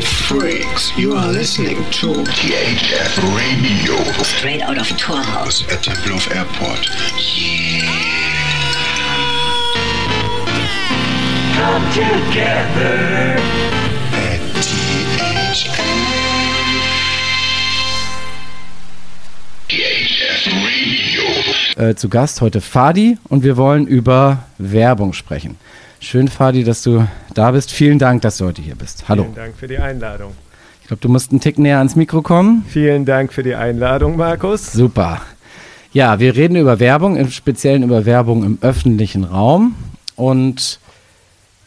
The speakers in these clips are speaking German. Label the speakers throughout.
Speaker 1: Freaks. You are listening to
Speaker 2: THF Radio.
Speaker 3: Straight out of Torhaus.
Speaker 1: at Tempelhof Airport.
Speaker 2: Come together.
Speaker 1: At THF.
Speaker 2: THF Radio.
Speaker 4: äh, zu Gast heute Fadi und wir wollen über Werbung sprechen. Schön, Fadi, dass du da bist. Vielen Dank, dass du heute hier bist. Hallo.
Speaker 5: Vielen Dank für die Einladung.
Speaker 4: Ich glaube, du musst einen Tick näher ans Mikro kommen.
Speaker 5: Vielen Dank für die Einladung, Markus.
Speaker 4: Super. Ja, wir reden über Werbung, im Speziellen über Werbung im öffentlichen Raum. Und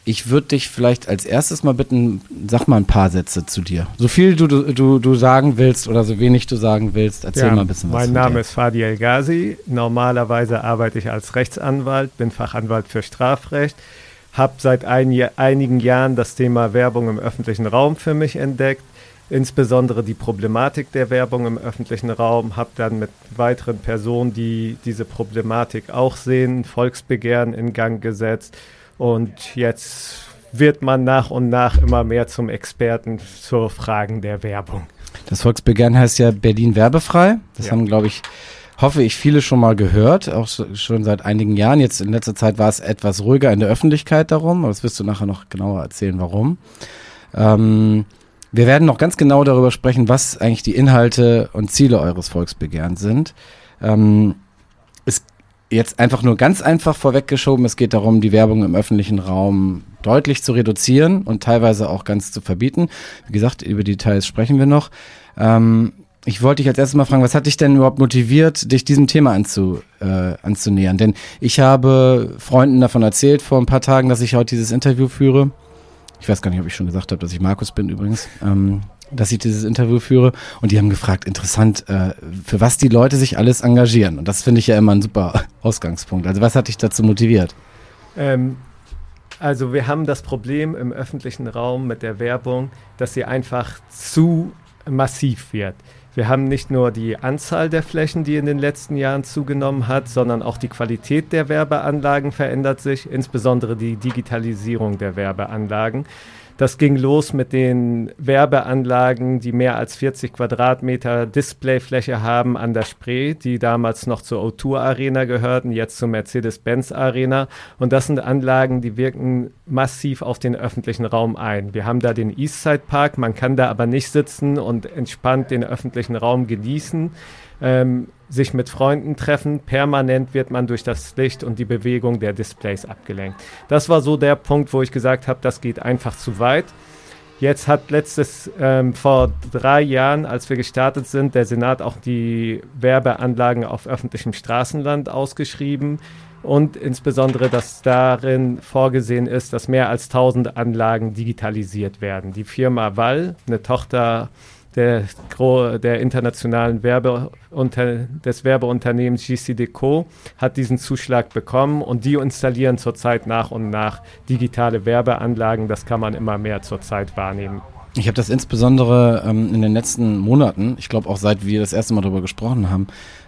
Speaker 4: ich würde dich vielleicht als erstes mal bitten, sag mal ein paar Sätze zu dir. So viel du, du, du sagen willst oder so wenig du sagen willst, erzähl mal ein bisschen was.
Speaker 5: mein Name
Speaker 4: dir.
Speaker 5: ist Fadi El Ghazi. Normalerweise arbeite ich als Rechtsanwalt, bin Fachanwalt für Strafrecht, habe seit ein, einigen Jahren das Thema Werbung im öffentlichen Raum für mich entdeckt, insbesondere die Problematik der Werbung im öffentlichen Raum, habe dann mit weiteren Personen, die diese Problematik auch sehen, Volksbegehren in Gang gesetzt und jetzt wird man nach und nach immer mehr zum Experten zu Fragen der Werbung.
Speaker 4: Das Volksbegehren heißt ja Berlin werbefrei. Das
Speaker 5: Ja.
Speaker 4: haben, glaube ich, hoffe ich, viele schon mal gehört, auch schon seit einigen Jahren. Jetzt in letzter Zeit war es etwas ruhiger in der Öffentlichkeit darum, aber das wirst du nachher noch genauer erzählen, warum. Ähm, wir werden noch ganz genau darüber sprechen, was eigentlich die Inhalte und Ziele eures Volksbegehrens sind. Ähm, ist jetzt einfach nur ganz einfach vorweggeschoben. Es geht darum, die Werbung im öffentlichen Raum deutlich zu reduzieren und teilweise auch ganz zu verbieten. Wie gesagt, über Details sprechen wir noch. Ähm, ich wollte dich als erstes mal fragen, was hat dich denn überhaupt motiviert, dich diesem Thema anzu, äh, anzunähern? Denn ich habe Freunden davon erzählt vor ein paar Tagen, dass ich heute dieses Interview führe. Ich weiß gar nicht, ob ich schon gesagt habe, dass ich Markus bin übrigens. Ähm, dass ich dieses Interview führe und die haben gefragt, interessant, äh, für was die Leute sich alles engagieren. Und das finde ich ja immer ein super Ausgangspunkt. Also was hat dich dazu motiviert?
Speaker 5: Ähm, also wir haben das Problem im öffentlichen Raum mit der Werbung, dass sie einfach zu massiv wird. Wir haben nicht nur die Anzahl der Flächen, die in den letzten Jahren zugenommen hat, sondern auch die Qualität der Werbeanlagen verändert sich, insbesondere die Digitalisierung der Werbeanlagen. Das ging los mit den Werbeanlagen, die mehr als 40 Quadratmeter Displayfläche haben an der Spree, die damals noch zur O2 Arena gehörten, jetzt zur Mercedes-Benz Arena. Und das sind Anlagen, die wirken massiv auf den öffentlichen Raum ein. Wir haben da den Eastside Park, man kann da aber nicht sitzen und entspannt den öffentlichen Raum genießen. Ähm, sich mit Freunden treffen. Permanent wird man durch das Licht und die Bewegung der Displays abgelenkt. Das war so der Punkt, wo ich gesagt habe, das geht einfach zu weit. Jetzt hat letztes, ähm, vor drei Jahren, als wir gestartet sind, der Senat auch die Werbeanlagen auf öffentlichem Straßenland ausgeschrieben und insbesondere, dass darin vorgesehen ist, dass mehr als 1000 Anlagen digitalisiert werden. Die Firma Wall, eine Tochter der, der internationalen Werbe des Werbeunternehmens GCDecaux hat diesen Zuschlag bekommen und die installieren zurzeit nach und nach digitale Werbeanlagen. Das kann man immer mehr zurzeit wahrnehmen.
Speaker 4: Ich habe das insbesondere ähm, in den letzten Monaten, ich glaube auch seit wir das erste Mal darüber gesprochen haben,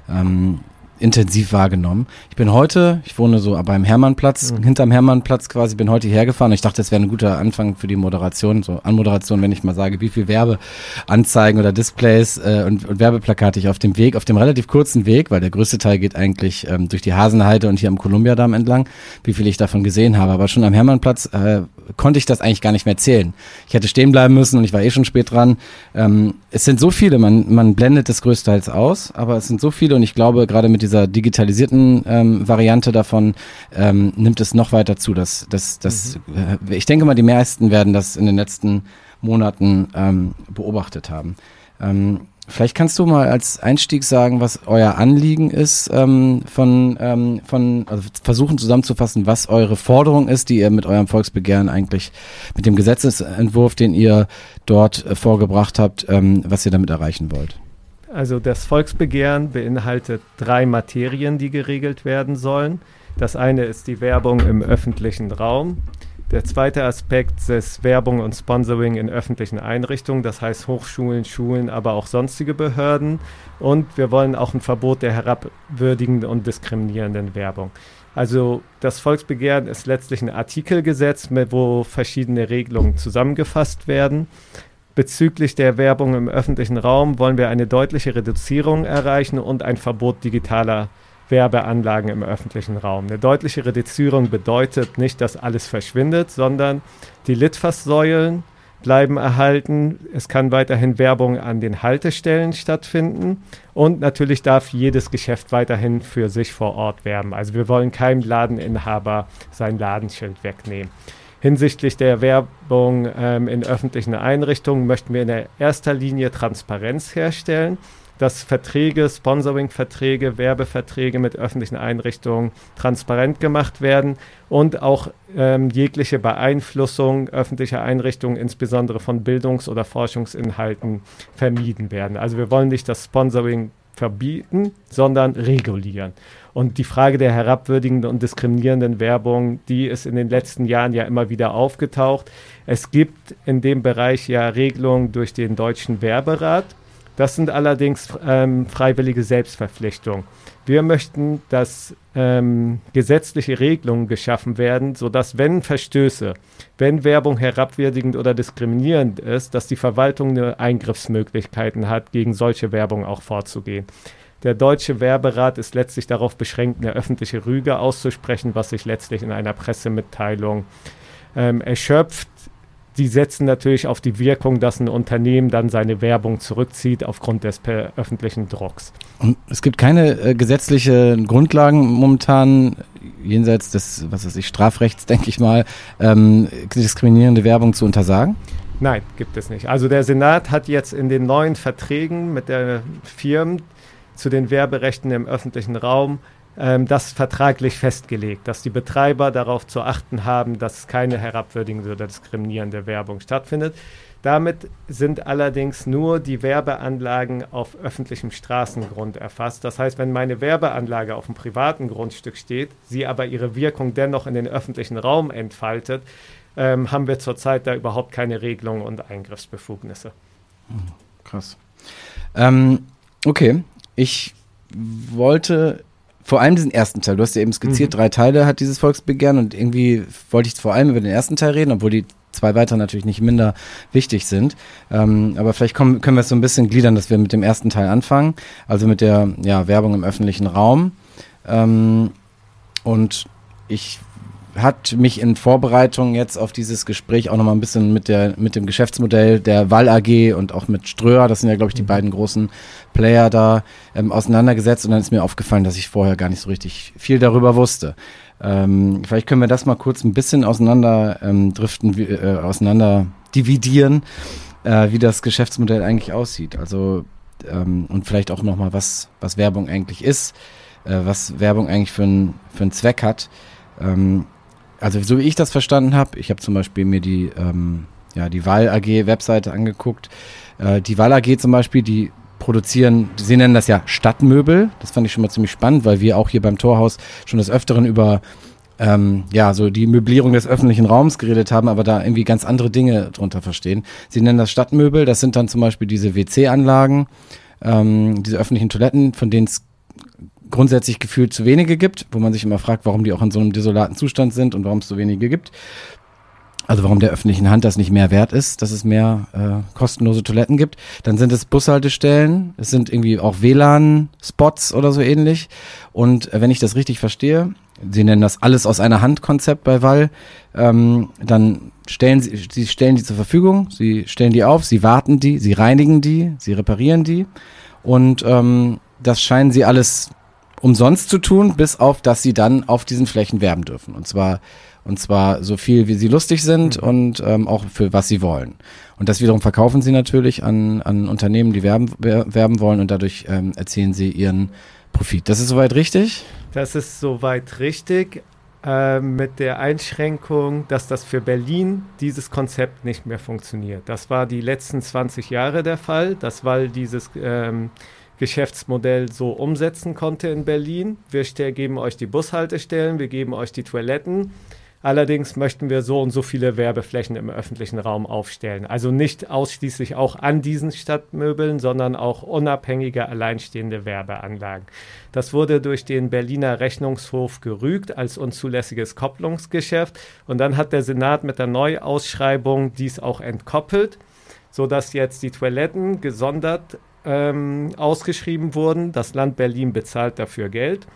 Speaker 4: ähm, intensiv wahrgenommen. Ich bin heute, ich wohne so beim Hermannplatz, hinterm Hermannplatz quasi, bin heute hierher gefahren. Ich dachte, das wäre ein guter Anfang für die Moderation, so Anmoderation, wenn ich mal sage, wie viel Werbeanzeigen oder Displays äh, und, und Werbeplakate ich auf dem Weg, auf dem relativ kurzen Weg, weil der größte Teil geht eigentlich ähm, durch die Hasenheide und hier am Kolumbiadamm entlang, wie viel ich davon gesehen habe. Aber schon am Hermannplatz äh, konnte ich das eigentlich gar nicht mehr zählen. Ich hätte stehen bleiben müssen und ich war eh schon spät dran. Ähm, es sind so viele, man, man blendet das größtenteils aus, aber es sind so viele und ich glaube, gerade mit dieser digitalisierten ähm, Variante davon ähm, nimmt es noch weiter zu. Dass, dass, dass, äh, ich denke mal, die meisten werden das in den letzten Monaten ähm, beobachtet haben. Ähm, Vielleicht kannst du mal als Einstieg sagen, was euer Anliegen ist, ähm, von, ähm, von, also versuchen zusammenzufassen, was eure Forderung ist, die ihr mit eurem Volksbegehren eigentlich, mit dem Gesetzesentwurf, den ihr dort äh, vorgebracht habt, ähm, was ihr damit erreichen wollt.
Speaker 5: Also das Volksbegehren beinhaltet drei Materien, die geregelt werden sollen. Das eine ist die Werbung im öffentlichen Raum. Der zweite Aspekt ist Werbung und Sponsoring in öffentlichen Einrichtungen, das heißt Hochschulen, Schulen, aber auch sonstige Behörden. Und wir wollen auch ein Verbot der herabwürdigenden und diskriminierenden Werbung. Also das Volksbegehren ist letztlich ein Artikelgesetz, wo verschiedene Regelungen zusammengefasst werden. Bezüglich der Werbung im öffentlichen Raum wollen wir eine deutliche Reduzierung erreichen und ein Verbot digitaler Werbeanlagen im öffentlichen Raum. Eine deutliche Reduzierung bedeutet nicht, dass alles verschwindet, sondern die Litfaßsäulen bleiben erhalten. Es kann weiterhin Werbung an den Haltestellen stattfinden und natürlich darf jedes Geschäft weiterhin für sich vor Ort werben. Also wir wollen keinem Ladeninhaber sein Ladenschild wegnehmen. Hinsichtlich der Werbung ähm, in öffentlichen Einrichtungen möchten wir in erster Linie Transparenz herstellen dass Verträge, Sponsoring-Verträge, Werbeverträge mit öffentlichen Einrichtungen transparent gemacht werden und auch ähm, jegliche Beeinflussung öffentlicher Einrichtungen, insbesondere von Bildungs- oder Forschungsinhalten, vermieden werden. Also wir wollen nicht das Sponsoring verbieten, sondern regulieren. Und die Frage der herabwürdigenden und diskriminierenden Werbung, die ist in den letzten Jahren ja immer wieder aufgetaucht. Es gibt in dem Bereich ja Regelungen durch den Deutschen Werberat. Das sind allerdings ähm, freiwillige Selbstverpflichtungen. Wir möchten, dass ähm, gesetzliche Regelungen geschaffen werden, sodass, wenn Verstöße, wenn Werbung herabwürdigend oder diskriminierend ist, dass die Verwaltung eine Eingriffsmöglichkeiten hat, gegen solche Werbung auch vorzugehen. Der Deutsche Werberat ist letztlich darauf beschränkt, eine öffentliche Rüge auszusprechen, was sich letztlich in einer Pressemitteilung ähm, erschöpft die setzen natürlich auf die Wirkung, dass ein Unternehmen dann seine Werbung zurückzieht aufgrund des öffentlichen Drucks.
Speaker 4: Und es gibt keine äh, gesetzliche Grundlagen momentan, jenseits des, was weiß ich, Strafrechts, denke ich mal, ähm, diskriminierende Werbung zu untersagen?
Speaker 5: Nein, gibt es nicht. Also der Senat hat jetzt in den neuen Verträgen mit der Firmen zu den Werberechten im öffentlichen Raum das vertraglich festgelegt, dass die Betreiber darauf zu achten haben, dass keine herabwürdigende oder diskriminierende Werbung stattfindet. Damit sind allerdings nur die Werbeanlagen auf öffentlichem Straßengrund erfasst. Das heißt, wenn meine Werbeanlage auf einem privaten Grundstück steht, sie aber ihre Wirkung dennoch in den öffentlichen Raum entfaltet, ähm, haben wir zurzeit da überhaupt keine Regelungen und Eingriffsbefugnisse.
Speaker 4: Hm, krass. Ähm, okay, ich wollte vor allem diesen ersten Teil. Du hast ja eben skizziert, mhm. drei Teile hat dieses Volksbegehren und irgendwie wollte ich vor allem über den ersten Teil reden, obwohl die zwei weiteren natürlich nicht minder wichtig sind. Ähm, aber vielleicht kommen, können wir es so ein bisschen gliedern, dass wir mit dem ersten Teil anfangen, also mit der ja, Werbung im öffentlichen Raum. Ähm, und ich hat mich in Vorbereitung jetzt auf dieses Gespräch auch nochmal ein bisschen mit, der, mit dem Geschäftsmodell der Wall AG und auch mit Ströer, das sind ja, glaube ich, die mhm. beiden großen Player da, ähm, auseinandergesetzt. Und dann ist mir aufgefallen, dass ich vorher gar nicht so richtig viel darüber wusste. Ähm, vielleicht können wir das mal kurz ein bisschen auseinander ähm, driften, äh, auseinander dividieren, äh, wie das Geschäftsmodell eigentlich aussieht. Also ähm, und vielleicht auch nochmal, was, was Werbung eigentlich ist, äh, was Werbung eigentlich für, ein, für einen Zweck hat. Ähm, also so wie ich das verstanden habe, ich habe zum Beispiel mir die, ähm, ja, die Wahl AG Webseite angeguckt. Äh, die Wahl AG zum Beispiel, die produzieren, sie nennen das ja Stadtmöbel. Das fand ich schon mal ziemlich spannend, weil wir auch hier beim Torhaus schon des Öfteren über ähm, ja, so die Möblierung des öffentlichen Raums geredet haben, aber da irgendwie ganz andere Dinge drunter verstehen. Sie nennen das Stadtmöbel, das sind dann zum Beispiel diese WC-Anlagen, ähm, diese öffentlichen Toiletten, von denen es grundsätzlich gefühlt zu wenige gibt, wo man sich immer fragt, warum die auch in so einem desolaten Zustand sind und warum es so wenige gibt. Also warum der öffentlichen Hand das nicht mehr wert ist, dass es mehr äh, kostenlose Toiletten gibt. Dann sind es Bushaltestellen, es sind irgendwie auch WLAN-Spots oder so ähnlich. Und äh, wenn ich das richtig verstehe, Sie nennen das alles aus einer Hand-Konzept bei Wall, ähm, dann stellen Sie, Sie stellen die zur Verfügung, Sie stellen die auf, Sie warten die, Sie reinigen die, Sie reparieren die und ähm, das scheinen Sie alles umsonst zu tun, bis auf, dass sie dann auf diesen Flächen werben dürfen. Und zwar, und zwar so viel, wie sie lustig sind mhm. und ähm, auch für was sie wollen. Und das wiederum verkaufen sie natürlich an, an Unternehmen, die werben, werben wollen und dadurch ähm, erzielen sie ihren Profit. Das ist soweit richtig?
Speaker 5: Das ist soweit richtig. Äh, mit der Einschränkung, dass das für Berlin dieses Konzept nicht mehr funktioniert. Das war die letzten 20 Jahre der Fall, dass weil dieses ähm, Geschäftsmodell so umsetzen konnte in Berlin. Wir geben euch die Bushaltestellen, wir geben euch die Toiletten. Allerdings möchten wir so und so viele Werbeflächen im öffentlichen Raum aufstellen. Also nicht ausschließlich auch an diesen Stadtmöbeln, sondern auch unabhängige, alleinstehende Werbeanlagen. Das wurde durch den Berliner Rechnungshof gerügt als unzulässiges Kopplungsgeschäft. Und dann hat der Senat mit der Neuausschreibung dies auch entkoppelt. sodass jetzt die Toiletten gesondert ähm, ausgeschrieben wurden. Das Land Berlin bezahlt dafür Geld.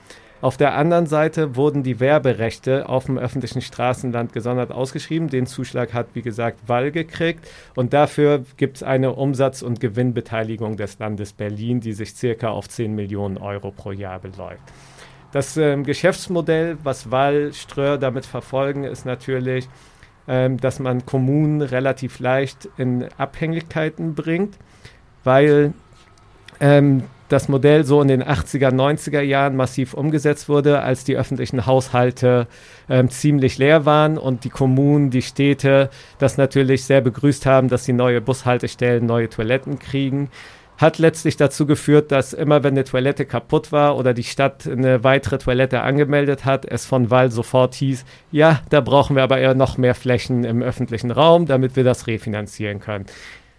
Speaker 5: Auf der anderen Seite wurden die Werberechte auf dem öffentlichen Straßenland gesondert ausgeschrieben. Den Zuschlag hat, wie gesagt, Wall gekriegt. Und dafür gibt es eine Umsatz- und Gewinnbeteiligung des Landes Berlin, die sich circa auf 10 Millionen Euro pro Jahr beläuft. Das ähm, Geschäftsmodell, was Wall, Ströer damit verfolgen, ist natürlich, ähm, dass man Kommunen relativ leicht in Abhängigkeiten bringt, weil ähm, das Modell so in den 80er, 90er Jahren massiv umgesetzt wurde, als die öffentlichen Haushalte ähm, ziemlich leer waren und die Kommunen, die Städte das natürlich sehr begrüßt haben, dass sie neue Bushaltestellen, neue Toiletten kriegen. Hat letztlich dazu geführt, dass immer wenn eine Toilette kaputt war oder die Stadt eine weitere Toilette angemeldet hat, es von Wall sofort hieß, ja, da brauchen wir aber eher noch mehr Flächen im öffentlichen Raum, damit wir das refinanzieren können.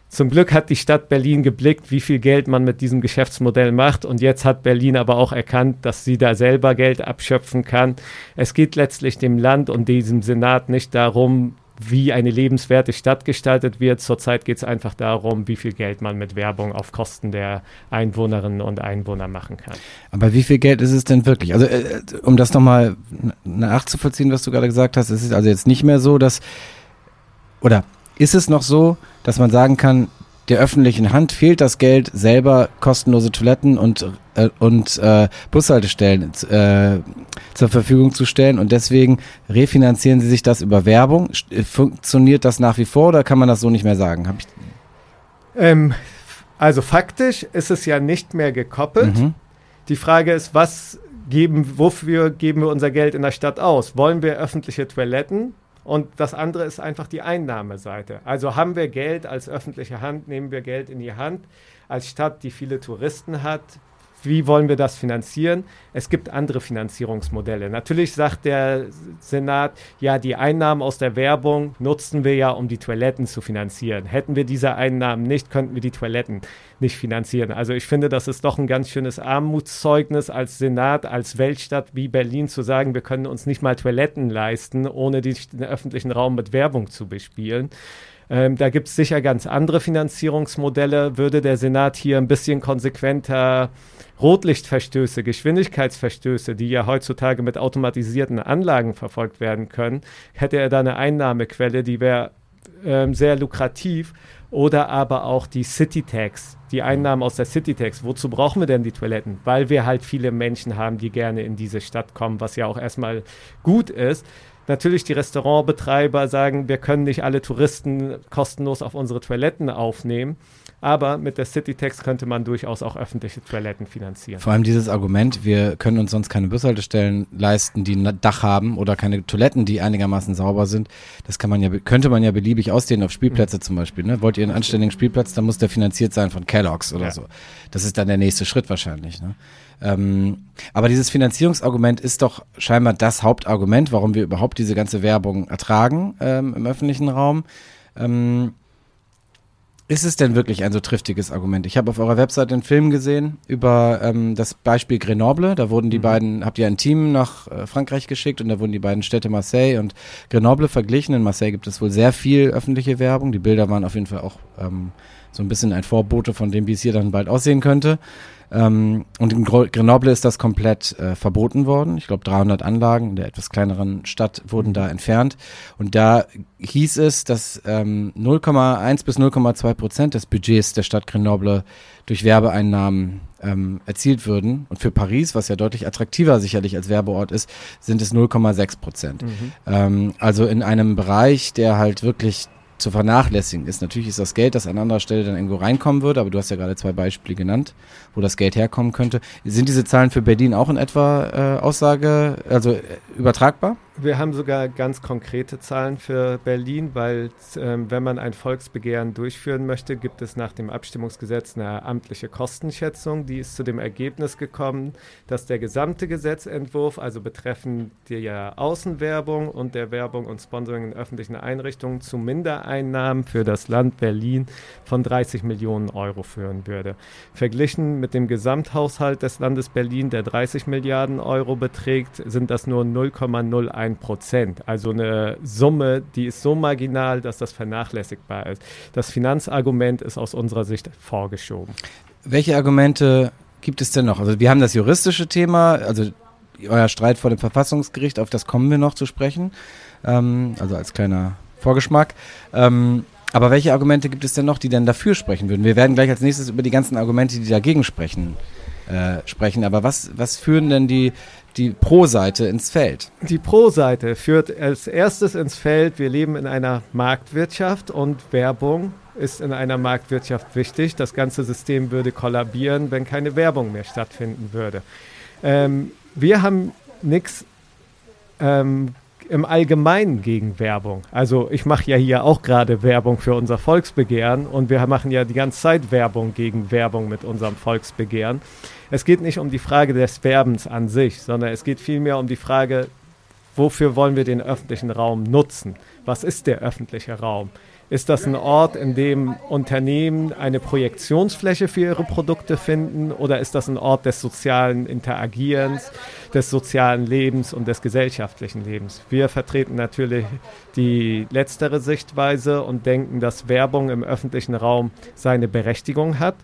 Speaker 5: Zum Glück hat die Stadt Berlin geblickt, wie viel Geld man mit diesem Geschäftsmodell macht. Und jetzt hat Berlin aber auch erkannt, dass sie da selber Geld abschöpfen kann. Es geht letztlich dem Land und diesem Senat nicht darum, wie eine lebenswerte Stadt gestaltet wird. Zurzeit geht es einfach darum, wie viel Geld man mit Werbung auf Kosten der Einwohnerinnen und Einwohner machen kann.
Speaker 4: Aber wie viel Geld ist es denn wirklich? Also, äh, um das nochmal nachzuvollziehen, was du gerade gesagt hast, ist es also jetzt nicht mehr so, dass, oder ist es noch so, dass man sagen kann, der öffentlichen Hand fehlt das Geld, selber kostenlose Toiletten und, äh, und äh, Bushaltestellen äh, zur Verfügung zu stellen und deswegen refinanzieren sie sich das über Werbung. Äh, funktioniert das nach wie vor oder kann man das so nicht mehr sagen?
Speaker 5: Ähm, also faktisch ist es ja nicht mehr gekoppelt. Mhm. Die Frage ist, was geben, wofür geben wir unser Geld in der Stadt aus? Wollen wir öffentliche Toiletten? Und das andere ist einfach die Einnahmeseite. Also haben wir Geld als öffentliche Hand, nehmen wir Geld in die Hand als Stadt, die viele Touristen hat, wie wollen wir das finanzieren? Es gibt andere Finanzierungsmodelle. Natürlich sagt der Senat, ja, die Einnahmen aus der Werbung nutzen wir ja, um die Toiletten zu finanzieren. Hätten wir diese Einnahmen nicht, könnten wir die Toiletten nicht finanzieren. Also ich finde, das ist doch ein ganz schönes Armutszeugnis als Senat, als Weltstadt wie Berlin zu sagen, wir können uns nicht mal Toiletten leisten, ohne den öffentlichen Raum mit Werbung zu bespielen. Ähm, da gibt es sicher ganz andere Finanzierungsmodelle. Würde der Senat hier ein bisschen konsequenter Rotlichtverstöße, Geschwindigkeitsverstöße, die ja heutzutage mit automatisierten Anlagen verfolgt werden können, hätte er da eine Einnahmequelle, die wäre ähm, sehr lukrativ. Oder aber auch die City Tax, die Einnahmen aus der City Tax. Wozu brauchen wir denn die Toiletten? Weil wir halt viele Menschen haben, die gerne in diese Stadt kommen, was ja auch erstmal gut ist. Natürlich die Restaurantbetreiber sagen, wir können nicht alle Touristen kostenlos auf unsere Toiletten aufnehmen. Aber mit der City Tax könnte man durchaus auch öffentliche Toiletten finanzieren.
Speaker 4: Vor allem dieses Argument, wir können uns sonst keine Bushaltestellen leisten, die ein Dach haben oder keine Toiletten, die einigermaßen sauber sind. Das kann man ja, könnte man ja beliebig ausdehnen auf Spielplätze mhm. zum Beispiel. Ne? Wollt ihr einen anständigen Spielplatz, dann muss der finanziert sein von Kellogg's oder ja. so. Das ist dann der nächste Schritt wahrscheinlich. Ne? Ähm, aber dieses Finanzierungsargument ist doch scheinbar das Hauptargument, warum wir überhaupt diese ganze Werbung ertragen ähm, im öffentlichen Raum. Ähm, ist es denn wirklich ein so triftiges Argument? Ich habe auf eurer Webseite einen Film gesehen über ähm, das Beispiel Grenoble. Da wurden die mhm. beiden, habt ihr ein Team nach äh, Frankreich geschickt und da wurden die beiden Städte Marseille und Grenoble verglichen. In Marseille gibt es wohl sehr viel öffentliche Werbung. Die Bilder waren auf jeden Fall auch ähm, so ein bisschen ein Vorbote von dem, wie es hier dann bald aussehen könnte. Ähm, und in Grenoble ist das komplett äh, verboten worden. Ich glaube, 300 Anlagen in der etwas kleineren Stadt wurden da entfernt. Und da hieß es, dass ähm, 0,1 bis 0,2 Prozent des Budgets der Stadt Grenoble durch Werbeeinnahmen ähm, erzielt würden. Und für Paris, was ja deutlich attraktiver sicherlich als Werbeort ist, sind es 0,6 Prozent. Mhm. Ähm, also in einem Bereich, der halt wirklich zu vernachlässigen ist. Natürlich ist das Geld, das an anderer Stelle dann irgendwo reinkommen würde, aber du hast ja gerade zwei Beispiele genannt, wo das Geld herkommen könnte. Sind diese Zahlen für Berlin auch in etwa äh, Aussage, also äh, übertragbar?
Speaker 5: Wir haben sogar ganz konkrete Zahlen für Berlin, weil ähm, wenn man ein Volksbegehren durchführen möchte, gibt es nach dem Abstimmungsgesetz eine amtliche Kostenschätzung. Die ist zu dem Ergebnis gekommen, dass der gesamte Gesetzentwurf, also betreffend der Außenwerbung und der Werbung und Sponsoring in öffentlichen Einrichtungen, zu Mindereinnahmen für das Land Berlin von 30 Millionen Euro führen würde. Verglichen mit dem Gesamthaushalt des Landes Berlin, der 30 Milliarden Euro beträgt, sind das nur 0, 0,01 Prozent. Also eine Summe, die ist so marginal, dass das vernachlässigbar ist. Das Finanzargument ist aus unserer Sicht vorgeschoben.
Speaker 4: Welche Argumente gibt es denn noch? Also wir haben das juristische Thema, also euer Streit vor dem Verfassungsgericht, auf das kommen wir noch zu sprechen. Ähm, also als kleiner Vorgeschmack. Ähm, aber welche Argumente gibt es denn noch, die denn dafür sprechen würden? Wir werden gleich als nächstes über die ganzen Argumente, die dagegen sprechen, äh, sprechen. Aber was, was führen denn die, die Pro-Seite ins Feld?
Speaker 5: Die Pro-Seite führt als erstes ins Feld, wir leben in einer Marktwirtschaft und Werbung ist in einer Marktwirtschaft wichtig. Das ganze System würde kollabieren, wenn keine Werbung mehr stattfinden würde. Ähm, wir haben nichts ähm, im Allgemeinen gegen Werbung. Also ich mache ja hier auch gerade Werbung für unser Volksbegehren und wir machen ja die ganze Zeit Werbung gegen Werbung mit unserem Volksbegehren. Es geht nicht um die Frage des Werbens an sich, sondern es geht vielmehr um die Frage, wofür wollen wir den öffentlichen Raum nutzen? Was ist der öffentliche Raum? Ist das ein Ort, in dem Unternehmen eine Projektionsfläche für ihre Produkte finden oder ist das ein Ort des sozialen Interagierens, des sozialen Lebens und des gesellschaftlichen Lebens? Wir vertreten natürlich die letztere Sichtweise und denken, dass Werbung im öffentlichen Raum seine Berechtigung hat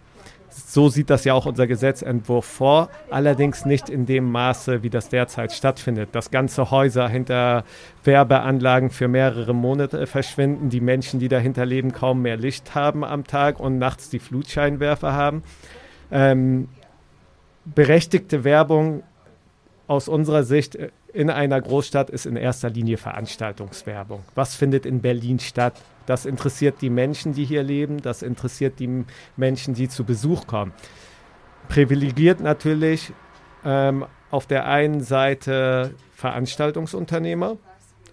Speaker 5: so sieht das ja auch unser Gesetzentwurf vor, allerdings nicht in dem Maße, wie das derzeit stattfindet. Dass ganze Häuser hinter Werbeanlagen für mehrere Monate verschwinden, die Menschen, die dahinter leben, kaum mehr Licht haben am Tag und nachts die Flutscheinwerfer haben. Ähm, berechtigte Werbung aus unserer Sicht in einer Großstadt ist in erster Linie Veranstaltungswerbung. Was findet in Berlin statt? Das interessiert die Menschen, die hier leben, das interessiert die Menschen, die zu Besuch kommen. Privilegiert natürlich ähm, auf der einen Seite Veranstaltungsunternehmer,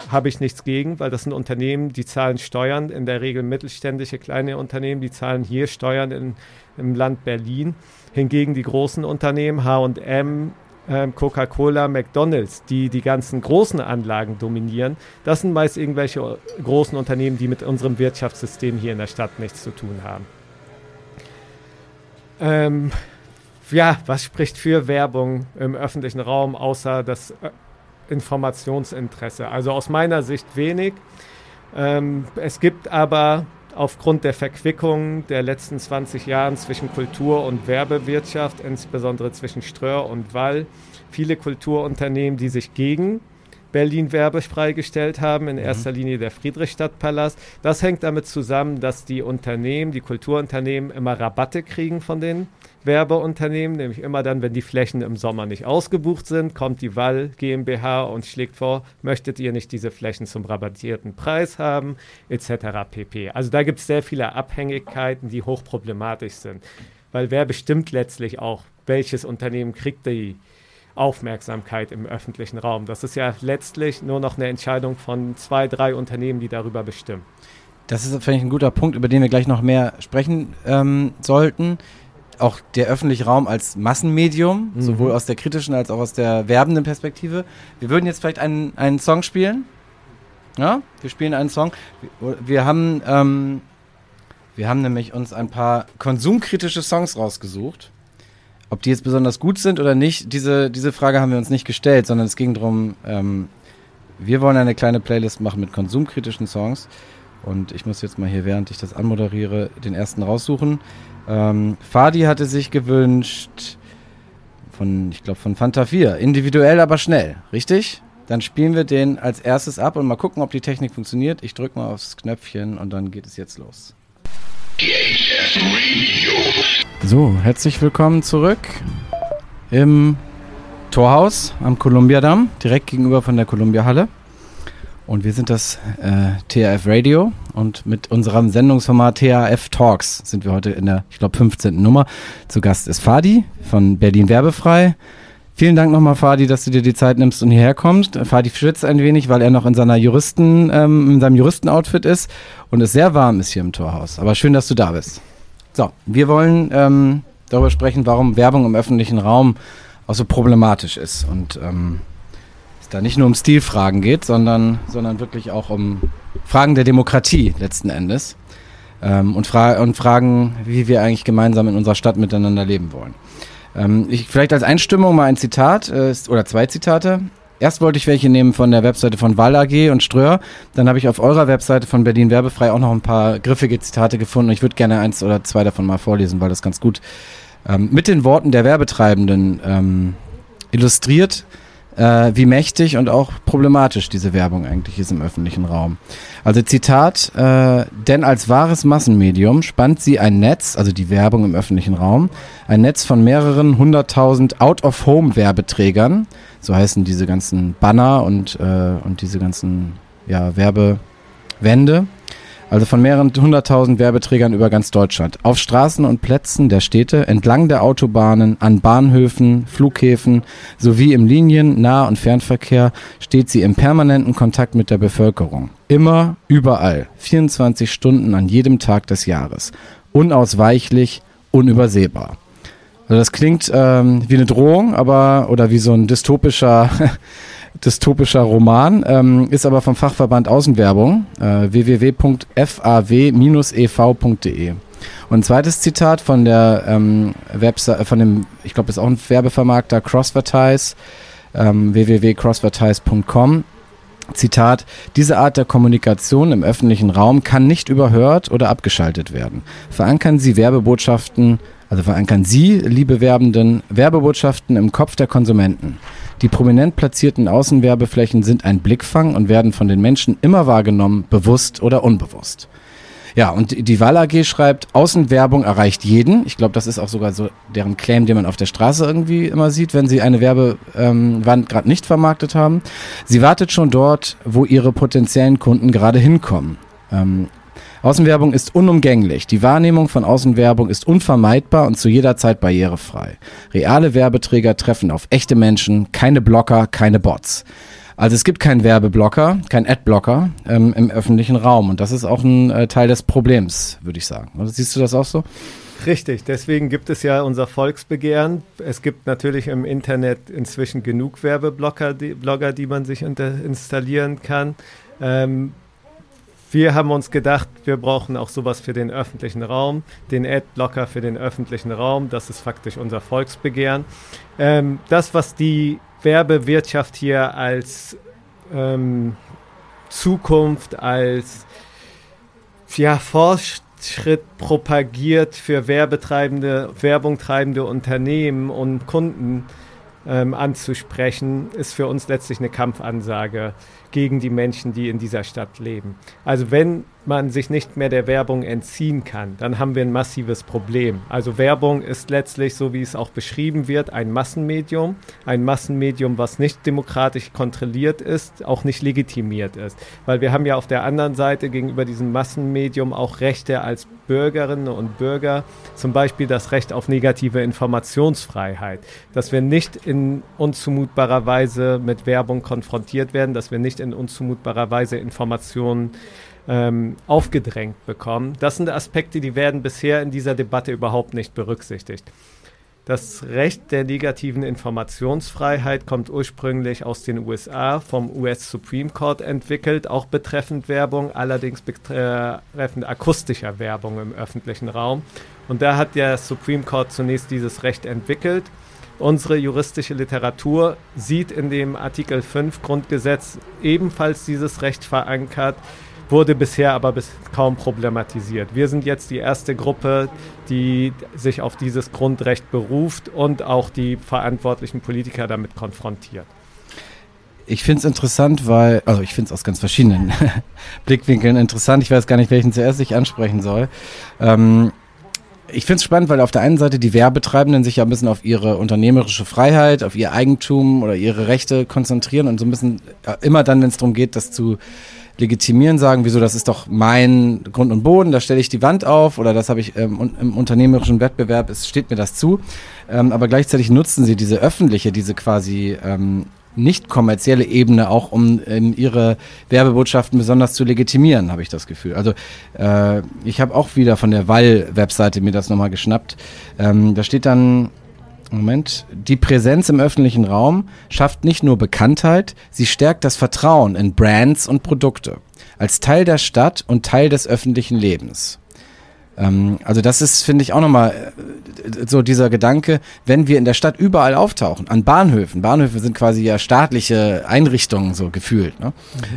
Speaker 5: habe ich nichts gegen, weil das sind Unternehmen, die zahlen Steuern, in der Regel mittelständische kleine Unternehmen, die zahlen hier Steuern in, im Land Berlin. Hingegen die großen Unternehmen, HM, Coca-Cola, McDonald's, die die ganzen großen Anlagen dominieren, das sind meist irgendwelche großen Unternehmen, die mit unserem Wirtschaftssystem hier in der Stadt nichts zu tun haben. Ähm, ja, was spricht für Werbung im öffentlichen Raum, außer das äh, Informationsinteresse? Also aus meiner Sicht wenig. Ähm, es gibt aber aufgrund der Verquickung der letzten 20 Jahre zwischen Kultur- und Werbewirtschaft, insbesondere zwischen Ströhr und Wall, viele Kulturunternehmen, die sich gegen Berlin werbefrei gestellt haben, in mhm. erster Linie der Friedrichstadtpalast. Das hängt damit zusammen, dass die Unternehmen, die Kulturunternehmen immer Rabatte kriegen von den Werbeunternehmen, nämlich immer dann, wenn die Flächen im Sommer nicht ausgebucht sind, kommt die Wall GmbH und schlägt vor, möchtet ihr nicht diese Flächen zum rabattierten Preis haben, etc. pp. Also da gibt es sehr viele Abhängigkeiten, die hochproblematisch sind, weil wer bestimmt letztlich auch, welches Unternehmen kriegt die Aufmerksamkeit im öffentlichen Raum. Das ist ja letztlich nur noch eine Entscheidung von zwei, drei Unternehmen, die darüber bestimmen.
Speaker 4: Das ist, finde ich, ein guter Punkt, über den wir gleich noch mehr sprechen ähm, sollten. Auch der öffentliche Raum als Massenmedium, mhm. sowohl aus der kritischen als auch aus der werbenden Perspektive. Wir würden jetzt vielleicht einen, einen Song spielen. Ja, wir spielen einen Song. Wir, wir haben, ähm, wir haben nämlich uns ein paar konsumkritische Songs rausgesucht. Ob die jetzt besonders gut sind oder nicht, diese, diese Frage haben wir uns nicht gestellt, sondern es ging darum, ähm, wir wollen eine kleine Playlist machen mit konsumkritischen Songs. Und ich muss jetzt mal hier, während ich das anmoderiere, den ersten raussuchen. Ähm, Fadi hatte sich gewünscht von, ich glaube, von Fanta 4. Individuell, aber schnell. Richtig? Dann spielen wir den als erstes ab und mal gucken, ob die Technik funktioniert. Ich drücke mal aufs Knöpfchen und dann geht es jetzt los. So, herzlich willkommen zurück im Torhaus am Kolumbiadamm, direkt gegenüber von der Columbia-Halle. Und wir sind das äh, THF Radio und mit unserem Sendungsformat THF Talks sind wir heute in der, ich glaube, 15. Nummer. Zu Gast ist Fadi von Berlin Werbefrei. Vielen Dank nochmal, Fadi, dass du dir die Zeit nimmst und hierher kommst. Fadi schwitzt ein wenig, weil er noch in seiner Juristen, ähm, in seinem Juristenoutfit ist und es sehr warm ist hier im Torhaus. Aber schön, dass du da bist. So, wir wollen ähm, darüber sprechen, warum Werbung im öffentlichen Raum auch so problematisch ist und ähm, da nicht nur um Stilfragen geht, sondern, sondern wirklich auch um Fragen der Demokratie letzten Endes ähm, und, Fra und Fragen, wie wir eigentlich gemeinsam in unserer Stadt miteinander leben wollen. Ähm, ich, vielleicht als Einstimmung mal ein Zitat äh, oder zwei Zitate. erst wollte ich welche nehmen von der Webseite von Wall AG und Ströer. Dann habe ich auf eurer Webseite von Berlin Werbefrei auch noch ein paar griffige Zitate gefunden. Ich würde gerne eins oder zwei davon mal vorlesen, weil das ganz gut ähm, mit den Worten der Werbetreibenden ähm, illustriert, äh, wie mächtig und auch problematisch diese Werbung eigentlich ist im öffentlichen Raum. Also Zitat, äh, denn als wahres Massenmedium spannt sie ein Netz, also die Werbung im öffentlichen Raum, ein Netz von mehreren hunderttausend Out-of-Home-Werbeträgern, so heißen diese ganzen Banner und, äh, und diese ganzen ja, Werbewände, also von mehreren hunderttausend Werbeträgern über ganz Deutschland. Auf Straßen und Plätzen der Städte, entlang der Autobahnen, an Bahnhöfen, Flughäfen sowie im Linien-, Nah- und Fernverkehr steht sie im permanenten Kontakt mit der Bevölkerung. Immer, überall, 24 Stunden an jedem Tag des Jahres. Unausweichlich, unübersehbar. Also das klingt ähm, wie eine Drohung, aber oder wie so ein dystopischer dystopischer Roman, ähm, ist aber vom Fachverband Außenwerbung, äh, www.faw-ev.de. Und ein zweites Zitat von der ähm, Website, von dem, ich glaube, ist auch ein Werbevermarkter, Crossvertise, ähm, www.crossvertise.com. Zitat, diese Art der Kommunikation im öffentlichen Raum kann nicht überhört oder abgeschaltet werden. Verankern Sie Werbebotschaften, also verankern Sie, liebe Werbenden, Werbebotschaften im Kopf der Konsumenten. Die prominent platzierten Außenwerbeflächen sind ein Blickfang und werden von den Menschen immer wahrgenommen, bewusst oder unbewusst. Ja, und die Wahl AG schreibt, Außenwerbung erreicht jeden. Ich glaube, das ist auch sogar so deren Claim, den man auf der Straße irgendwie immer sieht, wenn sie eine Werbewand gerade nicht vermarktet haben. Sie wartet schon dort, wo ihre potenziellen Kunden gerade hinkommen. Ähm, Außenwerbung ist unumgänglich. Die Wahrnehmung von Außenwerbung ist unvermeidbar und zu jeder Zeit barrierefrei. Reale Werbeträger treffen auf echte Menschen, keine Blocker, keine Bots. Also es gibt keinen Werbeblocker, keinen Adblocker ähm, im öffentlichen Raum und das ist auch ein äh, Teil des Problems, würde ich sagen. Oder siehst du das auch so?
Speaker 5: Richtig, deswegen gibt es ja unser Volksbegehren. Es gibt natürlich im Internet inzwischen genug Werbeblocker, die, Blogger, die man sich installieren kann. Ähm, wir haben uns gedacht, wir brauchen auch sowas für den öffentlichen Raum, den Adblocker für den öffentlichen Raum. Das ist faktisch unser Volksbegehren. Ähm, das, was die Werbewirtschaft hier als ähm, Zukunft, als ja, Fortschritt propagiert für werbetreibende, Werbung treibende Unternehmen und Kunden ähm, anzusprechen, ist für uns letztlich eine Kampfansage gegen die Menschen, die in dieser Stadt leben. Also wenn man sich nicht mehr der Werbung entziehen kann, dann haben wir ein massives Problem. Also Werbung ist letztlich, so wie es auch beschrieben wird, ein Massenmedium. Ein Massenmedium, was nicht demokratisch kontrolliert ist, auch nicht legitimiert ist. Weil wir haben ja auf der anderen Seite gegenüber diesem Massenmedium auch Rechte als Bürgerinnen und Bürger, zum Beispiel das Recht auf negative Informationsfreiheit, dass wir nicht in unzumutbarer Weise mit Werbung konfrontiert werden, dass wir nicht in unzumutbarer Weise Informationen ähm, aufgedrängt bekommen. Das sind Aspekte, die werden bisher in dieser Debatte überhaupt nicht berücksichtigt. Das Recht der negativen Informationsfreiheit kommt ursprünglich aus den USA vom US Supreme Court entwickelt, auch betreffend Werbung, allerdings betreffend akustischer Werbung im öffentlichen Raum. Und da hat der Supreme Court zunächst dieses Recht entwickelt. Unsere juristische Literatur sieht in dem Artikel 5 Grundgesetz ebenfalls dieses Recht verankert wurde bisher aber bis kaum problematisiert. Wir sind jetzt die erste Gruppe, die sich auf dieses Grundrecht beruft und auch die verantwortlichen Politiker damit konfrontiert.
Speaker 4: Ich finde es interessant, weil, also ich finde es aus ganz verschiedenen Blickwinkeln interessant. Ich weiß gar nicht, welchen zuerst ich ansprechen soll. Ähm, ich finde es spannend, weil auf der einen Seite die Werbetreibenden sich ja ein bisschen auf ihre unternehmerische Freiheit, auf ihr Eigentum oder ihre Rechte konzentrieren und so ein bisschen äh, immer dann, wenn es darum geht, das zu legitimieren, sagen, wieso, das ist doch mein Grund und Boden, da stelle ich die Wand auf oder das habe ich ähm, im unternehmerischen Wettbewerb, es steht mir das zu. Ähm, aber gleichzeitig nutzen sie diese öffentliche, diese quasi ähm, nicht kommerzielle Ebene auch, um in ihre Werbebotschaften besonders zu legitimieren, habe ich das Gefühl. Also äh, ich habe auch wieder von der Wall-Webseite mir das nochmal geschnappt. Ähm, da steht dann, Moment. Die Präsenz im öffentlichen Raum schafft nicht nur Bekanntheit, sie stärkt das Vertrauen in Brands und Produkte als Teil der Stadt und Teil des öffentlichen Lebens. Ähm, also das ist, finde ich, auch nochmal äh, so dieser Gedanke, wenn wir in der Stadt überall auftauchen, an Bahnhöfen, Bahnhöfe sind quasi ja staatliche Einrichtungen so gefühlt, ne?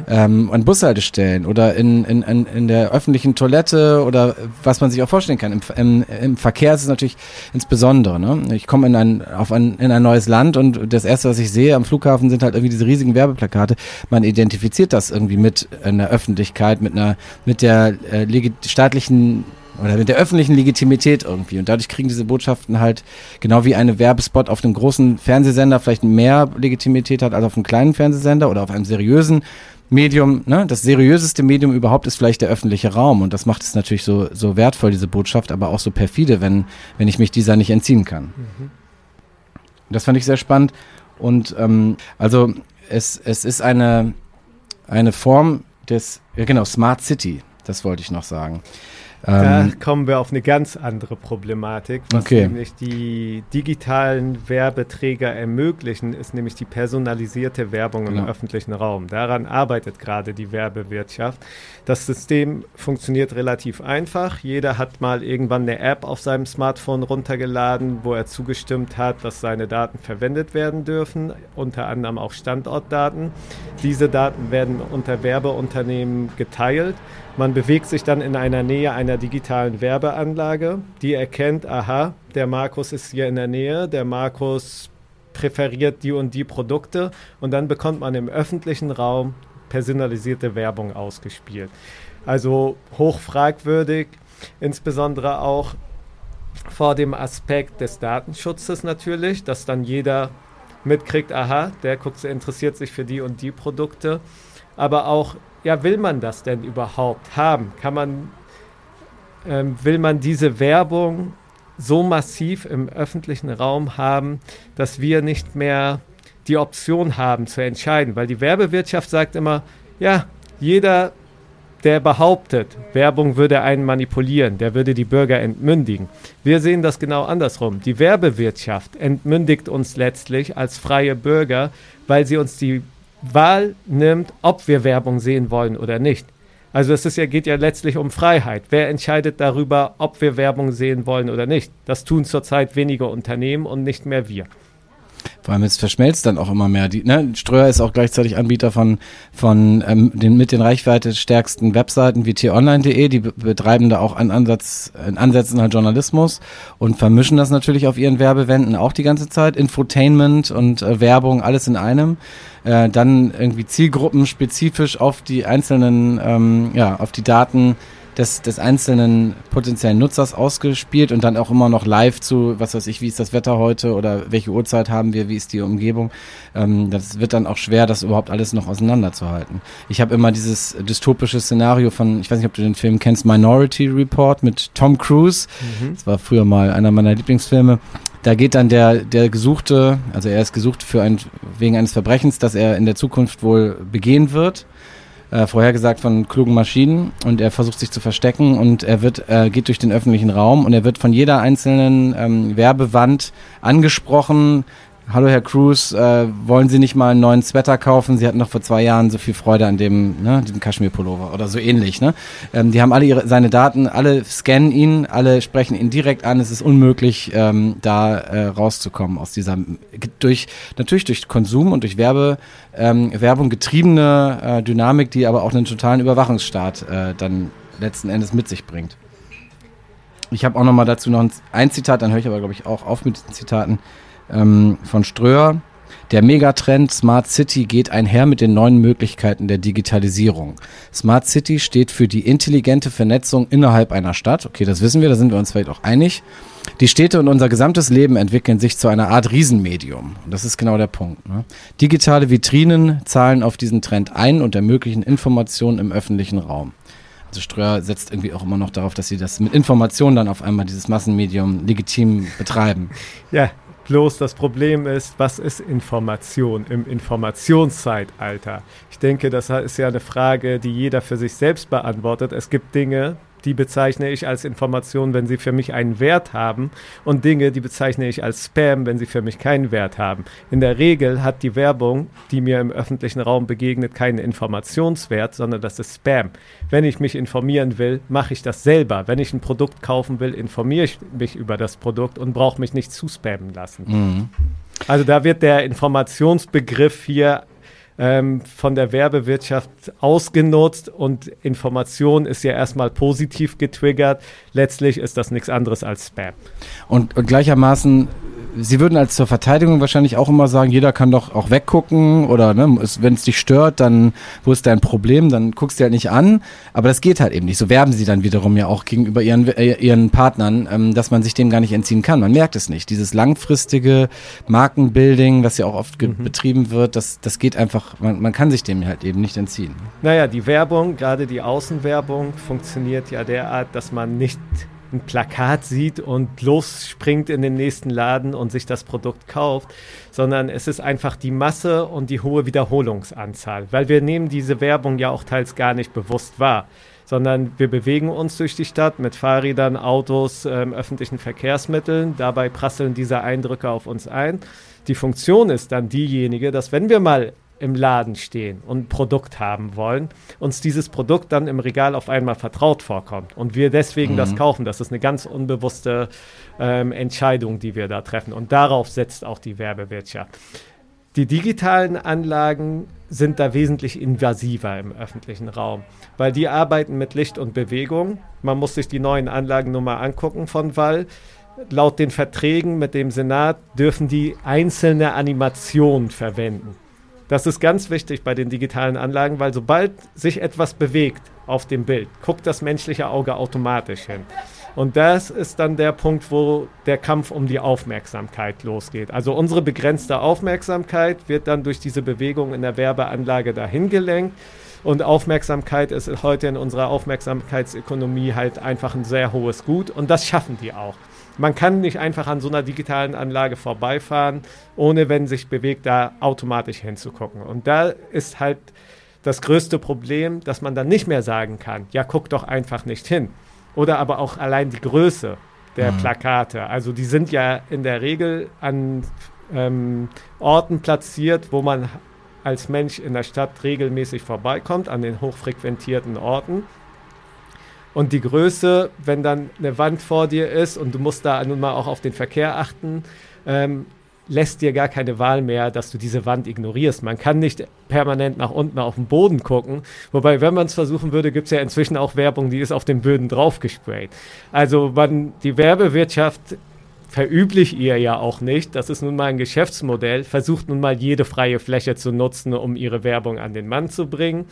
Speaker 4: ähm, an Bushaltestellen oder in, in, in, in der öffentlichen Toilette oder was man sich auch vorstellen kann. Im, im, im Verkehr ist es natürlich insbesondere. Ne? Ich komme in ein, auf ein, in ein neues Land und das erste, was ich sehe am Flughafen, sind halt irgendwie diese riesigen Werbeplakate. Man identifiziert das irgendwie mit einer Öffentlichkeit, mit einer, mit der äh, staatlichen oder mit der öffentlichen Legitimität irgendwie. Und dadurch kriegen diese Botschaften halt, genau wie eine Werbespot auf einem großen Fernsehsender vielleicht mehr Legitimität hat als auf einem kleinen Fernsehsender oder auf einem seriösen Medium, ne? Das seriöseste Medium überhaupt ist vielleicht der öffentliche Raum. Und das macht es natürlich so, so wertvoll, diese Botschaft, aber auch so perfide, wenn, wenn ich mich dieser nicht entziehen kann. Das fand ich sehr spannend. Und ähm, also es, es ist eine, eine Form des, ja genau, Smart City, das wollte ich noch sagen.
Speaker 5: Da
Speaker 4: Ähm,
Speaker 5: kommen wir auf eine ganz andere Problematik. Was
Speaker 4: Okay.
Speaker 5: nämlich die digitalen Werbeträger ermöglichen, ist nämlich die personalisierte Werbung im
Speaker 4: Genau.
Speaker 5: öffentlichen Raum. Daran arbeitet gerade die Werbewirtschaft. Das System funktioniert relativ einfach. Jeder hat mal irgendwann eine App auf seinem Smartphone runtergeladen, wo er zugestimmt hat, dass seine Daten verwendet werden dürfen, unter anderem auch Standortdaten. Diese Daten werden unter Werbeunternehmen geteilt. Man bewegt sich dann in einer Nähe einer digitalen Werbeanlage, die erkennt, aha, der Markus ist hier in der Nähe, der Markus präferiert die und die Produkte und dann bekommt man im öffentlichen Raum personalisierte Werbung ausgespielt. Also hoch fragwürdig, insbesondere auch vor dem Aspekt des Datenschutzes natürlich, dass dann jeder mitkriegt, aha, der guckt, interessiert sich für die und die Produkte. Aber auch, ja, will man das denn überhaupt haben? Kann man, ähm, will man diese Werbung so massiv im öffentlichen Raum haben, dass wir nicht mehr die Option haben zu entscheiden? Weil die Werbewirtschaft sagt immer, ja, jeder, der behauptet, Werbung würde einen manipulieren, der würde die Bürger entmündigen. Wir sehen das genau andersrum. Die Werbewirtschaft entmündigt uns letztlich als freie Bürger, weil sie uns die Wahl nimmt, ob wir Werbung sehen wollen oder nicht. Also es ist ja, geht ja letztlich um Freiheit. Wer entscheidet darüber, ob wir Werbung sehen wollen oder nicht? Das tun zurzeit wenige Unternehmen und nicht mehr wir.
Speaker 4: Vor allem jetzt verschmelzt dann auch immer mehr. Die, ne? Ströer ist auch gleichzeitig Anbieter von, von ähm, den mit den Reichweite stärksten Webseiten wie t-online.de. Die be- betreiben da auch einen Ansatz, in Ansätzen halt Journalismus und vermischen das natürlich auf ihren Werbewänden auch die ganze Zeit. Infotainment und äh, Werbung, alles in einem. Äh, dann irgendwie Zielgruppen spezifisch auf die einzelnen, ähm, ja, auf die Daten des, des einzelnen potenziellen Nutzers ausgespielt und dann auch immer noch live zu, was weiß ich, wie ist das Wetter heute oder welche Uhrzeit haben wir, wie ist die Umgebung. Ähm, das wird dann auch schwer, das überhaupt alles noch auseinanderzuhalten. Ich habe immer dieses dystopische Szenario von, ich weiß nicht, ob du den Film kennst, Minority Report mit Tom Cruise. Das war früher mal einer meiner Lieblingsfilme. Da geht dann der, der Gesuchte, also er ist gesucht für ein, wegen eines Verbrechens, das er in der Zukunft wohl begehen wird äh, vorhergesagt von klugen Maschinen und er versucht sich zu verstecken und er wird äh, geht durch den öffentlichen Raum und er wird von jeder einzelnen ähm, Werbewand angesprochen. Hallo Herr Cruz, äh, wollen Sie nicht mal einen neuen Sweater kaufen? Sie hatten doch vor zwei Jahren so viel Freude an dem, ne, diesem Kaschmir-Pullover oder so ähnlich. Ne? Ähm, die haben alle ihre, seine Daten, alle scannen ihn, alle sprechen ihn direkt an. Es ist unmöglich, ähm, da äh, rauszukommen aus dieser durch natürlich durch Konsum und durch Werbe, ähm, Werbung getriebene äh, Dynamik, die aber auch einen totalen Überwachungsstaat äh, dann letzten Endes mit sich bringt. Ich habe auch noch mal dazu noch ein, ein Zitat, dann höre ich aber glaube ich auch auf mit den Zitaten ähm, von Ströer. Der Megatrend Smart City geht einher mit den neuen Möglichkeiten der Digitalisierung. Smart City steht für die intelligente Vernetzung innerhalb einer Stadt. Okay, das wissen wir, da sind wir uns vielleicht auch einig. Die Städte und unser gesamtes Leben entwickeln sich zu einer Art Riesenmedium. Und das ist genau der Punkt. Ne? Digitale Vitrinen zahlen auf diesen Trend ein und ermöglichen Informationen im öffentlichen Raum. Also Ströer setzt irgendwie auch immer noch darauf, dass sie das mit Informationen dann auf einmal dieses Massenmedium legitim betreiben.
Speaker 5: Ja, bloß das Problem ist, was ist Information im Informationszeitalter? Ich denke, das ist ja eine Frage, die jeder für sich selbst beantwortet. Es gibt Dinge, die bezeichne ich als Information, wenn sie für mich einen Wert haben und Dinge, die bezeichne ich als Spam, wenn sie für mich keinen Wert haben. In der Regel hat die Werbung, die mir im öffentlichen Raum begegnet, keinen Informationswert, sondern das ist Spam. Wenn ich mich informieren will, mache ich das selber. Wenn ich ein Produkt kaufen will, informiere ich mich über das Produkt und brauche mich nicht zuspammen lassen.
Speaker 4: Mhm.
Speaker 5: Also da wird der Informationsbegriff hier ähm, von der Werbewirtschaft ausgenutzt und Information ist ja erstmal positiv getriggert. Letztlich ist das nichts anderes als Spam.
Speaker 4: Und, und gleichermaßen, Sie würden als zur Verteidigung wahrscheinlich auch immer sagen, jeder kann doch auch weggucken oder ne, wenn es dich stört, dann wo ist dein Problem, dann guckst du halt nicht an. Aber das geht halt eben nicht. So werben sie dann wiederum ja auch gegenüber ihren, äh, ihren Partnern, ähm, dass man sich dem gar nicht entziehen kann. Man merkt es nicht. Dieses langfristige Markenbuilding, was ja auch oft
Speaker 5: Mhm.
Speaker 4: betrieben wird, das, das geht einfach, man, man kann sich dem halt eben nicht entziehen.
Speaker 5: Naja, die Werbung, gerade die Außenwerbung, funktioniert ja derart, dass man nicht ein Plakat sieht und losspringt in den nächsten Laden und sich das Produkt kauft, sondern es ist einfach die Masse und die hohe Wiederholungsanzahl, weil wir nehmen diese Werbung ja auch teils gar nicht bewusst wahr, sondern wir bewegen uns durch die Stadt mit Fahrrädern, Autos, ähm, öffentlichen Verkehrsmitteln, dabei prasseln diese Eindrücke auf uns ein. Die Funktion ist dann diejenige, dass wenn wir mal im Laden stehen und ein Produkt haben wollen, uns dieses Produkt dann im Regal auf einmal vertraut vorkommt und wir deswegen das kaufen. Das ist eine ganz unbewusste ähm, Entscheidung, die wir da treffen. Und darauf setzt auch die Werbewirtschaft. Die digitalen Anlagen sind da wesentlich invasiver im öffentlichen Raum, weil die arbeiten mit Licht und Bewegung. Man muss sich die neuen Anlagen nur mal angucken von Wall. Laut den Verträgen mit dem Senat dürfen die einzelne Animationen verwenden. Das ist ganz wichtig bei den digitalen Anlagen, weil sobald sich etwas bewegt auf dem Bild, guckt das menschliche Auge automatisch hin. Und das ist dann der Punkt, wo der Kampf um die Aufmerksamkeit losgeht. Also unsere begrenzte Aufmerksamkeit wird dann durch diese Bewegung in der Werbeanlage dahin gelenkt. Und Aufmerksamkeit ist heute in unserer Aufmerksamkeitsökonomie halt einfach ein sehr hohes Gut. Und das schaffen die auch. Man kann nicht einfach an so einer digitalen Anlage vorbeifahren, ohne wenn sich bewegt, da automatisch hinzugucken. Und da ist halt das größte Problem, dass man dann nicht mehr sagen kann, ja, guck doch einfach nicht hin. Oder aber auch allein die Größe der Plakate. Also die sind ja in der Regel an ähm, Orten platziert, wo man als Mensch in der Stadt regelmäßig vorbeikommt, an den hochfrequentierten Orten. Und die Größe, wenn dann eine Wand vor dir ist und du musst da nun mal auch auf den Verkehr achten, ähm, lässt dir gar keine Wahl mehr, dass du diese Wand ignorierst. Man kann nicht permanent nach unten auf den Boden gucken. Wobei, wenn man es versuchen würde, gibt es ja inzwischen auch Werbung, die ist auf den Böden draufgesprayt. Also man, die Werbewirtschaft verüblich ihr ja auch nicht. Das ist nun mal ein Geschäftsmodell. Versucht nun mal jede freie Fläche zu nutzen, um ihre Werbung an den Mann zu bringen.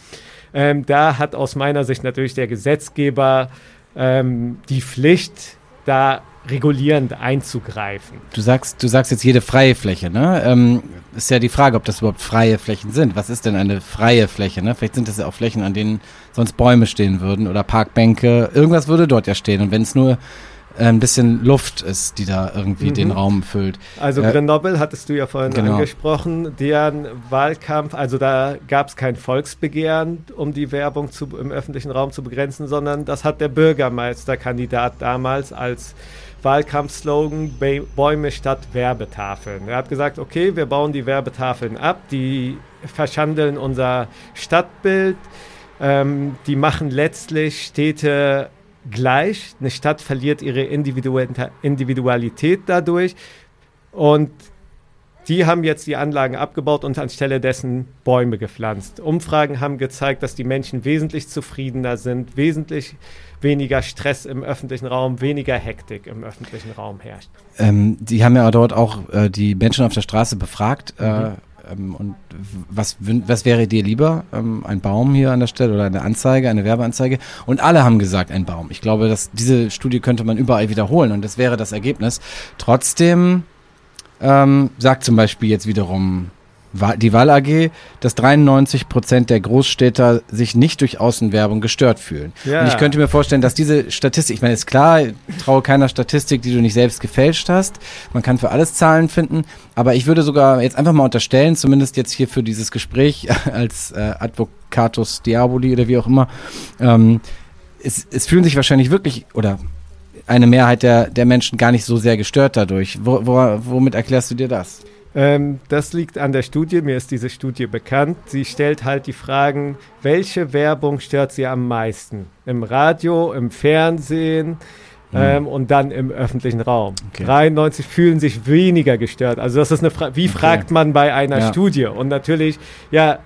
Speaker 5: Ähm, da hat aus meiner Sicht natürlich der Gesetzgeber ähm, die Pflicht, da regulierend einzugreifen.
Speaker 4: Du sagst, du sagst jetzt jede freie Fläche, ne? Ähm, ist ja die Frage, ob das überhaupt freie Flächen sind. Was ist denn eine freie Fläche, ne? Vielleicht sind das ja auch Flächen, an denen sonst Bäume stehen würden oder Parkbänke. Irgendwas würde dort ja stehen. Und wenn es nur ein bisschen Luft ist, die da irgendwie
Speaker 5: Mhm.
Speaker 4: den Raum füllt.
Speaker 5: Also
Speaker 4: Ja.
Speaker 5: Grenoble hattest du ja vorhin
Speaker 4: Genau.
Speaker 5: angesprochen, deren Wahlkampf, also da gab es kein Volksbegehren, um die Werbung zu, im öffentlichen Raum zu begrenzen, sondern das hat der Bürgermeisterkandidat damals als Wahlkampfslogan "Bä- Bäume statt Werbetafeln. Er hat gesagt, okay, wir bauen die Werbetafeln ab, die verschandeln unser Stadtbild, ähm, die machen letztlich Städte gleich. Eine Stadt verliert ihre Individualität dadurch. Und die haben jetzt die Anlagen abgebaut und anstelle dessen Bäume gepflanzt. Umfragen haben gezeigt, dass die Menschen wesentlich zufriedener sind, wesentlich weniger Stress im öffentlichen Raum, weniger Hektik im öffentlichen Raum herrscht.
Speaker 4: Ähm, die haben ja dort auch äh, die Menschen auf der Straße befragt. Äh,
Speaker 5: Mhm.
Speaker 4: Ähm, und was, was wäre dir lieber? Ähm, ein Baum hier an der Stelle oder eine Anzeige, eine Werbeanzeige? Und alle haben gesagt, ein Baum. Ich glaube, dass diese Studie könnte man überall wiederholen und das wäre das Ergebnis. Trotzdem ähm, sagt zum Beispiel jetzt wiederum die Wahl AG, dass 93 Prozent der Großstädter sich nicht durch Außenwerbung gestört fühlen.
Speaker 5: Ja.
Speaker 4: Und ich könnte mir vorstellen, dass diese Statistik, ich meine, ist klar, ich traue keiner Statistik, die du nicht selbst gefälscht hast. Man kann für alles Zahlen finden, aber ich würde sogar jetzt einfach mal unterstellen, zumindest jetzt hier für dieses Gespräch als äh, Advocatus Diaboli oder wie auch immer, ähm, es, es fühlen sich wahrscheinlich wirklich, oder eine Mehrheit der, der Menschen gar nicht so sehr gestört dadurch. Wo, wo, womit erklärst du dir das?
Speaker 5: Ähm, das liegt an der Studie, mir ist diese Studie bekannt. Sie stellt halt die Fragen, welche Werbung stört Sie am meisten? Im Radio, im Fernsehen ähm, und dann im öffentlichen Raum.
Speaker 4: Okay.
Speaker 5: 93 fühlen sich weniger gestört. Also das ist eine Frage, wie
Speaker 4: Okay.
Speaker 5: fragt man bei einer
Speaker 4: Ja.
Speaker 5: Studie? Und natürlich, ja,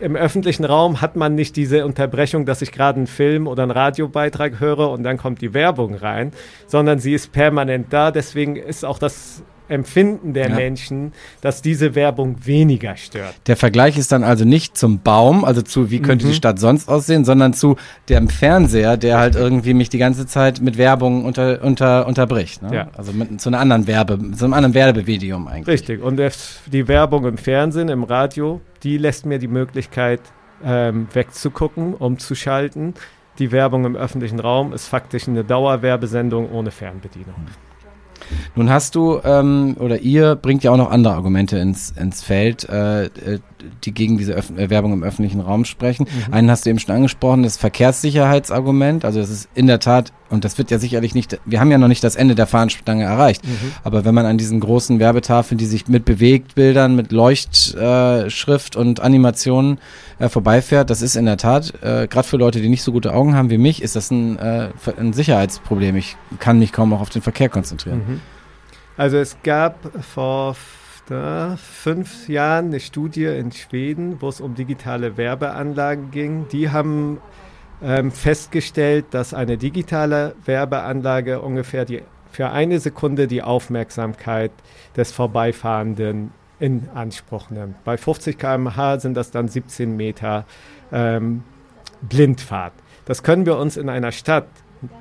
Speaker 5: im öffentlichen Raum hat man nicht diese Unterbrechung, dass ich gerade einen Film oder einen Radiobeitrag höre und dann kommt die Werbung rein, sondern sie ist permanent da. Deswegen ist auch das Empfinden der
Speaker 4: Ja.
Speaker 5: Menschen, dass diese Werbung weniger stört.
Speaker 4: Der Vergleich ist dann also nicht zum Baum, also zu wie könnte
Speaker 5: Mhm.
Speaker 4: die Stadt sonst aussehen, sondern zu dem Fernseher, der halt irgendwie mich die ganze Zeit mit Werbung unter, unter, unterbricht. Ne?
Speaker 5: Ja.
Speaker 4: Also mit, zu einer anderen Werbe, zu einem anderen Werbemedium eigentlich.
Speaker 5: Richtig. Und die Werbung im Fernsehen, im Radio, die lässt mir die Möglichkeit, ähm, wegzugucken, umzuschalten. Die Werbung im öffentlichen Raum ist faktisch eine Dauerwerbesendung ohne Fernbedienung.
Speaker 4: Nun hast du ähm, oder ihr bringt ja auch noch andere Argumente ins, ins Feld, äh, äh, die gegen diese Öff äh, Werbung im öffentlichen Raum sprechen. Einen hast du eben schon angesprochen, das Verkehrssicherheitsargument. Also das ist in der Tat, und das wird ja sicherlich nicht, wir haben ja noch nicht das Ende der Fahnenstange erreicht. Aber wenn man an diesen großen Werbetafeln, die sich mit Bewegtbildern, mit Leuchtschrift äh, und Animationen äh, vorbeifährt, das ist in der Tat, äh, gerade für Leute, die nicht so gute Augen haben wie mich, ist das ein, äh, ein Sicherheitsproblem. Ich kann mich kaum auch auf den Verkehr konzentrieren.
Speaker 5: Also es gab vor da, fünf Jahren eine Studie in Schweden, wo es um digitale Werbeanlagen ging. Die haben ähm, festgestellt, dass eine digitale Werbeanlage ungefähr die, für eine Sekunde die Aufmerksamkeit des Vorbeifahrenden in Anspruch nimmt. Bei 50 km/h sind das dann 17 Meter ähm, Blindfahrt. Das können wir uns in einer Stadt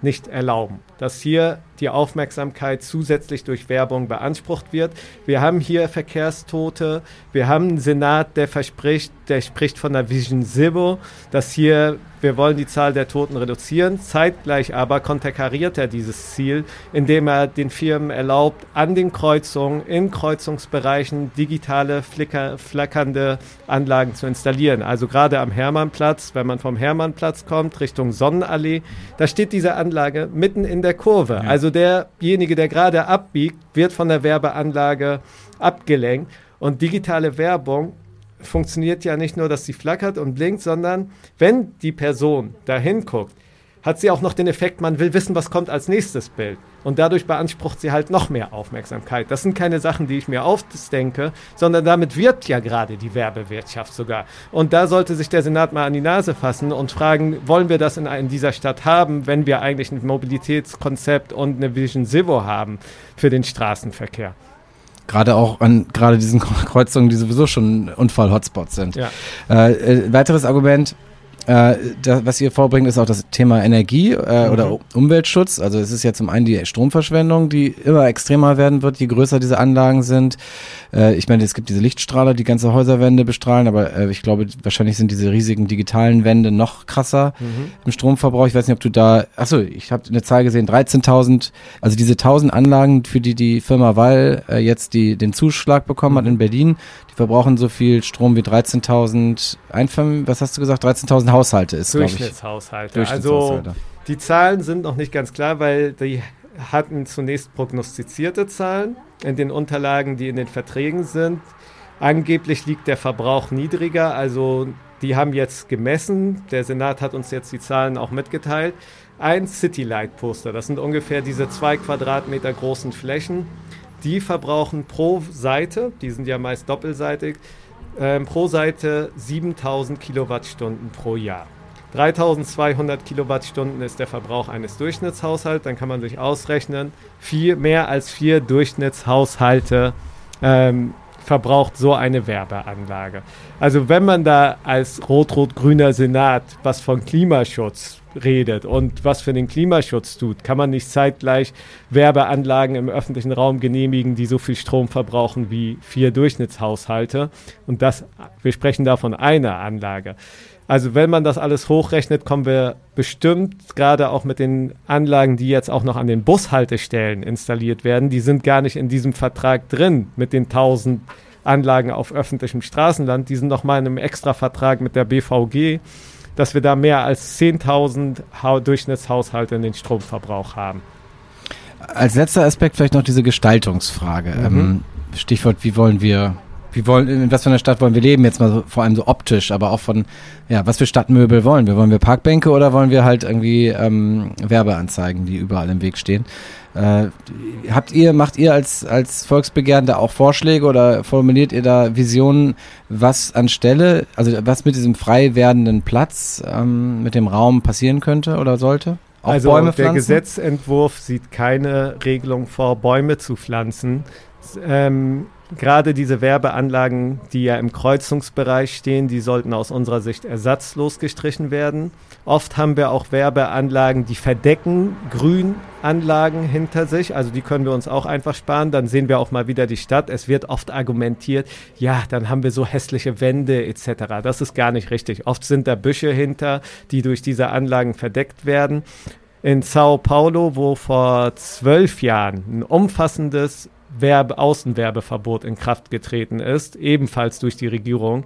Speaker 5: nicht erlauben, dass hier die Aufmerksamkeit zusätzlich durch Werbung beansprucht wird. Wir haben hier Verkehrstote, wir haben einen Senat, der verspricht, der spricht von der Vision Zero, dass hier wir wollen die Zahl der Toten reduzieren. Zeitgleich aber konterkariert er dieses Ziel, indem er den Firmen erlaubt, an den Kreuzungen, in Kreuzungsbereichen digitale, flicker, flackernde Anlagen zu installieren. Also gerade am Hermannplatz, wenn man vom Hermannplatz kommt, Richtung Sonnenallee, da steht diese Anlage mitten in der Kurve. Also derjenige, der gerade abbiegt, wird von der Werbeanlage abgelenkt. Und digitale Werbung funktioniert ja nicht nur, dass sie flackert und blinkt, sondern wenn die Person dahin guckt, hat sie auch noch den Effekt, man will wissen, was kommt als nächstes Bild. Und dadurch beansprucht sie halt noch mehr Aufmerksamkeit. Das sind keine Sachen, die ich mir ausdenke, sondern damit wirbt ja gerade die Werbewirtschaft sogar. Und da sollte sich der Senat mal an die Nase fassen und fragen, wollen wir das in, in dieser Stadt haben, wenn wir eigentlich ein Mobilitätskonzept und eine Vision Zero haben für den Straßenverkehr.
Speaker 4: Gerade auch an gerade diesen Kreuzungen, die sowieso schon Unfall-Hotspots sind.
Speaker 5: Ja.
Speaker 4: Äh, äh, weiteres Argument, äh, da, was ihr vorbringt, ist auch das Thema Energie äh,
Speaker 5: Mhm.
Speaker 4: oder Umweltschutz. Also es ist ja zum einen die Stromverschwendung, die immer extremer werden wird, je größer diese Anlagen sind. Äh, ich meine, es gibt diese Lichtstrahler, die ganze Häuserwände bestrahlen, aber äh, ich glaube, wahrscheinlich sind diese riesigen digitalen Wände noch krasser
Speaker 5: Mhm.
Speaker 4: im Stromverbrauch. Ich weiß nicht, ob du da, achso, ich habe eine Zahl gesehen, 13.000, also diese 1.000 Anlagen, für die die Firma Wall äh, jetzt die, den Zuschlag bekommen hat in Berlin, verbrauchen so viel Strom wie 13.000 Einfamilien, was hast du gesagt, 13.000 Haushalte ist, glaube ich.
Speaker 5: Durchschnittshaushalte. Also
Speaker 4: Durchschnittshaushalte.
Speaker 5: die Zahlen sind noch nicht ganz klar, weil die hatten zunächst prognostizierte Zahlen in den Unterlagen, die in den Verträgen sind. Angeblich liegt der Verbrauch niedriger, also die haben jetzt gemessen. Der Senat hat uns jetzt die Zahlen auch mitgeteilt. Ein Citylight-Poster, das sind ungefähr diese zwei Quadratmeter großen Flächen. Die verbrauchen pro Seite, die sind ja meist doppelseitig, ähm, pro Seite 7000 Kilowattstunden pro Jahr. 3200 Kilowattstunden ist der Verbrauch eines Durchschnittshaushalts. Dann kann man sich ausrechnen, viel mehr als vier Durchschnittshaushalte ähm, verbraucht so eine Werbeanlage. Also wenn man da als rot-rot-grüner Senat was von Klimaschutz redet und was für den Klimaschutz tut, kann man nicht zeitgleich Werbeanlagen im öffentlichen Raum genehmigen, die so viel Strom verbrauchen wie vier Durchschnittshaushalte. Und das, wir sprechen da von einer Anlage. Also wenn man das alles hochrechnet, kommen wir bestimmt, gerade auch mit den Anlagen, die jetzt auch noch an den Bushaltestellen installiert werden, die sind gar nicht in diesem Vertrag drin mit den 1000 Anlagen auf öffentlichem Straßenland. Die sind nochmal in einem Extra-Vertrag mit der BVG. dass wir da mehr als 10.000 Hau- Durchschnittshaushalte in den Stromverbrauch haben.
Speaker 4: Als letzter Aspekt vielleicht noch diese Gestaltungsfrage. Ähm, Stichwort, wie wollen wir, wie wollen, in was für einer Stadt wollen wir leben? Jetzt mal so, vor allem so optisch, aber auch von, ja, was für Stadtmöbel wollen wir? Wollen wir Parkbänke oder wollen wir halt irgendwie ähm, Werbeanzeigen, die überall im Weg stehen? Äh, habt ihr, macht ihr als, als Volksbegehren da auch Vorschläge oder formuliert ihr da Visionen, was anstelle, also was mit diesem frei werdenden Platz, ähm, mit dem Raum passieren könnte oder sollte? Auch
Speaker 5: also
Speaker 4: Bäume
Speaker 5: der
Speaker 4: pflanzen?
Speaker 5: Gesetzentwurf sieht keine Regelung vor, Bäume zu pflanzen. Ähm, Gerade diese Werbeanlagen, die ja im Kreuzungsbereich stehen, die sollten aus unserer Sicht ersatzlos gestrichen werden. Oft haben wir auch Werbeanlagen, die verdecken Grünanlagen hinter sich. Also die können wir uns auch einfach sparen. Dann sehen wir auch mal wieder die Stadt. Es wird oft argumentiert, ja, dann haben wir so hässliche Wände etc. Das ist gar nicht richtig. Oft sind da Büsche hinter, die durch diese Anlagen verdeckt werden. In Sao Paulo, wo vor zwölf Jahren ein umfassendes Werbe Außenwerbeverbot in Kraft getreten ist, ebenfalls durch die Regierung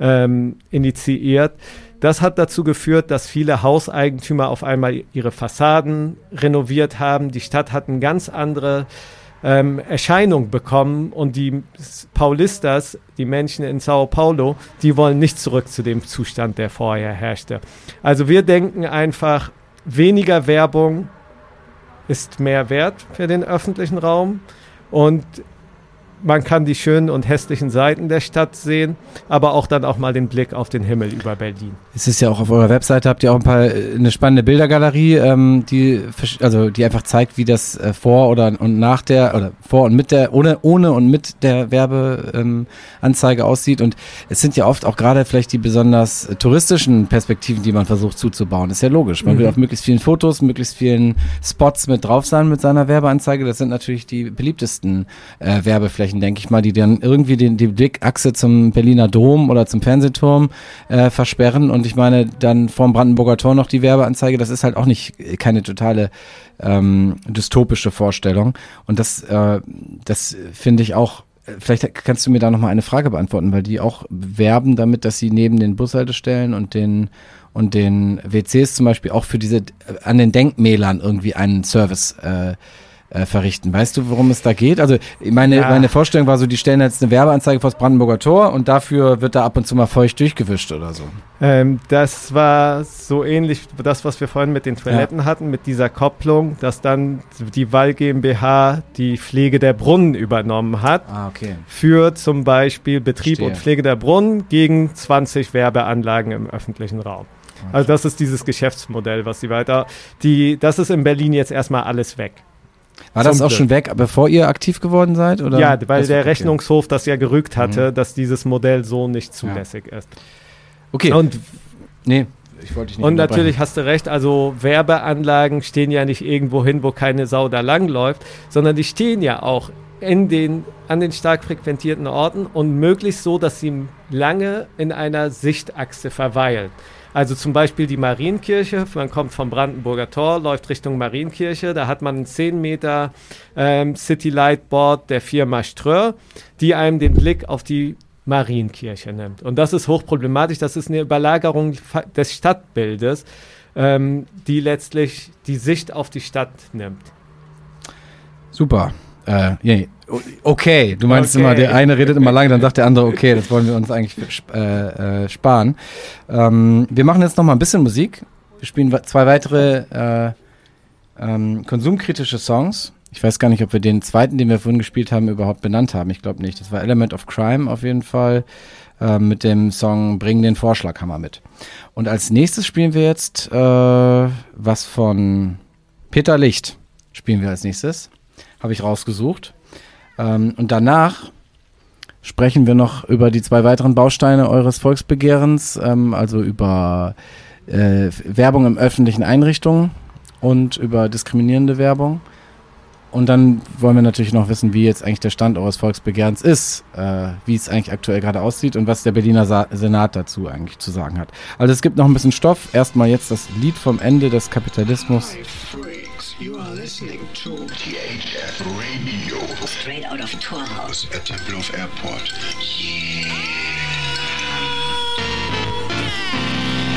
Speaker 5: ähm, initiiert. Das hat dazu geführt, dass viele Hauseigentümer auf einmal ihre Fassaden renoviert haben. Die Stadt hat eine ganz andere ähm, Erscheinung bekommen und die Paulistas, die Menschen in Sao Paulo, die wollen nicht zurück zu dem Zustand, der vorher herrschte. Also wir denken einfach, weniger Werbung ist mehr wert für den öffentlichen Raum und man kann die schönen und hässlichen Seiten der Stadt sehen, aber auch dann auch mal den Blick auf den Himmel über Berlin.
Speaker 4: Es ist ja auch auf eurer Webseite habt ihr auch ein paar äh, eine spannende Bildergalerie, ähm, die also die einfach zeigt, wie das äh, vor oder und nach der oder vor und mit der ohne ohne und mit der Werbeanzeige ähm, aussieht und es sind ja oft auch gerade vielleicht die besonders äh, touristischen Perspektiven, die man versucht zuzubauen. ist ja logisch. Man will auf möglichst vielen Fotos, möglichst vielen Spots mit drauf sein mit seiner Werbeanzeige. Das sind natürlich die beliebtesten äh, Werbeflächen, denke ich mal, die dann irgendwie den, die Blickachse zum Berliner Dom oder zum Fernsehturm äh, versperren. Und ich meine, dann vorm Brandenburger Tor noch die Werbeanzeige, das ist halt auch nicht äh, keine totale ähm, dystopische Vorstellung. Und das, äh, das finde ich auch. äh, Vielleicht kannst du mir da noch mal eine Frage beantworten, weil die auch werben damit, dass sie neben den Bushaltestellen und den und den WCs zum Beispiel auch für diese äh, an den Denkmälern irgendwie einen Service äh, äh, verrichten. Weißt du, worum es da geht? Also meine,
Speaker 5: Ja.
Speaker 4: meine Vorstellung war so, die stellen jetzt eine Werbeanzeige vor das Brandenburger Tor und dafür wird da ab und zu mal feucht durchgewischt oder so.
Speaker 5: Ähm, das war so ähnlich das, was wir vorhin mit den Toiletten hatten, mit dieser Kopplung, dass dann die Wall GmbH die Pflege der Brunnen übernommen hat.
Speaker 4: Ah, okay.
Speaker 5: Für zum Beispiel Betrieb
Speaker 4: Verstehe.
Speaker 5: und Pflege der Brunnen gegen 20 Werbeanlagen im öffentlichen Raum. Also das ist dieses Geschäftsmodell, was sie weiter. Die, das ist in Berlin jetzt erstmal alles weg.
Speaker 4: War das auch schon weg, bevor ihr aktiv geworden seid? Oder?
Speaker 5: ja, weil
Speaker 4: Das-
Speaker 5: der
Speaker 4: okay. Mhm.
Speaker 5: Rechnungshof das ja gerügt hatte, dass dieses Modell so nicht zulässig ist.
Speaker 4: Okay.
Speaker 5: Und
Speaker 4: nee, ich wollte dich nicht
Speaker 5: Und natürlich hast du recht, also Werbeanlagen stehen ja nicht irgendwo hin, wo keine Sau da langläuft, sondern die stehen ja auch in den, an den stark frequentierten Orten und möglichst so, dass sie lange in einer Sichtachse verweilen. Also zum Beispiel die Marienkirche, man kommt vom Brandenburger Tor, läuft Richtung Marienkirche, da hat man ein 10 Meter ähm, City Light Board der Firma Ströhr, die einem den Blick auf die Marienkirche nimmt. Und das ist hochproblematisch, das ist eine Überlagerung des Stadtbildes, ähm, die letztlich die Sicht auf die Stadt nimmt.
Speaker 4: Super. Äh, yeah. Okay, du meinst
Speaker 5: Okay.
Speaker 4: immer, der eine redet immer lange, dann sagt der andere, okay, das wollen wir uns eigentlich äh, äh, sparen. Ähm, wir machen jetzt noch mal ein bisschen Musik. Wir spielen we- zwei weitere äh, ähm, konsumkritische Songs. Ich weiß gar nicht, ob wir den zweiten, den wir vorhin gespielt haben, überhaupt benannt haben. Ich glaube nicht. Das war Element of Crime auf jeden Fall äh, mit dem Song Bring den Vorschlaghammer mit. Und als nächstes spielen wir jetzt äh, was von Peter Licht. Spielen wir als nächstes. Habe ich rausgesucht. Ähm, und danach sprechen wir noch über die zwei weiteren Bausteine eures Volksbegehrens, ähm, also über äh, Werbung in öffentlichen Einrichtungen und über diskriminierende Werbung. Und dann wollen wir natürlich noch wissen, wie jetzt eigentlich der Stand eures Volksbegehrens ist, äh, wie es eigentlich aktuell gerade aussieht und was der Berliner Sa Senat dazu eigentlich zu sagen hat. Also es gibt noch ein bisschen Stoff. Erstmal jetzt das Lied vom Ende des Kapitalismus.
Speaker 1: You are listening to
Speaker 2: THF Radio.
Speaker 3: Straight out of Torhaus.
Speaker 1: at Tempelhof Airport.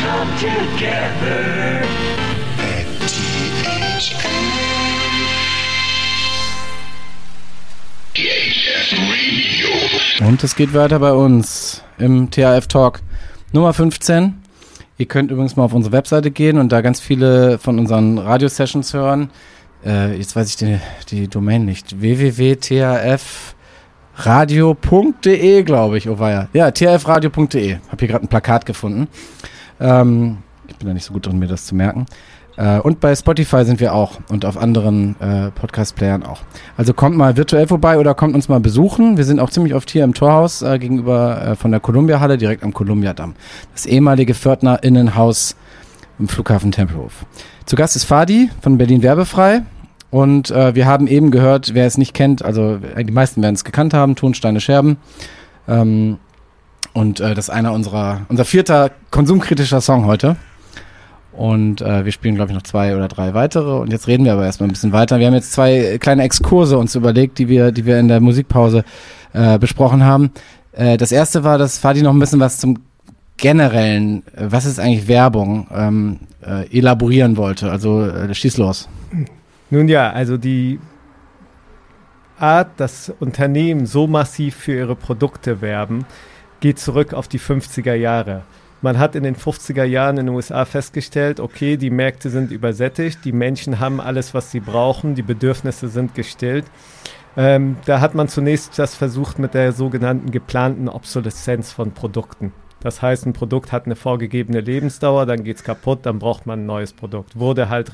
Speaker 2: come together at THF. THF Radio.
Speaker 4: Und es geht weiter bei uns im THF Talk Nummer 15. Ihr könnt übrigens mal auf unsere Webseite gehen und da ganz viele von unseren Radiosessions hören. Äh, jetzt weiß ich die, die Domain nicht. www.thfradio.de, glaube ich. Oh weia. Ja, thfradio.de. Hab hier gerade ein Plakat gefunden. Ähm, ich bin da nicht so gut drin, mir das zu merken. Äh, und bei Spotify sind wir auch und auf anderen äh, Podcast-Playern auch. Also kommt mal virtuell vorbei oder kommt uns mal besuchen. Wir sind auch ziemlich oft hier im Torhaus äh, gegenüber äh, von der Columbia-Halle, direkt am Columbia-Damm. Das ehemalige Pförtner-Innenhaus im Flughafen Tempelhof. Zu Gast ist Fadi von Berlin Werbefrei. Und äh, wir haben eben gehört, wer es nicht kennt, also äh, die meisten werden es gekannt haben, Tonsteine Scherben. Ähm, und das ist einer unserer, unser vierter konsumkritischer Song heute. Und äh, wir spielen, glaube ich, noch zwei oder drei weitere. Und jetzt reden wir aber erstmal ein bisschen weiter. Wir haben jetzt zwei kleine Exkurse uns überlegt, die wir, die wir in der Musikpause äh, besprochen haben. Äh, das erste war, dass Fadi noch ein bisschen was zum generellen, äh, was ist eigentlich Werbung, ähm, äh, elaborieren wollte. Also äh, schieß los.
Speaker 5: Nun ja, also die Art, dass Unternehmen so massiv für ihre Produkte werben, geht zurück auf die 50er Jahre. Man hat in den 50er Jahren in den USA festgestellt, okay, die Märkte sind übersättigt, die Menschen haben alles, was sie brauchen, die Bedürfnisse sind gestillt. Ähm, da hat man zunächst das versucht mit der sogenannten geplanten Obsoleszenz von Produkten. Das heißt, ein Produkt hat eine vorgegebene Lebensdauer, dann geht es kaputt, dann braucht man ein neues Produkt. Wurde halt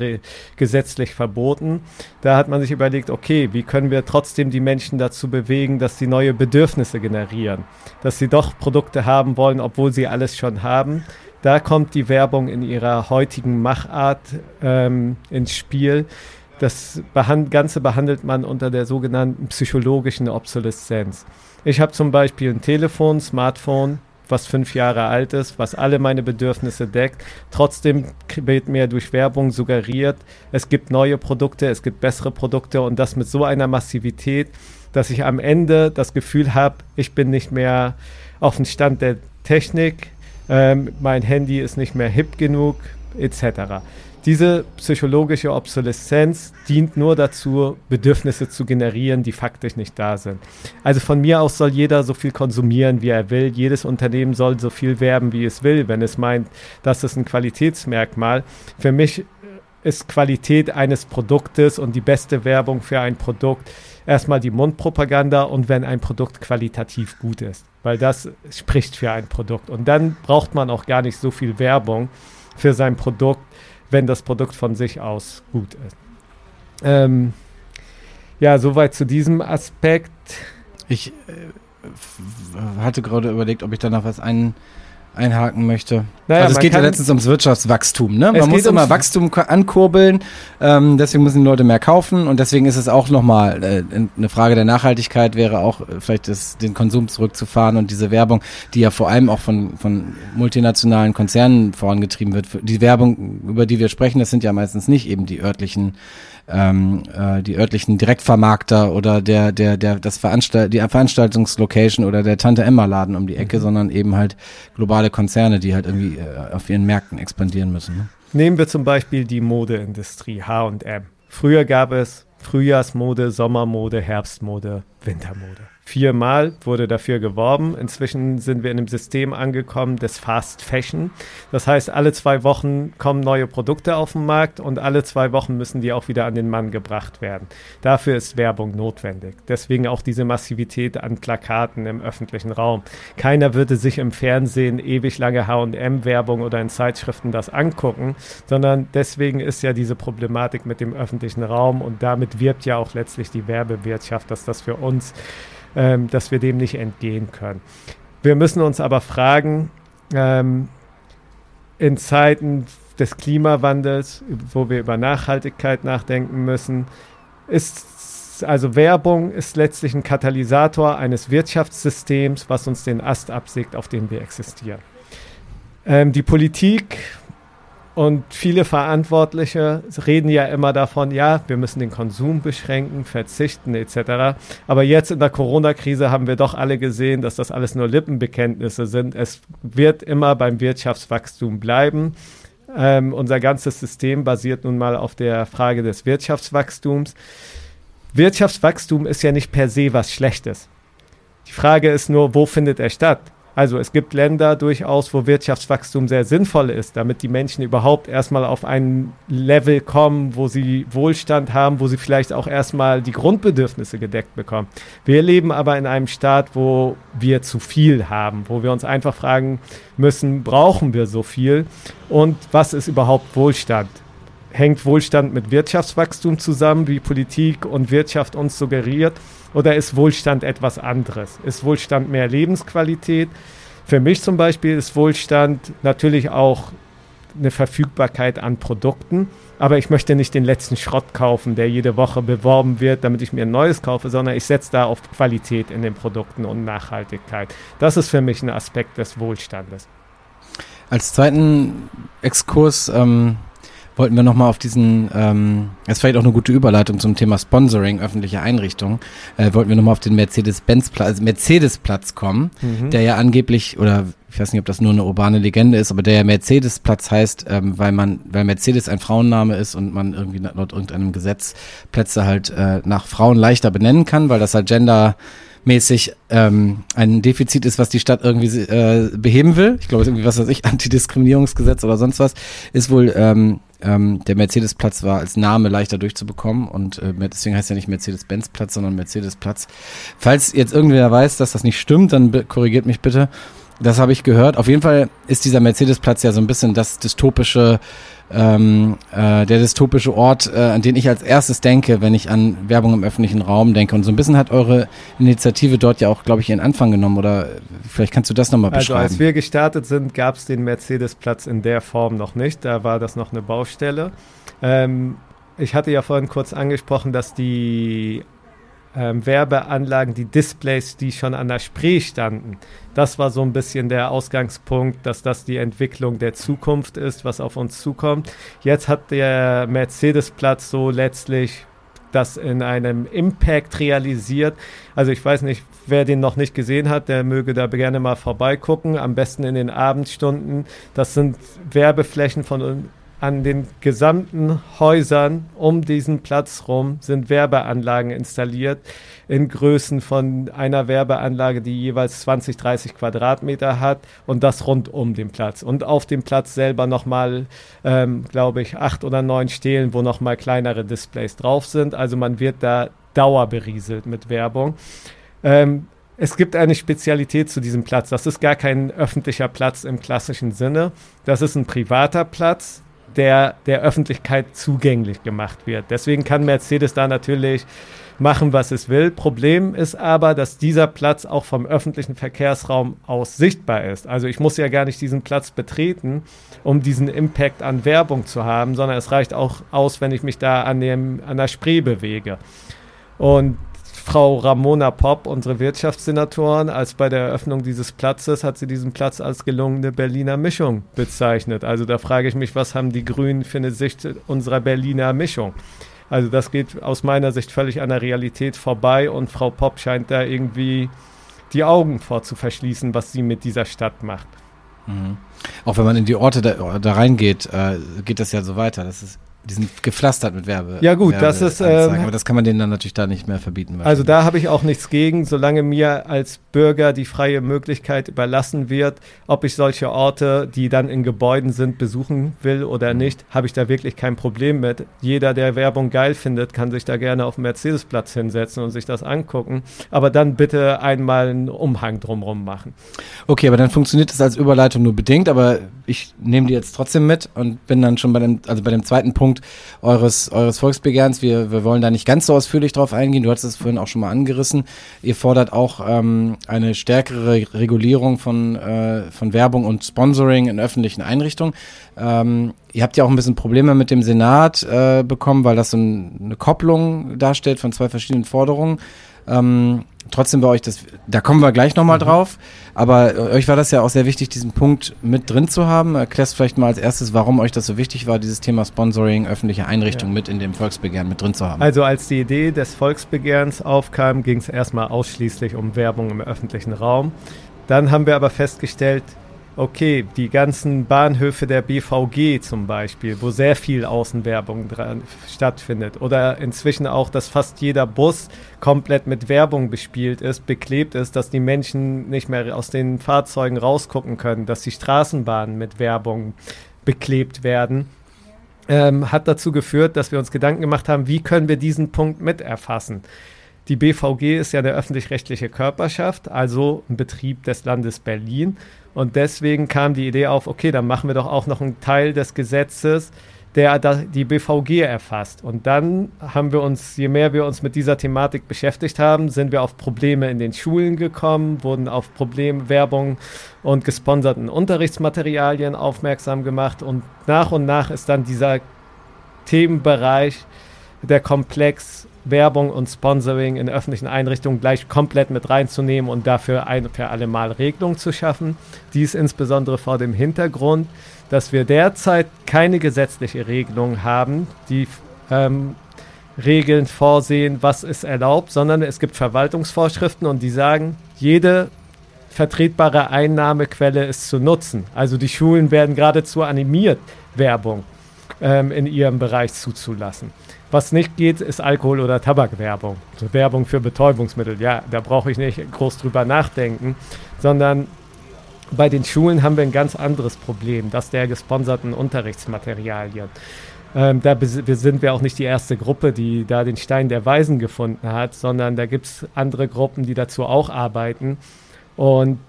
Speaker 5: gesetzlich verboten. Da hat man sich überlegt, okay, wie können wir trotzdem die Menschen dazu bewegen, dass sie neue Bedürfnisse generieren, dass sie doch Produkte haben wollen, obwohl sie alles schon haben. Da kommt die Werbung in ihrer heutigen Machart ähm, ins Spiel. Das Ganze behandelt man unter der sogenannten psychologischen Obsoleszenz. Ich habe zum Beispiel ein Telefon, Smartphone, was fünf Jahre alt ist, was alle meine Bedürfnisse deckt. Trotzdem wird mir durch Werbung suggeriert, es gibt neue Produkte, es gibt bessere Produkte und das mit so einer Massivität, dass ich am Ende das Gefühl habe, ich bin nicht mehr auf dem Stand der Technik, ähm, mein Handy ist nicht mehr hip genug, etc. Diese psychologische Obsoleszenz dient nur dazu, Bedürfnisse zu generieren, die faktisch nicht da sind. Also von mir aus soll jeder so viel konsumieren, wie er will. Jedes Unternehmen soll so viel werben, wie es will, wenn es meint, das ist ein Qualitätsmerkmal. Für mich ist Qualität eines Produktes und die beste Werbung für ein Produkt erstmal die Mundpropaganda und wenn ein Produkt qualitativ gut ist, weil das spricht für ein Produkt. Und dann braucht man auch gar nicht so viel Werbung für sein Produkt, wenn das Produkt von sich aus gut ist. Ähm, ja, soweit zu diesem Aspekt.
Speaker 4: Ich äh, hatte gerade überlegt, ob ich da noch was ein, einhaken möchte.
Speaker 5: Naja,
Speaker 4: also es geht ja letztens ums Wirtschaftswachstum. Ne? Man muss immer Wachstum ankurbeln, ähm, deswegen müssen die Leute mehr kaufen und deswegen ist es auch nochmal äh, eine Frage der Nachhaltigkeit, wäre auch äh, vielleicht das, den Konsum zurückzufahren und diese Werbung, die ja vor allem auch von, von multinationalen Konzernen vorangetrieben wird. Die Werbung, über die wir sprechen, das sind ja meistens nicht eben die örtlichen ähm, äh, die örtlichen Direktvermarkter oder der, der, der, das Veranstalt, die Veranstaltungslocation oder der Tante Emma Laden um die Ecke, sondern eben halt globale Konzerne, die halt irgendwie äh, auf ihren Märkten expandieren müssen. Ne?
Speaker 5: Nehmen wir zum Beispiel die Modeindustrie, H&M. Früher gab es Frühjahrsmode, Sommermode, Herbstmode, Wintermode. Viermal wurde dafür geworben. Inzwischen sind wir in einem System angekommen des Fast Fashion. Das heißt, alle zwei Wochen kommen neue Produkte auf den Markt und alle zwei Wochen müssen die auch wieder an den Mann gebracht werden. Dafür ist Werbung notwendig. Deswegen auch diese Massivität an Plakaten im öffentlichen Raum. Keiner würde sich im Fernsehen ewig lange H&M-Werbung oder in Zeitschriften das angucken, sondern deswegen ist ja diese Problematik mit dem öffentlichen Raum und damit wirbt ja auch letztlich die Werbewirtschaft, dass das für uns, ähm, dass wir dem nicht entgehen können. Wir müssen uns aber fragen, ähm, in Zeiten des Klimawandels, wo wir über Nachhaltigkeit nachdenken müssen, ist also Werbung ist letztlich ein Katalysator eines Wirtschaftssystems, was uns den Ast absägt, auf dem wir existieren. Ähm, die Politik und viele Verantwortliche reden ja immer davon, ja, wir müssen den Konsum beschränken, verzichten etc. Aber jetzt in der Corona-Krise haben wir doch alle gesehen, dass das alles nur Lippenbekenntnisse sind. Es wird immer beim Wirtschaftswachstum bleiben. Ähm, unser ganzes System basiert nun mal auf der Frage des Wirtschaftswachstums. Wirtschaftswachstum ist ja nicht per se was Schlechtes. Die Frage ist nur, wo findet er statt? Also es gibt Länder durchaus, wo Wirtschaftswachstum sehr sinnvoll ist, damit die Menschen überhaupt erstmal auf ein Level kommen, wo sie Wohlstand haben, wo sie vielleicht auch erstmal die Grundbedürfnisse gedeckt bekommen. Wir leben aber in einem Staat, wo wir zu viel haben, wo wir uns einfach fragen müssen, brauchen wir so viel und was ist überhaupt Wohlstand? Hängt Wohlstand mit Wirtschaftswachstum zusammen, wie Politik und Wirtschaft uns suggeriert? Oder ist Wohlstand etwas anderes? Ist Wohlstand mehr Lebensqualität? Für mich zum Beispiel ist Wohlstand natürlich auch eine Verfügbarkeit an Produkten, aber ich möchte nicht den letzten Schrott kaufen, der jede Woche beworben wird, damit ich mir ein neues kaufe, sondern ich setze da auf Qualität in den Produkten und Nachhaltigkeit. Das ist für mich ein Aspekt des Wohlstandes.
Speaker 4: Als zweiten Exkurs ähm, wollten wir nochmal auf diesen, ähm, das ist vielleicht auch eine gute Überleitung zum Thema Sponsoring öffentlicher Einrichtungen, äh, wollten wir nochmal auf den Mercedes-Benz-Platz, also Mercedes-Platz kommen, mhm. der ja angeblich, oder ich weiß nicht, ob das nur eine urbane Legende ist, aber der ja Mercedes-Platz heißt, ähm, weil man, weil Mercedes ein Frauenname ist und man irgendwie laut irgendeinem Gesetz Plätze halt äh, nach Frauen leichter benennen kann, weil das halt Gender mäßig ähm, ein Defizit ist, was die Stadt irgendwie äh, beheben will. Ich glaube, irgendwie, was weiß ich, Antidiskriminierungsgesetz oder sonst was, ist wohl ähm, ähm, der Mercedes-Platz war als Name leichter durchzubekommen und äh, deswegen heißt er nicht Mercedes-Benz-Platz, sondern Mercedes-Platz. Falls jetzt irgendwer weiß, dass das nicht stimmt, dann korrigiert mich bitte. Das habe ich gehört. Auf jeden Fall ist dieser Mercedes-Platz ja so ein bisschen das dystopische ähm, äh, der dystopische Ort, äh, an den ich als erstes denke, wenn ich an Werbung im öffentlichen Raum denke. Und so ein bisschen hat eure Initiative dort ja auch, glaube ich, ihren Anfang genommen. Oder vielleicht kannst du das nochmal beschreiben.
Speaker 5: Also als wir gestartet sind, gab es den Mercedes-Platz in der Form noch nicht. Da war das noch eine Baustelle. Ähm, ich hatte ja vorhin kurz angesprochen, dass die ähm, Werbeanlagen, die Displays, die schon an der Spree standen. Das war so ein bisschen der Ausgangspunkt, dass das die Entwicklung der Zukunft ist, was auf uns zukommt. Jetzt hat der Mercedes-Platz so letztlich das in einem Impact realisiert. Also ich weiß nicht, wer den noch nicht gesehen hat, der möge da gerne mal vorbeigucken. Am besten in den Abendstunden. Das sind Werbeflächen von an den gesamten Häusern um diesen Platz rum sind Werbeanlagen installiert in Größen von einer Werbeanlage, die jeweils 20, 30 Quadratmeter hat und das rund um den Platz. Und auf dem Platz selber nochmal, ähm, glaube ich, acht oder neun Stelen, wo nochmal kleinere Displays drauf sind. Also man wird da dauerberieselt mit Werbung. Ähm, es gibt eine Spezialität zu diesem Platz. Das ist gar kein öffentlicher Platz im klassischen Sinne. Das ist ein privater Platz, der der Öffentlichkeit zugänglich gemacht wird. Deswegen kann Mercedes da natürlich machen, was es will. Problem ist aber, dass dieser Platz auch vom öffentlichen Verkehrsraum aus sichtbar ist. Also ich muss ja gar nicht diesen Platz betreten, um diesen Impact an Werbung zu haben, sondern es reicht auch aus, wenn ich mich da an, dem, an der Spree bewege. Und Frau Ramona Popp, unsere Wirtschaftssenatorin, als bei der Eröffnung dieses Platzes hat sie diesen Platz als gelungene Berliner Mischung bezeichnet. Also da frage ich mich, was haben die Grünen für eine Sicht unserer Berliner Mischung? Also das geht aus meiner Sicht völlig an der Realität vorbei und Frau Popp scheint da irgendwie die Augen vor zu verschließen, was sie mit dieser Stadt macht.
Speaker 4: Mhm. Auch wenn man in die Orte da, da reingeht, äh, geht das ja so weiter. Das ist die sind gepflastert mit Werbe.
Speaker 5: Ja gut, Werbe das ist. Ähm,
Speaker 4: aber das kann man denen dann natürlich da nicht mehr verbieten.
Speaker 5: Also da habe ich auch nichts gegen, solange mir als Bürger die freie Möglichkeit überlassen wird, ob ich solche Orte, die dann in Gebäuden sind, besuchen will oder nicht, habe ich da wirklich kein Problem mit. Jeder, der Werbung geil findet, kann sich da gerne auf dem Mercedesplatz hinsetzen und sich das angucken. Aber dann bitte einmal einen Umhang drumherum machen.
Speaker 4: Okay, aber dann funktioniert das als Überleitung nur bedingt, aber ich nehme die jetzt trotzdem mit und bin dann schon bei dem, also bei dem zweiten Punkt Punkt eures, eures Volksbegehrens. Wir, wir wollen da nicht ganz so ausführlich drauf eingehen. Du hast es vorhin auch schon mal angerissen. Ihr fordert auch ähm, eine stärkere Regulierung von, äh, von Werbung und Sponsoring in öffentlichen Einrichtungen. Ähm, ihr habt ja auch ein bisschen Probleme mit dem Senat äh, bekommen, weil das so ein, eine Kopplung darstellt von zwei verschiedenen Forderungen. Ähm, trotzdem bei euch, das, da kommen wir gleich nochmal drauf. Aber äh, euch war das ja auch sehr wichtig, diesen Punkt mit drin zu haben. Erklärst vielleicht mal als erstes, warum euch das so wichtig war, dieses Thema Sponsoring öffentliche Einrichtungen mit in dem Volksbegehren mit drin zu haben.
Speaker 5: Also als die Idee des Volksbegehrens aufkam, ging es erstmal ausschließlich um Werbung im öffentlichen Raum. Dann haben wir aber festgestellt, okay, die ganzen Bahnhöfe der BVG zum Beispiel, wo sehr viel Außenwerbung dran stattfindet, oder inzwischen auch, dass fast jeder Bus komplett mit Werbung bespielt ist, beklebt ist, dass die Menschen nicht mehr aus den Fahrzeugen rausgucken können, dass die Straßenbahnen mit Werbung beklebt werden. Ähm, hat dazu geführt, dass wir uns Gedanken gemacht haben, wie können wir diesen Punkt mit erfassen. Die BVG ist ja eine öffentlich-rechtliche Körperschaft, also ein Betrieb des Landes Berlin. Und deswegen kam die Idee auf, okay, dann machen wir doch auch noch einen Teil des Gesetzes, der die BVG erfasst. Und dann haben wir uns, je mehr wir uns mit dieser Thematik beschäftigt haben, sind wir auf Probleme in den Schulen gekommen, wurden auf Probleme, Werbung und gesponserten Unterrichtsmaterialien aufmerksam gemacht. Und nach und nach ist dann dieser Themenbereich, der Komplex Werbung und Sponsoring in öffentlichen Einrichtungen gleich komplett mit reinzunehmen und dafür ein für alle Mal Regelung zu schaffen. Dies insbesondere vor dem Hintergrund, dass wir derzeit keine gesetzliche Regelung haben, die ähm, Regeln vorsehen, was ist erlaubt, sondern es gibt Verwaltungsvorschriften und die sagen, jede vertretbare Einnahmequelle ist zu nutzen. Also die Schulen werden geradezu animiert, Werbung ähm, in ihrem Bereich zuzulassen. Was nicht geht, ist Alkohol- oder Tabakwerbung. Also Werbung für Betäubungsmittel. Ja, da brauche ich nicht groß drüber nachdenken, sondern bei den Schulen haben wir ein ganz anderes Problem, das der gesponserten Unterrichtsmaterialien. Ähm, da sind wir auch nicht die erste Gruppe, die da den Stein der Weisen gefunden hat, sondern da gibt es andere Gruppen, die dazu auch arbeiten. Und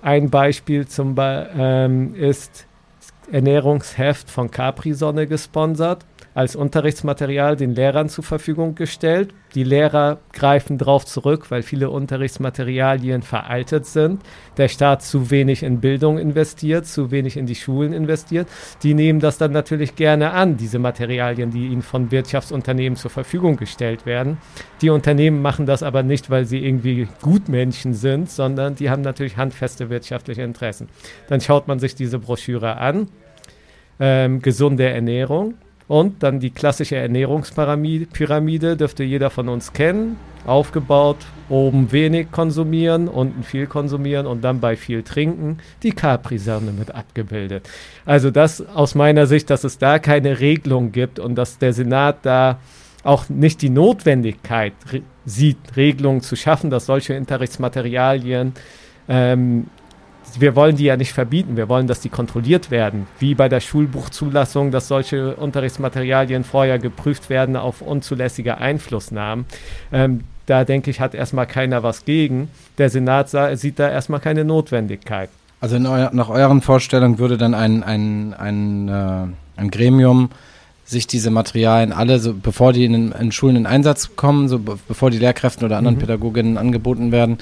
Speaker 5: ein Beispiel zum Be ähm, ist Ernährungsheft von Capri-Sonne gesponsert als Unterrichtsmaterial den Lehrern zur Verfügung gestellt. Die Lehrer greifen darauf zurück, weil viele Unterrichtsmaterialien veraltet sind. Der Staat zu wenig in Bildung investiert, zu wenig in die Schulen investiert. Die nehmen das dann natürlich gerne an, diese Materialien, die ihnen von Wirtschaftsunternehmen zur Verfügung gestellt werden. Die Unternehmen machen das aber nicht, weil sie irgendwie Gutmenschen sind, sondern die haben natürlich handfeste wirtschaftliche Interessen. Dann schaut man sich diese Broschüre an. Ähm, gesunde Ernährung und dann die klassische Ernährungspyramide dürfte jeder von uns kennen. Aufgebaut, oben wenig konsumieren, unten viel konsumieren und dann bei viel trinken die Capri-Sonne mit abgebildet. Also das aus meiner Sicht, dass es da keine Regelung gibt und dass der Senat da auch nicht die Notwendigkeit re sieht, Regelungen zu schaffen, dass solche Unterrichtsmaterialien ähm, wir wollen die ja nicht verbieten, wir wollen, dass die kontrolliert werden. Wie bei der Schulbuchzulassung, dass solche Unterrichtsmaterialien vorher geprüft werden auf unzulässige Einflussnahmen. Ähm, da denke ich, hat erstmal keiner was gegen. Der Senat sah, sieht da erstmal keine Notwendigkeit.
Speaker 4: Also eu nach euren Vorstellungen würde dann ein, ein, ein, äh, ein Gremium sich diese Materialien alle, so, bevor die in, in Schulen in Einsatz kommen, so be bevor die Lehrkräften oder anderen mhm. Pädagoginnen angeboten werden,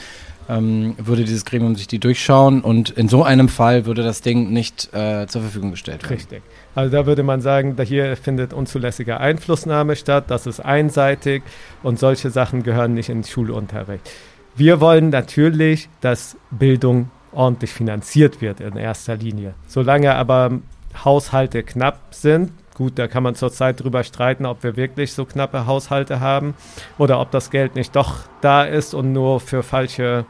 Speaker 4: ähm, würde dieses Gremium sich die durchschauen und in so einem Fall würde das Ding nicht äh, zur Verfügung gestellt werden.
Speaker 5: Richtig. Also da würde man sagen, da hier findet unzulässige Einflussnahme statt, das ist einseitig und solche Sachen gehören nicht in den Schulunterricht. Wir wollen natürlich, dass Bildung ordentlich finanziert wird in erster Linie. Solange aber Haushalte knapp sind, Gut, da kann man zurzeit drüber streiten, ob wir wirklich so knappe Haushalte haben oder ob das Geld nicht doch da ist und nur für falsche,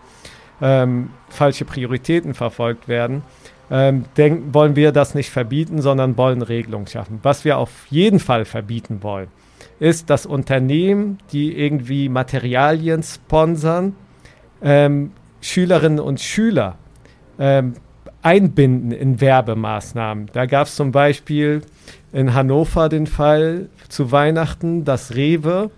Speaker 5: ähm, falsche Prioritäten verfolgt werden. Ähm, denk, wollen wir das nicht verbieten, sondern wollen Regelungen schaffen. Was wir auf jeden Fall verbieten wollen, ist, dass Unternehmen, die irgendwie Materialien sponsern, ähm, Schülerinnen und Schüler ähm, einbinden in Werbemaßnahmen. Da gab es zum Beispiel in Hannover den Fall zu Weihnachten, dass Rewe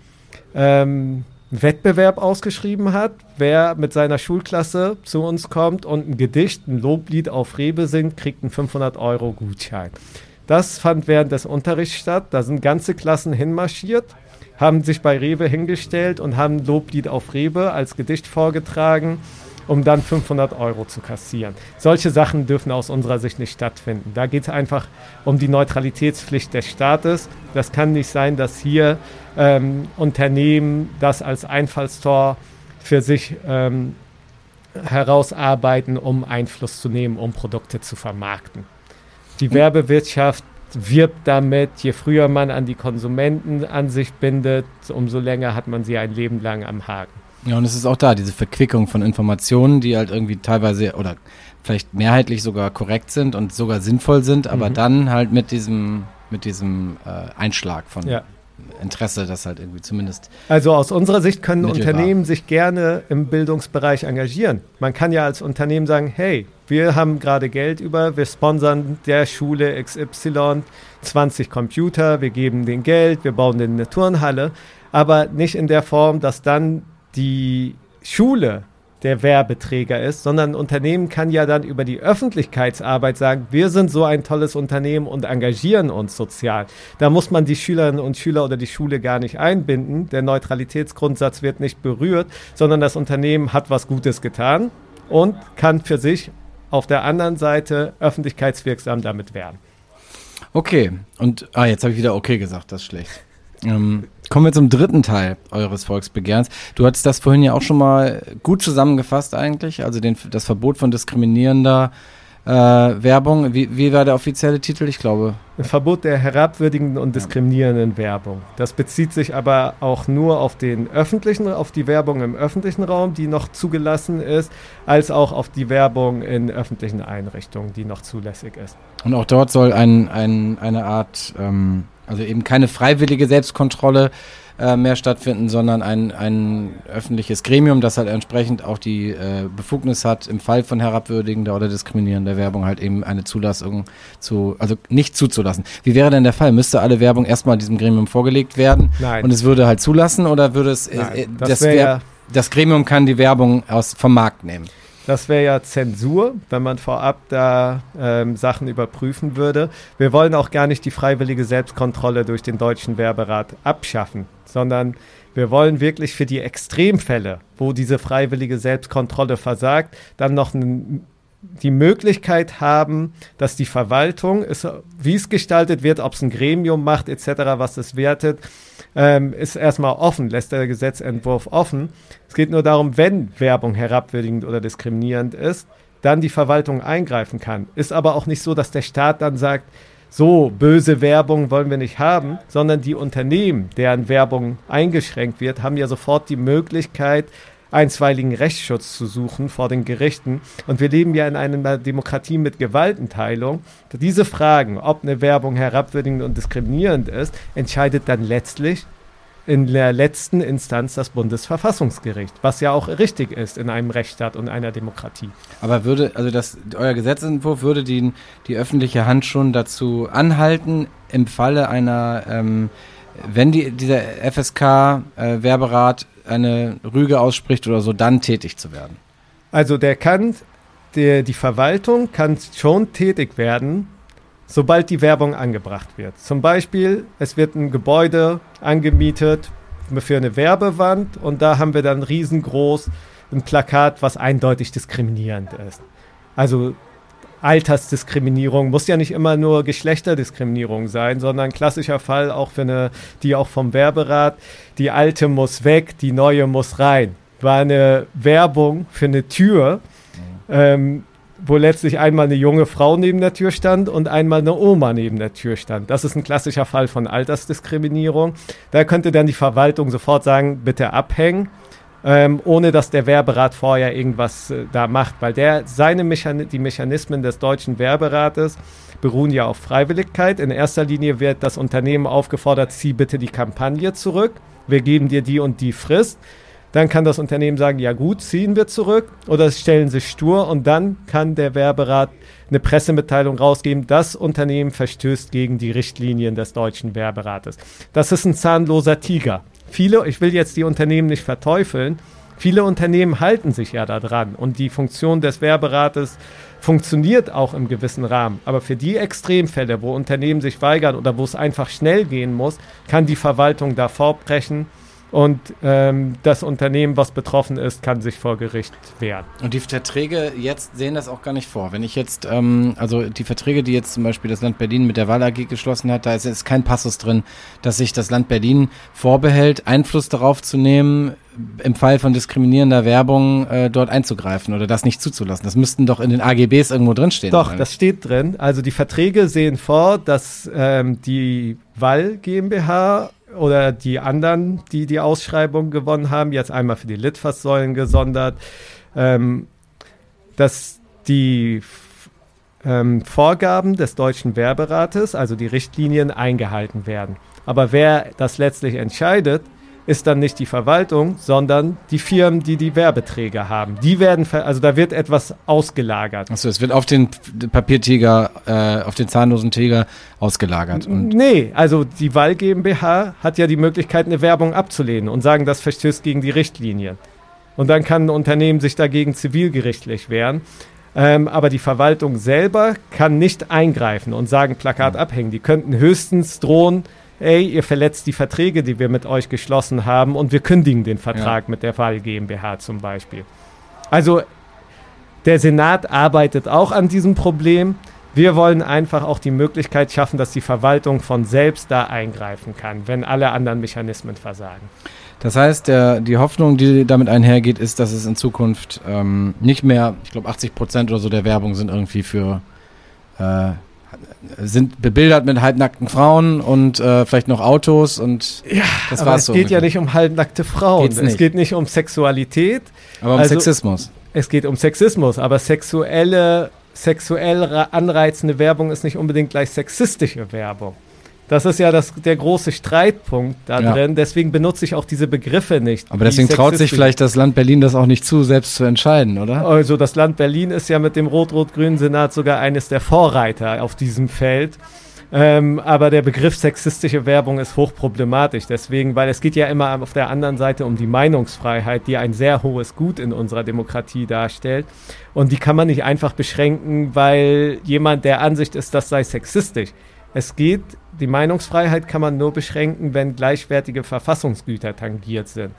Speaker 5: ähm, Wettbewerb ausgeschrieben hat, wer mit seiner Schulklasse zu uns kommt und ein Gedicht, ein Loblied auf Rewe singt, kriegt einen 500 Euro Gutschein. Das fand während des Unterrichts statt. Da sind ganze Klassen hinmarschiert, haben sich bei Rewe hingestellt und haben Loblied auf Rewe als Gedicht vorgetragen um dann 500 Euro zu kassieren. Solche Sachen dürfen aus unserer Sicht nicht stattfinden. Da geht es einfach um die Neutralitätspflicht des Staates. Das kann nicht sein, dass hier ähm, Unternehmen das als Einfallstor für sich ähm, herausarbeiten, um Einfluss zu nehmen, um Produkte zu vermarkten. Die Werbewirtschaft wirbt damit, je früher man an die Konsumenten an sich bindet, umso länger hat man sie ein Leben lang am Haken.
Speaker 4: Ja, und es ist auch da, diese Verquickung von Informationen, die halt irgendwie teilweise oder vielleicht mehrheitlich sogar korrekt sind und sogar sinnvoll sind, aber
Speaker 5: Mhm.
Speaker 4: dann halt mit diesem, mit diesem äh, Einschlag von
Speaker 5: Ja.
Speaker 4: Interesse, das halt irgendwie zumindest.
Speaker 5: Also aus unserer Sicht können
Speaker 4: Mittelbar.
Speaker 5: Unternehmen sich gerne im Bildungsbereich engagieren. Man kann ja als Unternehmen sagen, hey, wir haben gerade Geld über, wir sponsern der Schule XY 20 Computer, wir geben den Geld, wir bauen denen eine Turnhalle, aber nicht in der Form, dass dann die Schule der Werbeträger ist, sondern ein Unternehmen kann ja dann über die Öffentlichkeitsarbeit sagen, wir sind so ein tolles Unternehmen und engagieren uns sozial. Da muss man die Schülerinnen und Schüler oder die Schule gar nicht einbinden. Der Neutralitätsgrundsatz wird nicht berührt, sondern das Unternehmen hat was Gutes getan und kann für sich auf der anderen Seite öffentlichkeitswirksam damit werden.
Speaker 4: Okay, und ah, jetzt habe ich wieder okay gesagt, das ist schlecht. Ähm, kommen wir zum dritten Teil eures Volksbegehrens. Du hattest das vorhin ja auch schon mal gut zusammengefasst eigentlich, also den, das Verbot von diskriminierender äh, Werbung. Wie, wie war der offizielle Titel? Ich glaube.
Speaker 5: Verbot der herabwürdigenden und diskriminierenden Werbung. Das bezieht sich aber auch nur auf den öffentlichen, auf die Werbung im öffentlichen Raum, die noch zugelassen ist, als auch auf die Werbung in öffentlichen Einrichtungen, die noch zulässig ist.
Speaker 4: Und auch dort soll ein, ein, eine Art, ähm, also eben keine freiwillige Selbstkontrolle äh, mehr stattfinden, sondern ein, ein öffentliches Gremium, das halt entsprechend auch die äh, Befugnis hat, im Fall von herabwürdigender oder diskriminierender Werbung halt eben eine Zulassung zu, also nicht zuzulassen. Wie wäre denn der Fall? Müsste alle Werbung erstmal diesem Gremium vorgelegt werden
Speaker 5: Nein.
Speaker 4: und es würde halt zulassen oder würde es, äh,
Speaker 5: Nein,
Speaker 4: äh,
Speaker 5: das
Speaker 4: das,
Speaker 5: wär ja-
Speaker 4: das Gremium kann die Werbung aus, vom Markt nehmen?
Speaker 5: Das wäre ja Zensur, wenn man vorab da ähm, Sachen überprüfen würde. Wir wollen auch gar nicht die freiwillige Selbstkontrolle durch den Deutschen Werberat abschaffen, sondern wir wollen wirklich für die Extremfälle, wo diese freiwillige Selbstkontrolle versagt, dann noch n- die Möglichkeit haben, dass die Verwaltung, ist, wie es gestaltet wird, ob es ein Gremium macht etc., was es wertet, ähm, ist erstmal offen, lässt der Gesetzentwurf offen. Es geht nur darum, wenn Werbung herabwürdigend oder diskriminierend ist, dann die Verwaltung eingreifen kann. Ist aber auch nicht so, dass der Staat dann sagt, so böse Werbung wollen wir nicht haben, sondern die Unternehmen, deren Werbung eingeschränkt wird, haben ja sofort die Möglichkeit, einstweiligen Rechtsschutz zu suchen vor den Gerichten. Und wir leben ja in einer Demokratie mit Gewaltenteilung. Diese Fragen, ob eine Werbung herabwürdigend und diskriminierend ist, entscheidet dann letztlich in der letzten Instanz das Bundesverfassungsgericht, was ja auch richtig ist in einem Rechtsstaat und einer Demokratie.
Speaker 4: Aber würde, also das, euer Gesetzentwurf würde die, die öffentliche Hand schon dazu anhalten, im Falle einer, ähm, wenn die, dieser FSK-Werberat eine Rüge ausspricht oder so, dann tätig zu werden.
Speaker 5: Also der kann, der, die Verwaltung kann schon tätig werden, sobald die Werbung angebracht wird. Zum Beispiel, es wird ein Gebäude angemietet für eine Werbewand und da haben wir dann riesengroß ein Plakat, was eindeutig diskriminierend ist. Also Altersdiskriminierung muss ja nicht immer nur Geschlechterdiskriminierung sein, sondern klassischer Fall auch für eine, die auch vom Werberat, die alte muss weg, die neue muss rein. War eine Werbung für eine Tür, ähm, wo letztlich einmal eine junge Frau neben der Tür stand und einmal eine Oma neben der Tür stand. Das ist ein klassischer Fall von Altersdiskriminierung. Da könnte dann die Verwaltung sofort sagen, bitte abhängen ähm, ohne dass der Werberat vorher irgendwas äh, da macht, weil der seine Mechan die Mechanismen des deutschen Werberates beruhen ja auf Freiwilligkeit. In erster Linie wird das Unternehmen aufgefordert, zieh bitte die Kampagne zurück. Wir geben dir die und die Frist. Dann kann das Unternehmen sagen, ja gut, ziehen wir zurück oder stellen sich stur und dann kann der Werberat eine Pressemitteilung rausgeben, das Unternehmen verstößt gegen die Richtlinien des deutschen Werberates. Das ist ein zahnloser Tiger. Viele, ich will jetzt die Unternehmen nicht verteufeln, viele Unternehmen halten sich ja daran und die Funktion des Werberates funktioniert auch im gewissen Rahmen. Aber für die Extremfälle, wo Unternehmen sich weigern oder wo es einfach schnell gehen muss, kann die Verwaltung da vorbrechen und ähm, das Unternehmen, was betroffen ist, kann sich vor Gericht wehren.
Speaker 4: Und die Verträge jetzt sehen das auch gar nicht vor. Wenn ich jetzt, ähm, also die Verträge, die jetzt zum Beispiel das Land Berlin mit der Wahl AG geschlossen hat, da ist jetzt kein Passus drin, dass sich das Land Berlin vorbehält, Einfluss darauf zu nehmen, im Fall von diskriminierender Werbung äh, dort einzugreifen oder das nicht zuzulassen. Das müssten doch in den AGBs irgendwo drinstehen.
Speaker 5: Doch, das steht drin. Also die Verträge sehen vor, dass ähm, die Wall GmbH oder die anderen, die die Ausschreibung gewonnen haben, jetzt einmal für die Litfaßsäulen gesondert, ähm, dass die ähm, Vorgaben des deutschen Werberates, also die Richtlinien, eingehalten werden. Aber wer das letztlich entscheidet, ist dann nicht die Verwaltung, sondern die Firmen, die die Werbeträger haben. Die werden, also da wird etwas ausgelagert.
Speaker 4: Achso, es wird auf den Papiertiger, äh, auf den zahnlosen Tiger ausgelagert.
Speaker 5: Und nee, also die Wahl GmbH hat ja die Möglichkeit, eine Werbung abzulehnen und sagen, das verstößt gegen die Richtlinien. Und dann kann ein Unternehmen sich dagegen zivilgerichtlich wehren. Ähm, aber die Verwaltung selber kann nicht eingreifen und sagen, Plakat abhängen. Die könnten höchstens drohen, ey, ihr verletzt die Verträge, die wir mit euch geschlossen haben und wir kündigen den Vertrag ja. mit der Wahl GmbH zum Beispiel. Also der Senat arbeitet auch an diesem Problem. Wir wollen einfach auch die Möglichkeit schaffen, dass die Verwaltung von selbst da eingreifen kann, wenn alle anderen Mechanismen versagen.
Speaker 4: Das heißt, der, die Hoffnung, die damit einhergeht, ist, dass es in Zukunft ähm, nicht mehr, ich glaube 80 Prozent oder so der Werbung sind irgendwie für äh, sind bebildert mit halbnackten Frauen und äh, vielleicht noch Autos und
Speaker 5: ja, das aber es so geht ungefähr. ja nicht um halbnackte Frauen. Es geht nicht um Sexualität.
Speaker 4: Aber um also, Sexismus.
Speaker 5: Es geht um Sexismus, aber sexuelle, sexuell anreizende Werbung ist nicht unbedingt gleich sexistische Werbung. Das ist ja das, der große Streitpunkt da ja. drin. Deswegen benutze ich auch diese Begriffe nicht.
Speaker 4: Aber deswegen traut sich vielleicht das Land Berlin das auch nicht zu, selbst zu entscheiden, oder?
Speaker 5: Also das Land Berlin ist ja mit dem rot-rot-grünen Senat sogar eines der Vorreiter auf diesem Feld. Ähm, aber der Begriff sexistische Werbung ist hochproblematisch. Deswegen, weil es geht ja immer auf der anderen Seite um die Meinungsfreiheit, die ein sehr hohes Gut in unserer Demokratie darstellt. Und die kann man nicht einfach beschränken, weil jemand der Ansicht ist, das sei sexistisch. Es geht, die Meinungsfreiheit kann man nur beschränken, wenn gleichwertige Verfassungsgüter tangiert sind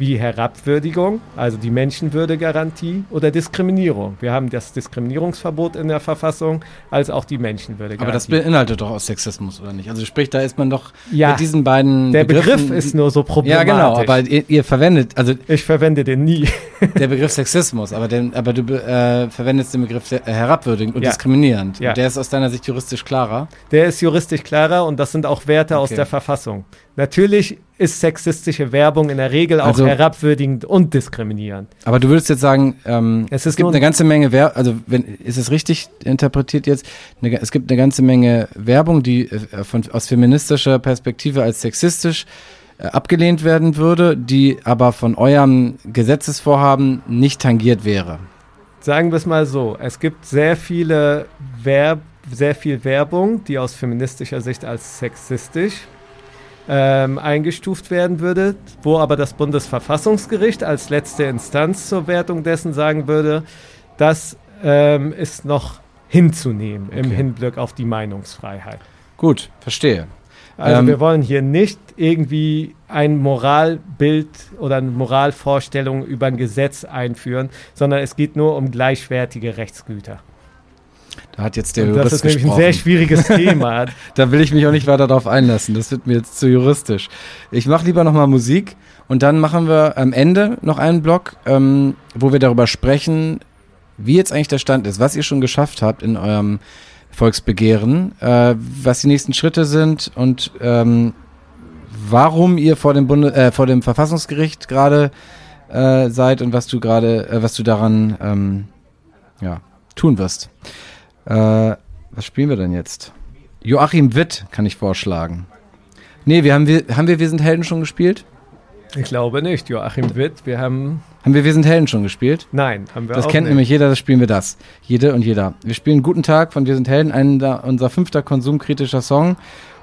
Speaker 5: wie Herabwürdigung, also die Menschenwürdegarantie oder Diskriminierung. Wir haben das Diskriminierungsverbot in der Verfassung als auch die Menschenwürdegarantie.
Speaker 4: Aber das beinhaltet doch auch Sexismus, oder nicht? Also sprich, da ist man doch ja, mit diesen beiden
Speaker 5: Der Begriff ist nur so problematisch. Ja, genau,
Speaker 4: aber ihr, ihr, verwendet, also...
Speaker 5: Ich verwende den nie.
Speaker 4: Der Begriff Sexismus, aber, den, aber du äh, verwendest den Begriff äh, herabwürdigend und ja. diskriminierend. Ja. Und der ist aus deiner Sicht juristisch klarer?
Speaker 5: Der ist juristisch klarer und das sind auch Werte okay. aus der Verfassung. Natürlich ist sexistische Werbung in der Regel auch also, herabwürdigend und diskriminierend.
Speaker 4: Aber du würdest jetzt sagen, ähm, es, es, gibt eine ganze Menge Werbung, also wenn, ist es richtig interpretiert jetzt, eine, es gibt eine ganze Menge Werbung, die äh, von, aus feministischer Perspektive als sexistisch äh, abgelehnt werden würde, die aber von eurem Gesetzesvorhaben nicht tangiert wäre.
Speaker 5: Sagen wir es mal so, es gibt sehr viele Werb sehr viel Werbung, die aus feministischer Sicht als sexistisch ähm, eingestuft werden würde, wo aber das Bundesverfassungsgericht als letzte Instanz zur Wertung dessen sagen würde, das ähm, ist noch hinzunehmen okay. im Hinblick auf die Meinungsfreiheit.
Speaker 4: Gut, verstehe.
Speaker 5: Also ähm, wir wollen hier nicht irgendwie ein Moralbild oder eine Moralvorstellung über ein Gesetz einführen, sondern es geht nur um gleichwertige Rechtsgüter.
Speaker 4: Da hat jetzt der und Jurist
Speaker 5: Das ist nämlich ein sehr schwieriges Thema.
Speaker 4: da will ich mich auch nicht weiter darauf einlassen. Das wird mir jetzt zu juristisch. Ich mache lieber nochmal Musik und dann machen wir am Ende noch einen Blog, ähm, wo wir darüber sprechen, wie jetzt eigentlich der Stand ist, was ihr schon geschafft habt in eurem Volksbegehren, äh, was die nächsten Schritte sind und ähm, warum ihr vor dem, Bunde, äh, vor dem Verfassungsgericht gerade äh, seid und was du gerade, äh, was du daran ähm, ja, tun wirst. Äh, was spielen wir denn jetzt? Joachim Witt kann ich vorschlagen. Nee, wir haben, wir, haben wir Wir sind Helden schon gespielt?
Speaker 5: Ich glaube nicht, Joachim Witt. Wir haben.
Speaker 4: Haben wir Wir sind Helden schon gespielt?
Speaker 5: Nein, haben wir
Speaker 4: Das kennt
Speaker 5: nicht.
Speaker 4: nämlich jeder, das spielen wir das. Jede und jeder. Wir spielen Guten Tag von Wir sind Helden, einen, unser fünfter konsumkritischer Song.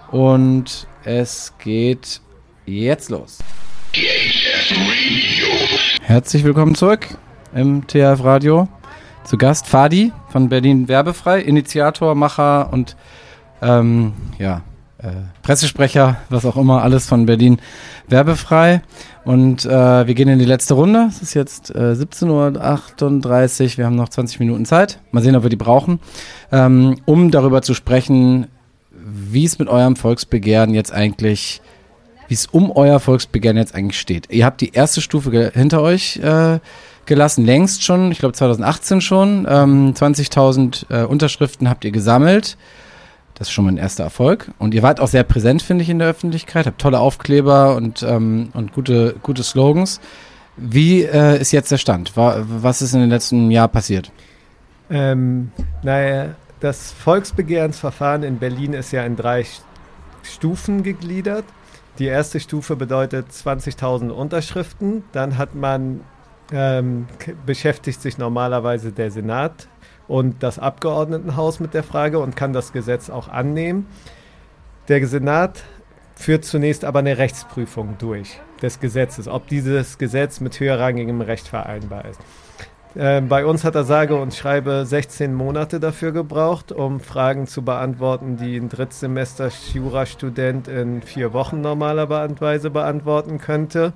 Speaker 4: Und es geht jetzt los. Herzlich willkommen zurück im THF Radio. Zu Gast Fadi von Berlin Werbefrei, Initiator, Macher und ähm, ja, äh, Pressesprecher, was auch immer, alles von Berlin werbefrei. Und äh, wir gehen in die letzte Runde. Es ist jetzt äh, 17.38 Uhr. Wir haben noch 20 Minuten Zeit. Mal sehen, ob wir die brauchen, ähm, um darüber zu sprechen, wie es mit eurem Volksbegehren jetzt eigentlich, wie es um euer Volksbegehren jetzt eigentlich steht. Ihr habt die erste Stufe hinter euch äh, gelassen, längst schon, ich glaube 2018 schon. Ähm, 20.000 äh, Unterschriften habt ihr gesammelt. Das ist schon mal ein erster Erfolg. Und ihr wart auch sehr präsent, finde ich, in der Öffentlichkeit. Habt tolle Aufkleber und, ähm, und gute, gute Slogans. Wie äh, ist jetzt der Stand? Was ist in den letzten Jahr passiert?
Speaker 5: Ähm, naja, das Volksbegehrsverfahren in Berlin ist ja in drei Stufen gegliedert. Die erste Stufe bedeutet 20.000 Unterschriften. Dann hat man ähm, beschäftigt sich normalerweise der Senat und das Abgeordnetenhaus mit der Frage und kann das Gesetz auch annehmen. Der Senat führt zunächst aber eine Rechtsprüfung durch des Gesetzes, ob dieses Gesetz mit höherrangigem Recht vereinbar ist. Äh, bei uns hat er sage und schreibe 16 Monate dafür gebraucht, um Fragen zu beantworten, die ein Drittsemester Jurastudent in vier Wochen normalerweise beantworten könnte.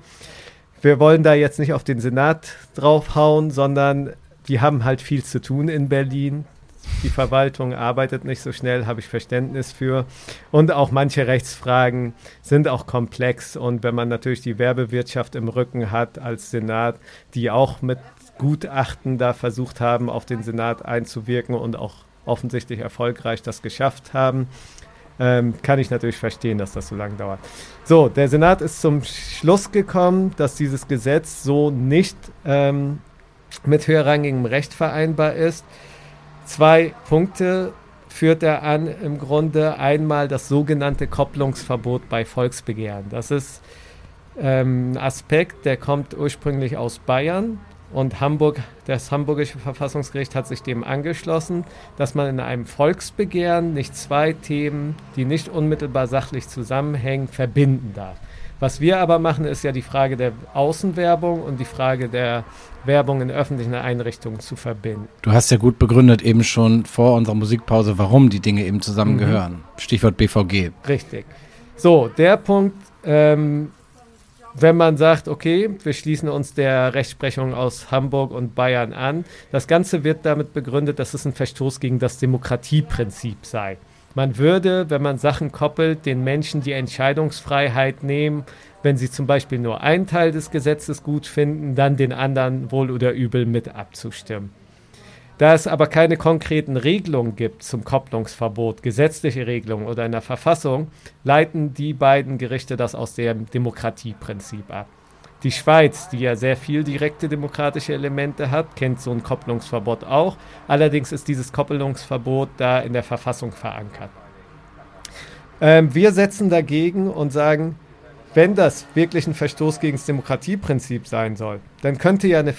Speaker 5: Wir wollen da jetzt nicht auf den Senat draufhauen, sondern die haben halt viel zu tun in Berlin. Die Verwaltung arbeitet nicht so schnell, habe ich Verständnis für. Und auch manche Rechtsfragen sind auch komplex. Und wenn man natürlich die Werbewirtschaft im Rücken hat als Senat, die auch mit Gutachten da versucht haben, auf den Senat einzuwirken und auch offensichtlich erfolgreich das geschafft haben, ähm, kann ich natürlich verstehen, dass das so lange dauert. So, der Senat ist zum Schluss gekommen, dass dieses Gesetz so nicht ähm, mit höherrangigem Recht vereinbar ist. Zwei Punkte führt er an, im Grunde einmal das sogenannte Kopplungsverbot bei Volksbegehren. Das ist ähm, ein Aspekt, der kommt ursprünglich aus Bayern und Hamburg, das hamburgische Verfassungsgericht hat sich dem angeschlossen, dass man in einem Volksbegehren nicht zwei Themen, die nicht unmittelbar sachlich zusammenhängen, verbinden darf. Was wir aber machen, ist ja die Frage der Außenwerbung und die Frage der Werbung in öffentlichen Einrichtungen zu verbinden.
Speaker 4: Du hast ja gut begründet eben schon vor unserer Musikpause, warum die Dinge eben zusammengehören. Mhm. Stichwort BVG.
Speaker 5: Richtig. So, der Punkt, ähm, wenn man sagt, okay, wir schließen uns der Rechtsprechung aus Hamburg und Bayern an, das Ganze wird damit begründet, dass es ein Verstoß gegen das Demokratieprinzip sei. Man würde, wenn man Sachen koppelt, den Menschen die Entscheidungsfreiheit nehmen, wenn sie zum Beispiel nur einen Teil des Gesetzes gut finden, dann den anderen wohl oder übel mit abzustimmen. Da es aber keine konkreten Regelungen gibt zum Kopplungsverbot, gesetzliche Regelungen oder in der Verfassung, leiten die beiden Gerichte das aus dem Demokratieprinzip ab. Die Schweiz, die ja sehr viel direkte demokratische Elemente hat, kennt so ein Kopplungsverbot auch. Allerdings ist dieses Kopplungsverbot da in der Verfassung verankert. Ähm, wir setzen dagegen und sagen, wenn das wirklich ein Verstoß gegen das Demokratieprinzip sein soll, dann könnte ja eine,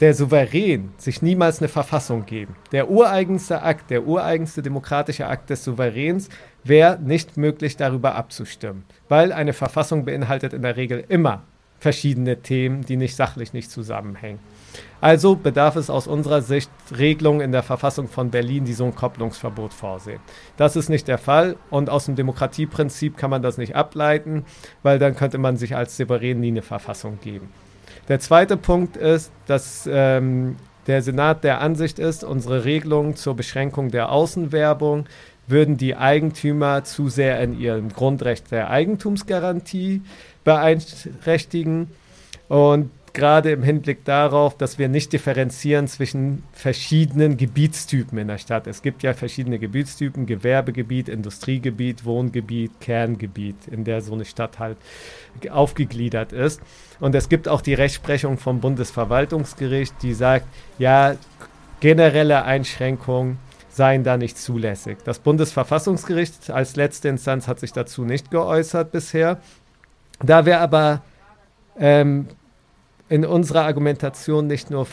Speaker 5: der Souverän sich niemals eine Verfassung geben. Der ureigenste Akt, der ureigenste demokratische Akt des Souveräns wäre nicht möglich, darüber abzustimmen, weil eine Verfassung beinhaltet in der Regel immer verschiedene Themen, die nicht sachlich nicht zusammenhängen. Also bedarf es aus unserer Sicht Regelungen in der Verfassung von Berlin, die so ein Kopplungsverbot vorsehen. Das ist nicht der Fall und aus dem Demokratieprinzip kann man das nicht ableiten, weil dann könnte man sich als Souverän nie eine Verfassung geben. Der zweite Punkt ist, dass ähm, der Senat der Ansicht ist, unsere Regelungen zur Beschränkung der Außenwerbung würden die Eigentümer zu sehr in ihrem Grundrecht der Eigentumsgarantie beeinträchtigen. Und gerade im Hinblick darauf, dass wir nicht differenzieren zwischen verschiedenen Gebietstypen in der Stadt. Es gibt ja verschiedene Gebietstypen, Gewerbegebiet, Industriegebiet, Wohngebiet, Kerngebiet, in der so eine Stadt halt aufgegliedert ist. Und es gibt auch die Rechtsprechung vom Bundesverwaltungsgericht, die sagt, ja, generelle Einschränkungen seien da nicht zulässig. Das Bundesverfassungsgericht als letzte Instanz hat sich dazu nicht geäußert bisher. Da wir aber ähm, in unserer Argumentation nicht nur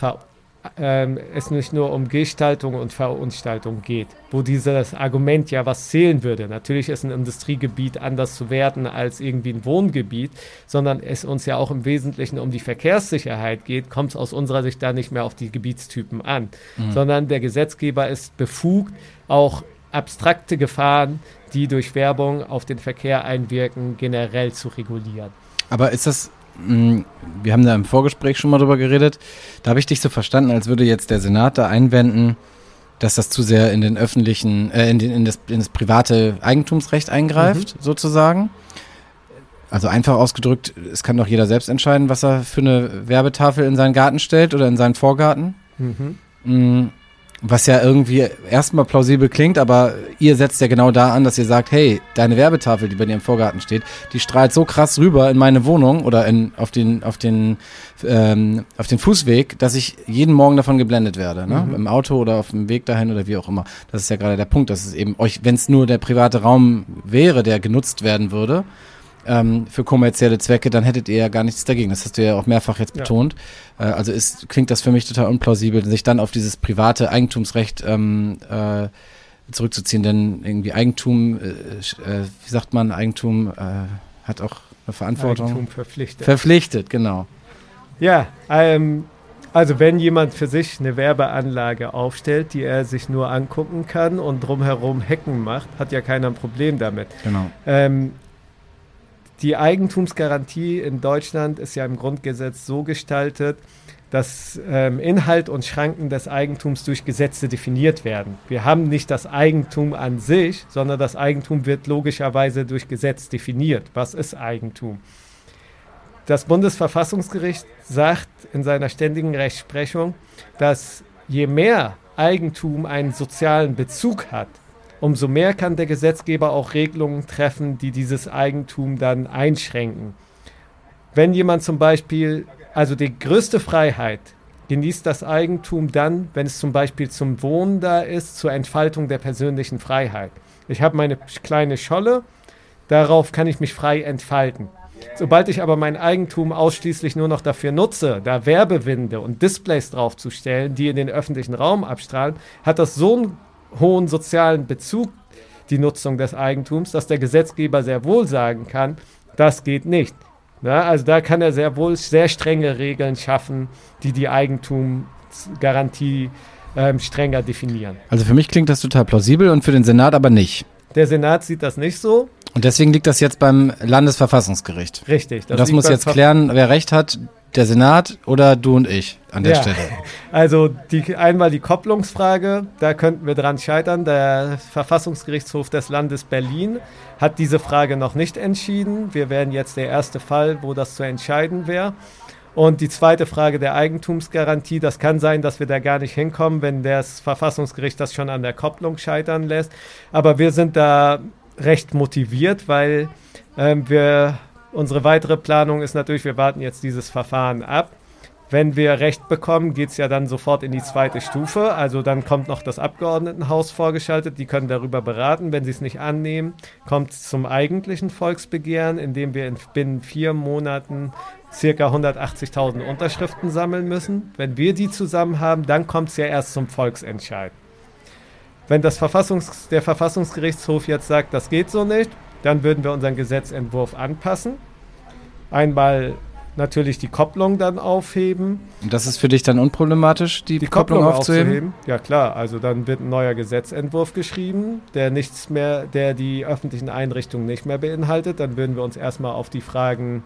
Speaker 5: ähm, es nicht nur um Gestaltung und Verunstaltung geht, wo dieses Argument ja was zählen würde. Natürlich ist ein Industriegebiet anders zu werten als irgendwie ein Wohngebiet, sondern es uns ja auch im Wesentlichen um die Verkehrssicherheit geht, kommt es aus unserer Sicht da nicht mehr auf die Gebietstypen an, mhm. sondern der Gesetzgeber ist befugt, auch abstrakte Gefahren, die durch Werbung auf den Verkehr einwirken, generell zu regulieren.
Speaker 4: Aber ist das, mh, wir haben da im Vorgespräch schon mal drüber geredet, da habe ich dich so verstanden, als würde jetzt der Senat da einwenden, dass das zu sehr in den öffentlichen, äh, in, den, in, das, in das private Eigentumsrecht eingreift, sozusagen. Also einfach ausgedrückt, es kann doch jeder selbst entscheiden, was er für eine Werbetafel in seinen Garten stellt oder in seinen Vorgarten.
Speaker 5: Mhm.
Speaker 4: Mm, Was ja irgendwie erstmal plausibel klingt, aber ihr setzt ja genau da an, dass ihr sagt, hey, deine Werbetafel, die bei dir im Vorgarten steht, die strahlt so krass rüber in meine Wohnung oder in, auf, den, auf, den, ähm, auf den Fußweg, dass ich jeden Morgen davon geblendet werde. Ne? Im Auto oder auf dem Weg dahin oder wie auch immer. Das ist ja gerade der Punkt, dass es eben euch, wenn es nur der private Raum wäre, der genutzt werden würde, ähm, für kommerzielle Zwecke, dann hättet ihr ja gar nichts dagegen. Das hast du ja auch mehrfach jetzt
Speaker 5: Ja.
Speaker 4: betont. Äh, also ist, klingt das für mich total unplausibel, sich dann auf dieses private Eigentumsrecht ähm, äh, zurückzuziehen. Denn irgendwie Eigentum, äh, äh, wie sagt man, Eigentum äh, hat auch eine Verantwortung.
Speaker 5: Eigentum verpflichtet.
Speaker 4: Verpflichtet, genau.
Speaker 5: Ja, ähm, also wenn jemand für sich eine Werbeanlage aufstellt, die er sich nur angucken kann und drumherum Hecken macht, hat ja keiner ein Problem damit.
Speaker 4: genau.
Speaker 5: Ähm, die Eigentumsgarantie in Deutschland ist ja im Grundgesetz so gestaltet, dass ähm, Inhalt und Schranken des Eigentums durch Gesetze definiert werden. Wir haben nicht das Eigentum an sich, sondern das Eigentum wird logischerweise durch Gesetz definiert. Was ist Eigentum? Das Bundesverfassungsgericht sagt in seiner ständigen Rechtsprechung, dass je mehr Eigentum einen sozialen Bezug hat, umso mehr kann der Gesetzgeber auch Regelungen treffen, die dieses Eigentum dann einschränken. Wenn jemand zum Beispiel, also die größte Freiheit genießt das Eigentum dann, wenn es zum Beispiel zum Wohnen da ist, zur Entfaltung der persönlichen Freiheit. Ich habe meine kleine Scholle, darauf kann ich mich frei entfalten. Sobald ich aber mein Eigentum ausschließlich nur noch dafür nutze, da Werbewinde und Displays draufzustellen, die in den öffentlichen Raum abstrahlen, hat das so einen hohen sozialen Bezug, die Nutzung des Eigentums, dass der Gesetzgeber sehr wohl sagen kann, das geht nicht. Na, also da kann er sehr wohl sehr strenge Regeln schaffen, die die Eigentumsgarantie ähm, strenger definieren.
Speaker 4: Also für mich klingt das total plausibel und für den Senat aber nicht.
Speaker 5: Der Senat sieht das nicht so.
Speaker 4: Und deswegen liegt das jetzt beim Landesverfassungsgericht.
Speaker 5: Richtig.
Speaker 4: Das, das
Speaker 5: liegt
Speaker 4: muss jetzt klären, wer recht hat, der Senat oder du und ich an der
Speaker 5: Ja.
Speaker 4: Stelle.
Speaker 5: Also die, einmal die Kopplungsfrage, da könnten wir dran scheitern. Der Verfassungsgerichtshof des Landes Berlin hat diese Frage noch nicht entschieden. Wir wären jetzt der erste Fall, wo das zu entscheiden wäre. Und die zweite Frage der Eigentumsgarantie, das kann sein, dass wir da gar nicht hinkommen, wenn das Verfassungsgericht das schon an der Kopplung scheitern lässt. Aber wir sind da recht motiviert, weil ähm, wir, unsere weitere Planung ist natürlich, wir warten jetzt dieses Verfahren ab. Wenn wir Recht bekommen, geht es ja dann sofort in die zweite Stufe. Also dann kommt noch das Abgeordnetenhaus vorgeschaltet, die können darüber beraten. Wenn sie es nicht annehmen, kommt es zum eigentlichen Volksbegehren, in dem wir in binnen vier Monaten circa 180.000 Unterschriften sammeln müssen. Wenn wir die zusammen haben, dann kommt es ja erst zum Volksentscheid. Wenn das Verfassungs der Verfassungsgerichtshof jetzt sagt, das geht so nicht, dann würden wir unseren Gesetzentwurf anpassen. Einmal natürlich die Kopplung dann aufheben.
Speaker 4: Und das ist für dich dann unproblematisch, die,
Speaker 5: Die
Speaker 4: Kopplung, aufzuheben?
Speaker 5: Ja klar, also dann wird ein neuer Gesetzentwurf geschrieben, der nichts mehr, der die öffentlichen Einrichtungen nicht mehr beinhaltet. Dann würden wir uns erstmal auf die Fragen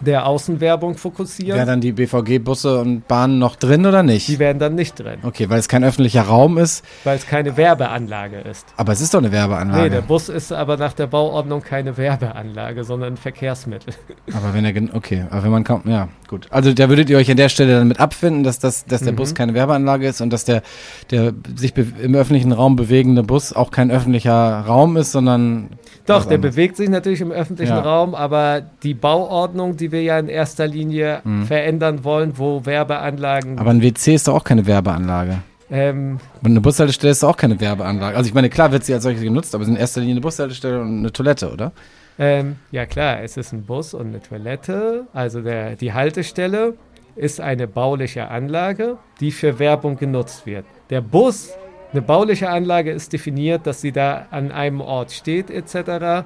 Speaker 5: der Außenwerbung fokussieren.
Speaker 4: Wäre dann die BVG-Busse und Bahnen noch drin oder nicht?
Speaker 5: die wären dann nicht drin,
Speaker 4: Okay, weil es kein öffentlicher Raum ist,
Speaker 5: weil es keine Werbeanlage ist.
Speaker 4: aber es ist doch eine
Speaker 5: Nee, der
Speaker 4: Werbeanlage.
Speaker 5: Bus ist aber nach der Bauordnung keine Werbeanlage, sondern ein Verkehrsmittel.
Speaker 4: aber wenn er, okay, aber wenn man kaum, ja, gut. Also da würdet ihr euch an der Stelle dann mit abfinden, dass, das, dass der
Speaker 5: Mhm.
Speaker 4: Bus keine Werbeanlage ist und dass der, der sich im öffentlichen Raum bewegende Bus auch kein öffentlicher Raum ist, sondern
Speaker 5: Doch, der
Speaker 4: anderes.
Speaker 5: bewegt sich natürlich im öffentlichen
Speaker 4: Ja.
Speaker 5: Raum, aber die Bauordnung, die wir ja in erster Linie
Speaker 4: Mhm.
Speaker 5: verändern wollen, wo Werbeanlagen.
Speaker 4: Aber ein WC ist doch auch keine Werbeanlage.
Speaker 5: ähm,
Speaker 4: Und eine Bushaltestelle ist auch keine Werbeanlage. Also ich meine, klar wird sie als solche genutzt, aber es ist in erster Linie eine Bushaltestelle und eine Toilette, oder?
Speaker 5: ähm, ja klar, es ist ein Bus und eine Toilette. Also der, die Haltestelle ist eine bauliche Anlage, die für Werbung genutzt wird. Der Bus, eine bauliche Anlage ist definiert, dass sie da an einem Ort steht etc.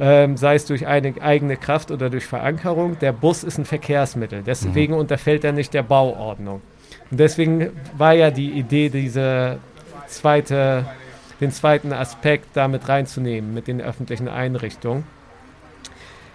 Speaker 5: Ähm, sei es durch eine eigene Kraft oder durch Verankerung. Der Bus ist ein Verkehrsmittel, deswegen unterfällt er nicht der Bauordnung. Und deswegen war ja die Idee, diese zweite den zweiten Aspekt damit reinzunehmen mit den öffentlichen Einrichtungen.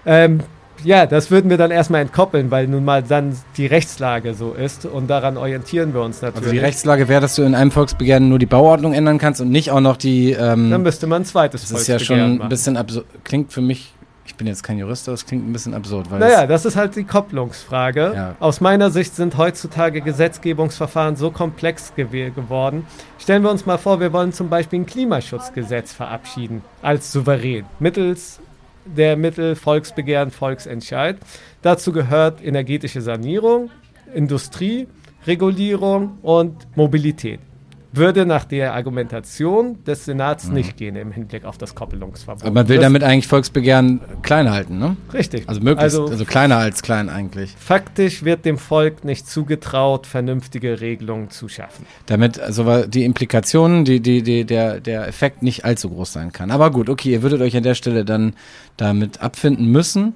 Speaker 5: Ähm, ja, das würden wir dann erstmal entkoppeln, weil nun mal dann die Rechtslage so ist und daran orientieren wir uns natürlich.
Speaker 4: Also die Rechtslage wäre, dass du in einem Volksbegehren nur die Bauordnung ändern kannst und nicht auch noch die. Ähm,
Speaker 5: dann müsste man ein zweites
Speaker 4: das ist ja
Speaker 5: Volksbegehren
Speaker 4: schon ein bisschen absurd. Klingt für mich, ich bin jetzt kein Jurist, aber es klingt ein bisschen absurd.
Speaker 5: Naja, das ist halt die Kopplungsfrage.
Speaker 4: Ja.
Speaker 5: Aus meiner Sicht sind heutzutage Gesetzgebungsverfahren so komplex gew geworden. Stellen wir uns mal vor, wir wollen zum Beispiel ein Klimaschutzgesetz verabschieden als souverän, mittels der Mittel Volksbegehren, Volksentscheid. Dazu gehört energetische Sanierung, Industrie, Regulierung und Mobilität. Würde nach der Argumentation des Senats nicht gehen im Hinblick auf das Koppelungsverbot.
Speaker 4: aber man will
Speaker 5: das,
Speaker 4: damit eigentlich Volksbegehren klein halten, ne?
Speaker 5: richtig.
Speaker 4: Also möglichst,
Speaker 5: Also-
Speaker 4: also, kleiner als klein eigentlich.
Speaker 5: Faktisch wird dem Volk nicht zugetraut, vernünftige Regelungen zu schaffen.
Speaker 4: Damit also die Implikationen, die, die, die, der, der Effekt nicht allzu groß sein kann. Aber gut, okay, ihr würdet euch an der Stelle dann damit abfinden müssen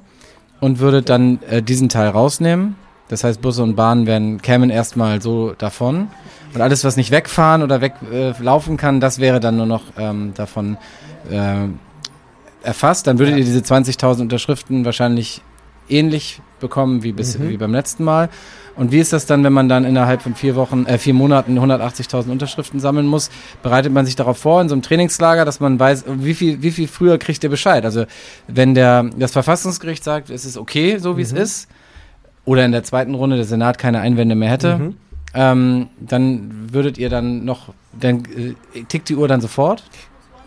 Speaker 4: und würdet dann äh, diesen Teil rausnehmen. Das heißt, Busse und Bahnen werden, kämen erstmal so davon. Und alles, was nicht wegfahren oder weglaufen äh, kann, das wäre dann nur noch ähm, davon äh, erfasst. Dann würdet
Speaker 5: Ja.
Speaker 4: ihr diese 20.000 Unterschriften wahrscheinlich ähnlich bekommen wie, bis,
Speaker 5: Mhm.
Speaker 4: wie beim letzten Mal. Und wie ist das dann, wenn man dann innerhalb von vier Wochen, äh, vier Monaten 180.000 Unterschriften sammeln muss? Bereitet man sich darauf vor in so einem Trainingslager, dass man weiß, wie viel, wie viel früher kriegt ihr Bescheid? Also wenn der, das Verfassungsgericht sagt, es ist okay, so wie es
Speaker 5: Mhm.
Speaker 4: ist, oder in der zweiten Runde der Senat keine Einwände mehr hätte,
Speaker 5: Mhm.
Speaker 4: Ähm, dann würdet ihr dann noch, dann äh, tickt die Uhr dann sofort?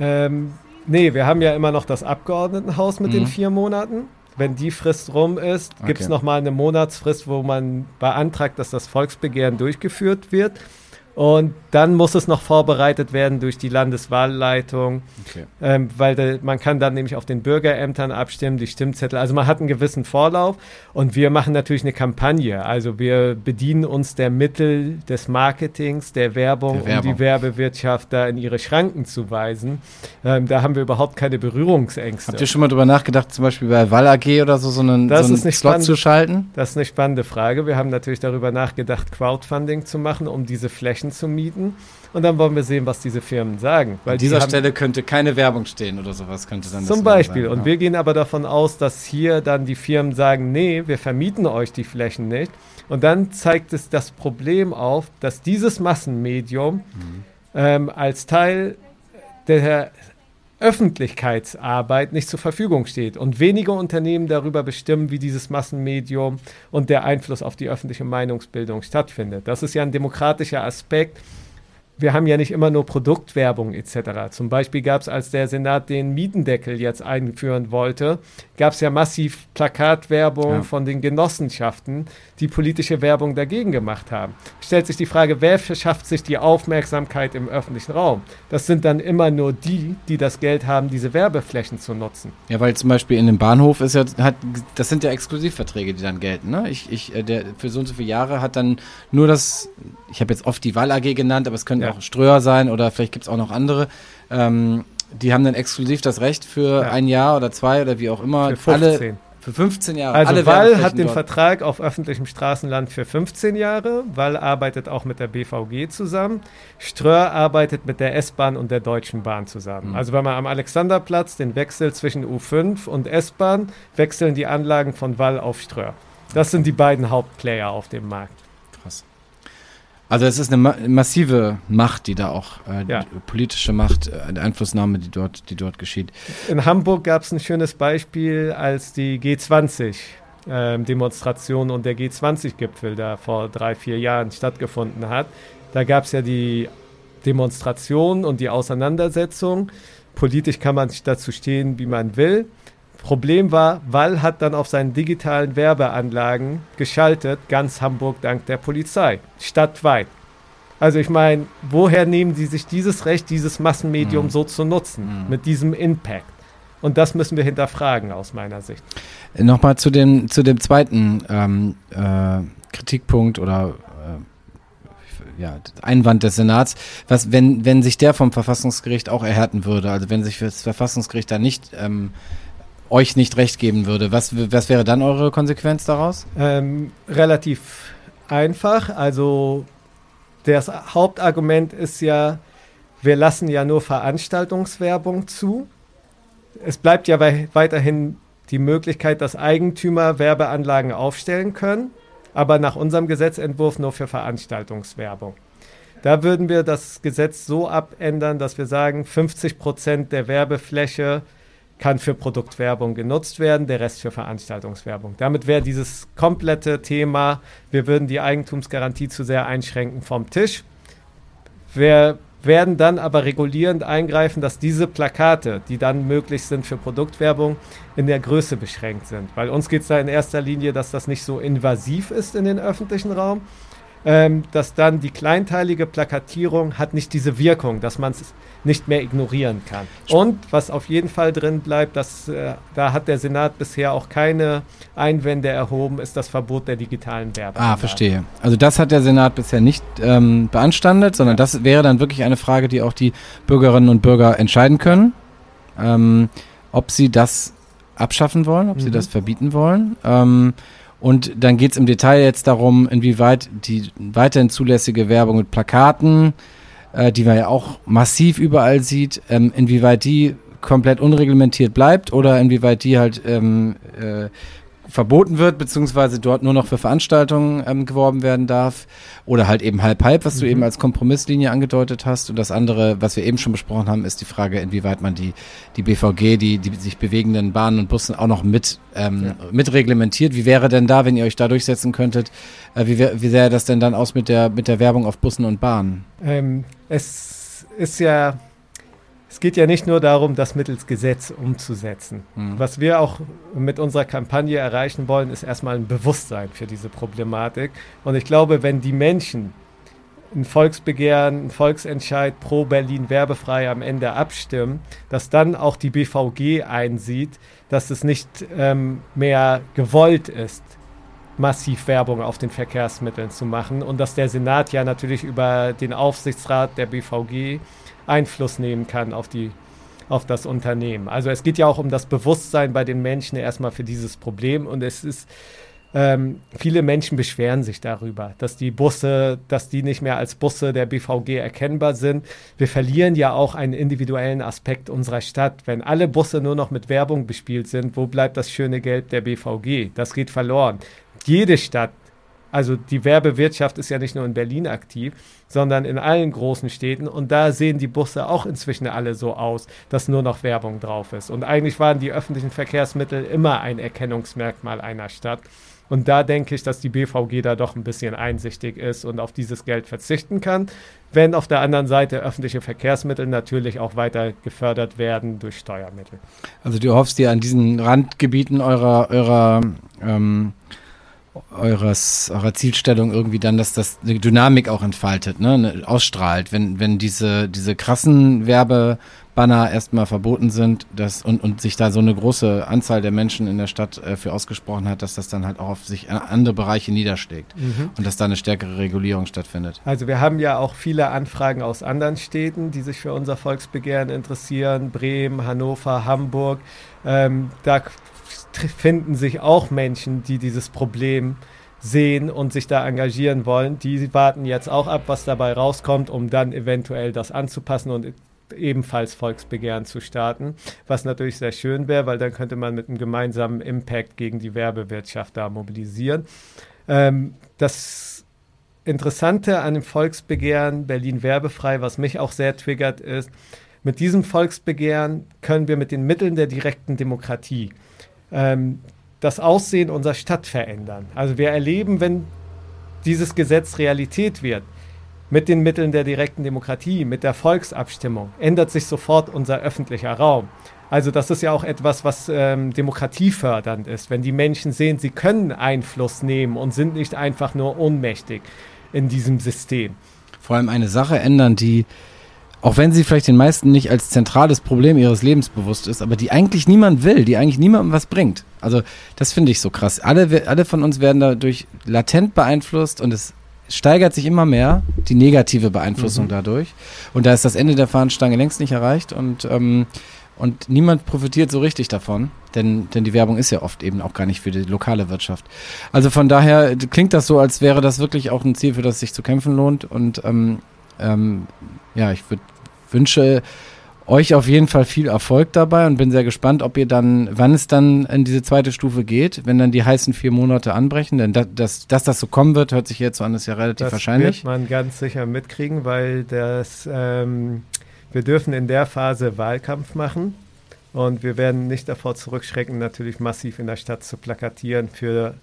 Speaker 5: Ähm, nee, wir haben ja immer noch das Abgeordnetenhaus mit den
Speaker 4: Mhm.
Speaker 5: vier Monaten. Wenn die Frist rum ist, gibt es
Speaker 4: Okay.
Speaker 5: nochmal eine Monatsfrist, wo man beantragt, dass das Volksbegehren durchgeführt wird. Und dann muss es noch vorbereitet werden durch die Landeswahlleitung,
Speaker 4: Okay.
Speaker 5: ähm, weil de, man kann dann nämlich auf den Bürgerämtern abstimmen, die Stimmzettel. Also man hat einen gewissen Vorlauf und wir machen natürlich eine Kampagne. Also wir bedienen uns der Mittel des Marketings, der Werbung,
Speaker 4: Der Werbung.
Speaker 5: um die Werbewirtschaft da in ihre Schranken zu weisen. Ähm, da haben wir überhaupt keine Berührungsängste.
Speaker 4: Habt ihr schon mal drüber nachgedacht, zum Beispiel bei Wall AG oder so, so einen,
Speaker 5: Das
Speaker 4: so einen Slot
Speaker 5: spannend.
Speaker 4: zu schalten?
Speaker 5: Das ist eine spannende Frage. Wir haben natürlich darüber nachgedacht, Crowdfunding zu machen, um diese Flächen zu mieten. Und dann wollen wir sehen, was diese Firmen sagen. Weil
Speaker 4: An
Speaker 5: die
Speaker 4: dieser
Speaker 5: haben-
Speaker 4: Stelle könnte keine Werbung stehen oder sowas könnte dann
Speaker 5: Zum Beispiel.
Speaker 4: sein,
Speaker 5: Und
Speaker 4: ja.
Speaker 5: wir gehen aber davon aus, dass hier dann die Firmen sagen, nee, wir vermieten euch die Flächen nicht. Und dann zeigt es das Problem auf, dass dieses Massenmedium
Speaker 4: Mhm.
Speaker 5: ähm, als Teil der Öffentlichkeitsarbeit nicht zur Verfügung steht und wenige Unternehmen darüber bestimmen, wie dieses Massenmedium und der Einfluss auf die öffentliche Meinungsbildung stattfindet. Das ist ja ein demokratischer Aspekt, wir haben ja nicht immer nur Produktwerbung etc. Zum Beispiel gab es, als der Senat den Mietendeckel jetzt einführen wollte, gab es ja massiv Plakatwerbung
Speaker 4: Ja.
Speaker 5: von den Genossenschaften, die politische Werbung dagegen gemacht haben. Stellt sich die Frage, wer verschafft sich die Aufmerksamkeit im öffentlichen Raum? Das sind dann immer nur die, die das Geld haben, diese Werbeflächen zu nutzen.
Speaker 4: Ja, weil zum Beispiel in dem Bahnhof ist ja, hat, das sind ja Exklusivverträge, die dann gelten. Ne? Ich, ich, äh, der, für so und so viele Jahre hat dann nur das, ich habe jetzt oft die Wall AG genannt, aber es könnte
Speaker 5: Ja.
Speaker 4: auch Ströer sein oder vielleicht gibt es auch noch andere. Ähm, die haben dann exklusiv das Recht für
Speaker 5: Ja.
Speaker 4: ein Jahr oder zwei oder wie auch immer.
Speaker 5: Für 15.
Speaker 4: Alle, für 15 Jahre.
Speaker 5: Also
Speaker 4: alle
Speaker 5: Wall hat den
Speaker 4: dort.
Speaker 5: Vertrag auf öffentlichem Straßenland für 15 Jahre. Wall arbeitet auch mit der BVG zusammen. Ströer arbeitet mit der S-Bahn und der Deutschen Bahn zusammen.
Speaker 4: Mhm.
Speaker 5: Also wenn man am Alexanderplatz den Wechsel zwischen U5 und S-Bahn wechseln die Anlagen von Wall auf Ströer. Das sind die beiden Hauptplayer auf dem Markt.
Speaker 4: Also es ist eine ma massive Macht, die da auch, äh,
Speaker 5: Ja.
Speaker 4: die politische Macht, äh, eine Einflussnahme, die dort, die dort geschieht.
Speaker 5: In Hamburg gab es ein schönes Beispiel, als die G20-Demonstration und der G20-Gipfel da vor drei, vier Jahren stattgefunden hat. Da gab es ja die Demonstration und die Auseinandersetzung. Politisch kann man dazu stehen, wie man will. Problem war, Wall hat dann auf seinen digitalen Werbeanlagen geschaltet, ganz Hamburg dank der Polizei, stadtweit. Also ich meine, woher nehmen sie sich dieses Recht, dieses Massenmedium
Speaker 4: Mhm.
Speaker 5: so zu nutzen,
Speaker 4: Mhm.
Speaker 5: mit diesem Impact? Und das müssen wir hinterfragen aus meiner Sicht.
Speaker 4: Nochmal zu dem, zu dem zweiten ähm, äh, Kritikpunkt oder äh, ja, Einwand des Senats, was, wenn, wenn sich der vom Verfassungsgericht auch erhärten würde, also wenn sich das Verfassungsgericht da nicht ähm, euch nicht recht geben würde, was, was wäre dann eure Konsequenz daraus?
Speaker 5: Ähm, relativ einfach. Also das Hauptargument ist ja, wir lassen ja nur Veranstaltungswerbung zu. Es bleibt ja wei weiterhin die Möglichkeit, dass Eigentümer Werbeanlagen aufstellen können, aber nach unserem Gesetzentwurf nur für Veranstaltungswerbung. Da würden wir das Gesetz so abändern, dass wir sagen, 50 Prozent der Werbefläche kann für Produktwerbung genutzt werden, der Rest für Veranstaltungswerbung. Damit wäre dieses komplette Thema, wir würden die Eigentumsgarantie zu sehr einschränken vom Tisch. Wir werden dann aber regulierend eingreifen, dass diese Plakate, die dann möglich sind für Produktwerbung, in der Größe beschränkt sind. Weil uns geht es da in erster Linie, dass das nicht so invasiv ist in den öffentlichen Raum, ähm, dass dann die kleinteilige Plakatierung hat nicht diese Wirkung, dass man es nicht mehr ignorieren kann. Und was auf jeden Fall drin bleibt, dass, äh, da hat der Senat bisher auch keine Einwände erhoben, ist das Verbot der digitalen Werbung.
Speaker 4: Ah, verstehe. Also das hat der Senat bisher nicht ähm, beanstandet, sondern das wäre dann wirklich eine Frage, die auch die Bürgerinnen und Bürger entscheiden können, ähm, ob sie das abschaffen wollen, ob mhm. sie das verbieten wollen. Ähm, und dann geht es im Detail jetzt darum, inwieweit die weiterhin zulässige Werbung mit Plakaten, äh, die man ja auch massiv überall sieht, ähm, inwieweit die komplett unreglementiert bleibt oder inwieweit die halt ähm, äh, verboten wird, beziehungsweise dort nur noch für Veranstaltungen ähm, geworben werden darf. Oder halt eben halb-halb, was mhm. du eben als Kompromisslinie angedeutet hast. Und das andere, was wir eben schon besprochen haben, ist die Frage, inwieweit man die, die BVG, die, die sich bewegenden Bahnen und Bussen auch noch mit, ähm, ja. mit reglementiert. Wie wäre denn da, wenn ihr euch da durchsetzen könntet, äh, wie, wie sähe das denn dann aus mit der, mit der Werbung auf Bussen und Bahnen?
Speaker 5: Ähm, es ist ja es geht ja nicht nur darum, das mittels Gesetz umzusetzen. Mhm. Was wir auch mit unserer Kampagne erreichen wollen, ist erstmal ein Bewusstsein für diese Problematik. Und ich glaube, wenn die Menschen ein Volksbegehren, ein Volksentscheid pro Berlin werbefrei am Ende abstimmen, dass dann auch die BVG einsieht, dass es nicht ähm, mehr gewollt ist, massiv Werbung auf den Verkehrsmitteln zu machen und dass der Senat ja natürlich über den Aufsichtsrat der BVG Einfluss nehmen kann auf die auf das Unternehmen. Also es geht ja auch um das Bewusstsein bei den Menschen erstmal für dieses Problem und es ist ähm, viele Menschen beschweren sich darüber, dass die Busse, dass die nicht mehr als Busse der BVG erkennbar sind. Wir verlieren ja auch einen individuellen Aspekt unserer Stadt. Wenn alle Busse nur noch mit Werbung bespielt sind, wo bleibt das schöne Geld der BVG? Das geht verloren. Jede Stadt also die Werbewirtschaft ist ja nicht nur in Berlin aktiv, sondern in allen großen Städten. Und da sehen die Busse auch inzwischen alle so aus, dass nur noch Werbung drauf ist. Und eigentlich waren die öffentlichen Verkehrsmittel immer ein Erkennungsmerkmal einer Stadt. Und da denke ich, dass die BVG da doch ein bisschen einsichtig ist und auf dieses Geld verzichten kann, wenn auf der anderen Seite öffentliche Verkehrsmittel natürlich auch weiter gefördert werden durch Steuermittel.
Speaker 4: Also du hoffst dir an diesen Randgebieten eurer, eurer ähm eures, eurer Zielstellung irgendwie dann, dass das eine Dynamik auch entfaltet, ne, ne, ausstrahlt, wenn, wenn diese, diese krassen Werbebanner erstmal verboten sind dass, und, und sich da so eine große Anzahl der Menschen in der Stadt äh, für ausgesprochen hat, dass das dann halt auch auf sich andere Bereiche niederschlägt mhm. und dass da eine stärkere Regulierung stattfindet.
Speaker 5: Also wir haben ja auch viele Anfragen aus anderen Städten, die sich für unser Volksbegehren interessieren, Bremen, Hannover, Hamburg. Ähm, da finden sich auch Menschen, die dieses Problem sehen und sich da engagieren wollen. Die warten jetzt auch ab, was dabei rauskommt, um dann eventuell das anzupassen und ebenfalls Volksbegehren zu starten, was natürlich sehr schön wäre, weil dann könnte man mit einem gemeinsamen Impact gegen die Werbewirtschaft da mobilisieren. Ähm, das Interessante an dem Volksbegehren Berlin werbefrei, was mich auch sehr triggert, ist, mit diesem Volksbegehren können wir mit den Mitteln der direkten Demokratie ähm, das Aussehen unserer Stadt verändern. Also wir erleben, wenn dieses Gesetz Realität wird, mit den Mitteln der direkten Demokratie, mit der Volksabstimmung, ändert sich sofort unser öffentlicher Raum. Also das ist ja auch etwas, was ähm, demokratiefördernd ist, wenn die Menschen sehen, sie können Einfluss nehmen und sind nicht einfach nur ohnmächtig in diesem System.
Speaker 4: Vor allem eine Sache ändern, die auch wenn sie vielleicht den meisten nicht als zentrales Problem ihres Lebens bewusst ist, aber die eigentlich niemand will, die eigentlich niemandem was bringt. Also das finde ich so krass. Alle, alle von uns werden dadurch latent beeinflusst und es steigert sich immer mehr, die negative Beeinflussung mhm. dadurch. Und da ist das Ende der Fahnenstange längst nicht erreicht und, ähm, und niemand profitiert so richtig davon, denn, denn die Werbung ist ja oft eben auch gar nicht für die lokale Wirtschaft. Also von daher klingt das so, als wäre das wirklich auch ein Ziel, für das sich zu kämpfen lohnt und ähm, ähm, ja, ich würde wünsche euch auf jeden Fall viel Erfolg dabei und bin sehr gespannt, ob ihr dann, wann es dann in diese zweite Stufe geht, wenn dann die heißen vier Monate anbrechen. Denn das, das, dass das so kommen wird, hört sich jetzt so an, ist ja relativ
Speaker 5: das
Speaker 4: wahrscheinlich.
Speaker 5: wird man ganz sicher mitkriegen, weil das, ähm, wir dürfen in der Phase Wahlkampf machen und wir werden nicht davor zurückschrecken, natürlich massiv in der Stadt zu plakatieren für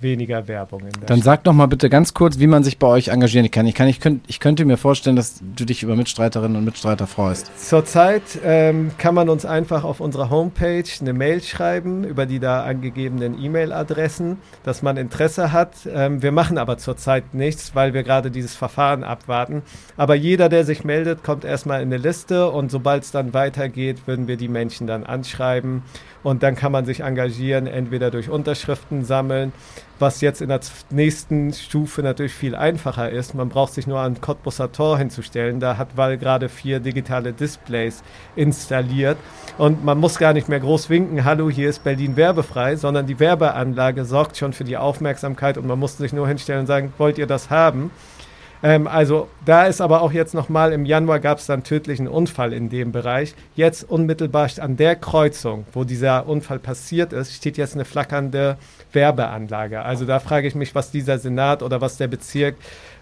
Speaker 5: weniger Werbung. In der
Speaker 4: Dann
Speaker 5: Stadt.
Speaker 4: sag doch mal bitte ganz kurz, wie man sich bei euch engagieren kann. Ich, kann, ich, könnt, ich könnte mir vorstellen, dass du dich über Mitstreiterinnen und Mitstreiter freust.
Speaker 5: Zurzeit ähm, kann man uns einfach auf unserer Homepage eine Mail schreiben über die da angegebenen E-Mail-Adressen, dass man Interesse hat. Ähm, wir machen aber zurzeit nichts, weil wir gerade dieses Verfahren abwarten. Aber jeder, der sich meldet, kommt erstmal in eine Liste und sobald es dann weitergeht, würden wir die Menschen dann anschreiben und dann kann man sich engagieren, entweder durch Unterschriften sammeln, was jetzt in der nächsten Stufe natürlich viel einfacher ist. Man braucht sich nur an Cottbusser Tor hinzustellen. Da hat Wall gerade vier digitale Displays installiert und man muss gar nicht mehr groß winken, hallo, hier ist Berlin werbefrei, sondern die Werbeanlage sorgt schon für die Aufmerksamkeit und man muss sich nur hinstellen und sagen, wollt ihr das haben? Ähm, also da ist aber auch jetzt nochmal, im Januar gab es dann tödlichen Unfall in dem Bereich. Jetzt unmittelbar an der Kreuzung, wo dieser Unfall passiert ist, steht jetzt eine flackernde Werbeanlage. Also da frage ich mich, was dieser Senat oder was der Bezirk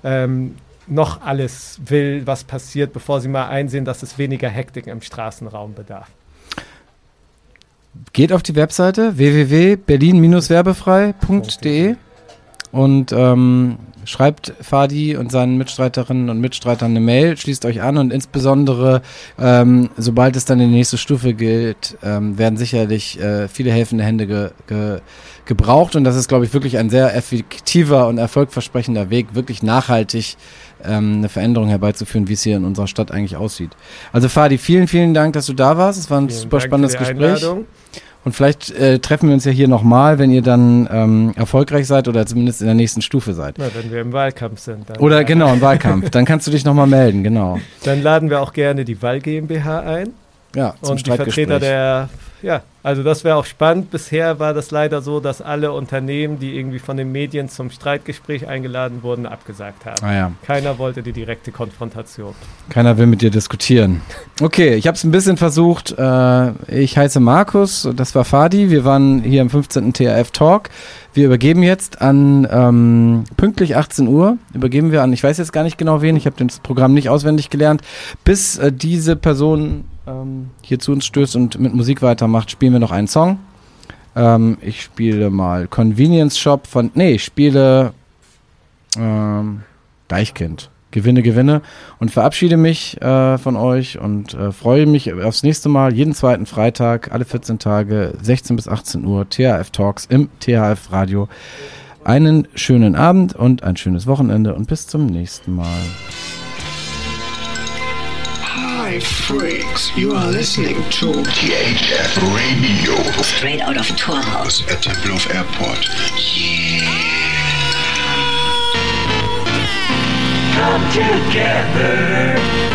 Speaker 5: ähm, noch alles will, was passiert, bevor sie mal einsehen, dass es weniger Hektik im Straßenraum bedarf.
Speaker 4: Geht auf die Webseite www.berlin-werbefrei.de und ähm, schreibt Fadi und seinen Mitstreiterinnen und Mitstreitern eine Mail, schließt euch an und insbesondere, ähm, sobald es dann in die nächste Stufe gilt, ähm, werden sicherlich äh, viele helfende Hände ge ge gebraucht und das ist, glaube ich, wirklich ein sehr effektiver und erfolgversprechender Weg, wirklich nachhaltig ähm, eine Veränderung herbeizuführen, wie es hier in unserer Stadt eigentlich aussieht. Also Fadi, vielen, vielen Dank, dass du da warst. Es war ein
Speaker 5: Vielen
Speaker 4: super
Speaker 5: Dank für
Speaker 4: spannendes
Speaker 5: die
Speaker 4: Gespräch.
Speaker 5: Einladung.
Speaker 4: Und vielleicht äh, treffen wir uns ja hier nochmal, wenn ihr dann ähm, erfolgreich seid oder zumindest in der nächsten Stufe seid.
Speaker 5: Na, wenn wir im Wahlkampf sind.
Speaker 4: Oder genau, im Wahlkampf. Dann kannst du dich nochmal melden, genau.
Speaker 5: Dann laden wir auch gerne die Wall GmbH ein.
Speaker 4: Ja, zum
Speaker 5: und die Vertreter der, ja, also das wäre auch spannend. Bisher war das leider so, dass alle Unternehmen, die irgendwie von den Medien zum Streitgespräch eingeladen wurden, abgesagt haben.
Speaker 4: Ah ja,
Speaker 5: Keiner wollte die direkte Konfrontation.
Speaker 4: keiner will mit dir diskutieren. Okay, ich habe es ein bisschen versucht. Äh, ich heiße Markus, das war Fadi. Wir waren hier im 15. TRF Talk. Wir übergeben jetzt an ähm, pünktlich 18 Uhr. Übergeben wir an, ich weiß jetzt gar nicht genau wen, ich habe das Programm nicht auswendig gelernt. Bis äh, diese Person ähm, hier zu uns stößt und mit Musik weitermacht, spielen wir noch einen Song. Ähm, ich spiele mal Convenience Shop von, nee, ich spiele ähm, Deichkind. Gewinne, gewinne und verabschiede mich äh, von euch und äh, freue mich aufs nächste Mal, jeden zweiten Freitag, alle 14 Tage, 16 bis 18 Uhr, THF Talks im THF Radio. Einen schönen Abend und ein schönes Wochenende und bis zum nächsten Mal.
Speaker 1: Hi, freaks. You are listening to
Speaker 2: THF Radio.
Speaker 3: Straight out of Torhaus.
Speaker 1: at Tempelhof Airport.
Speaker 2: Come together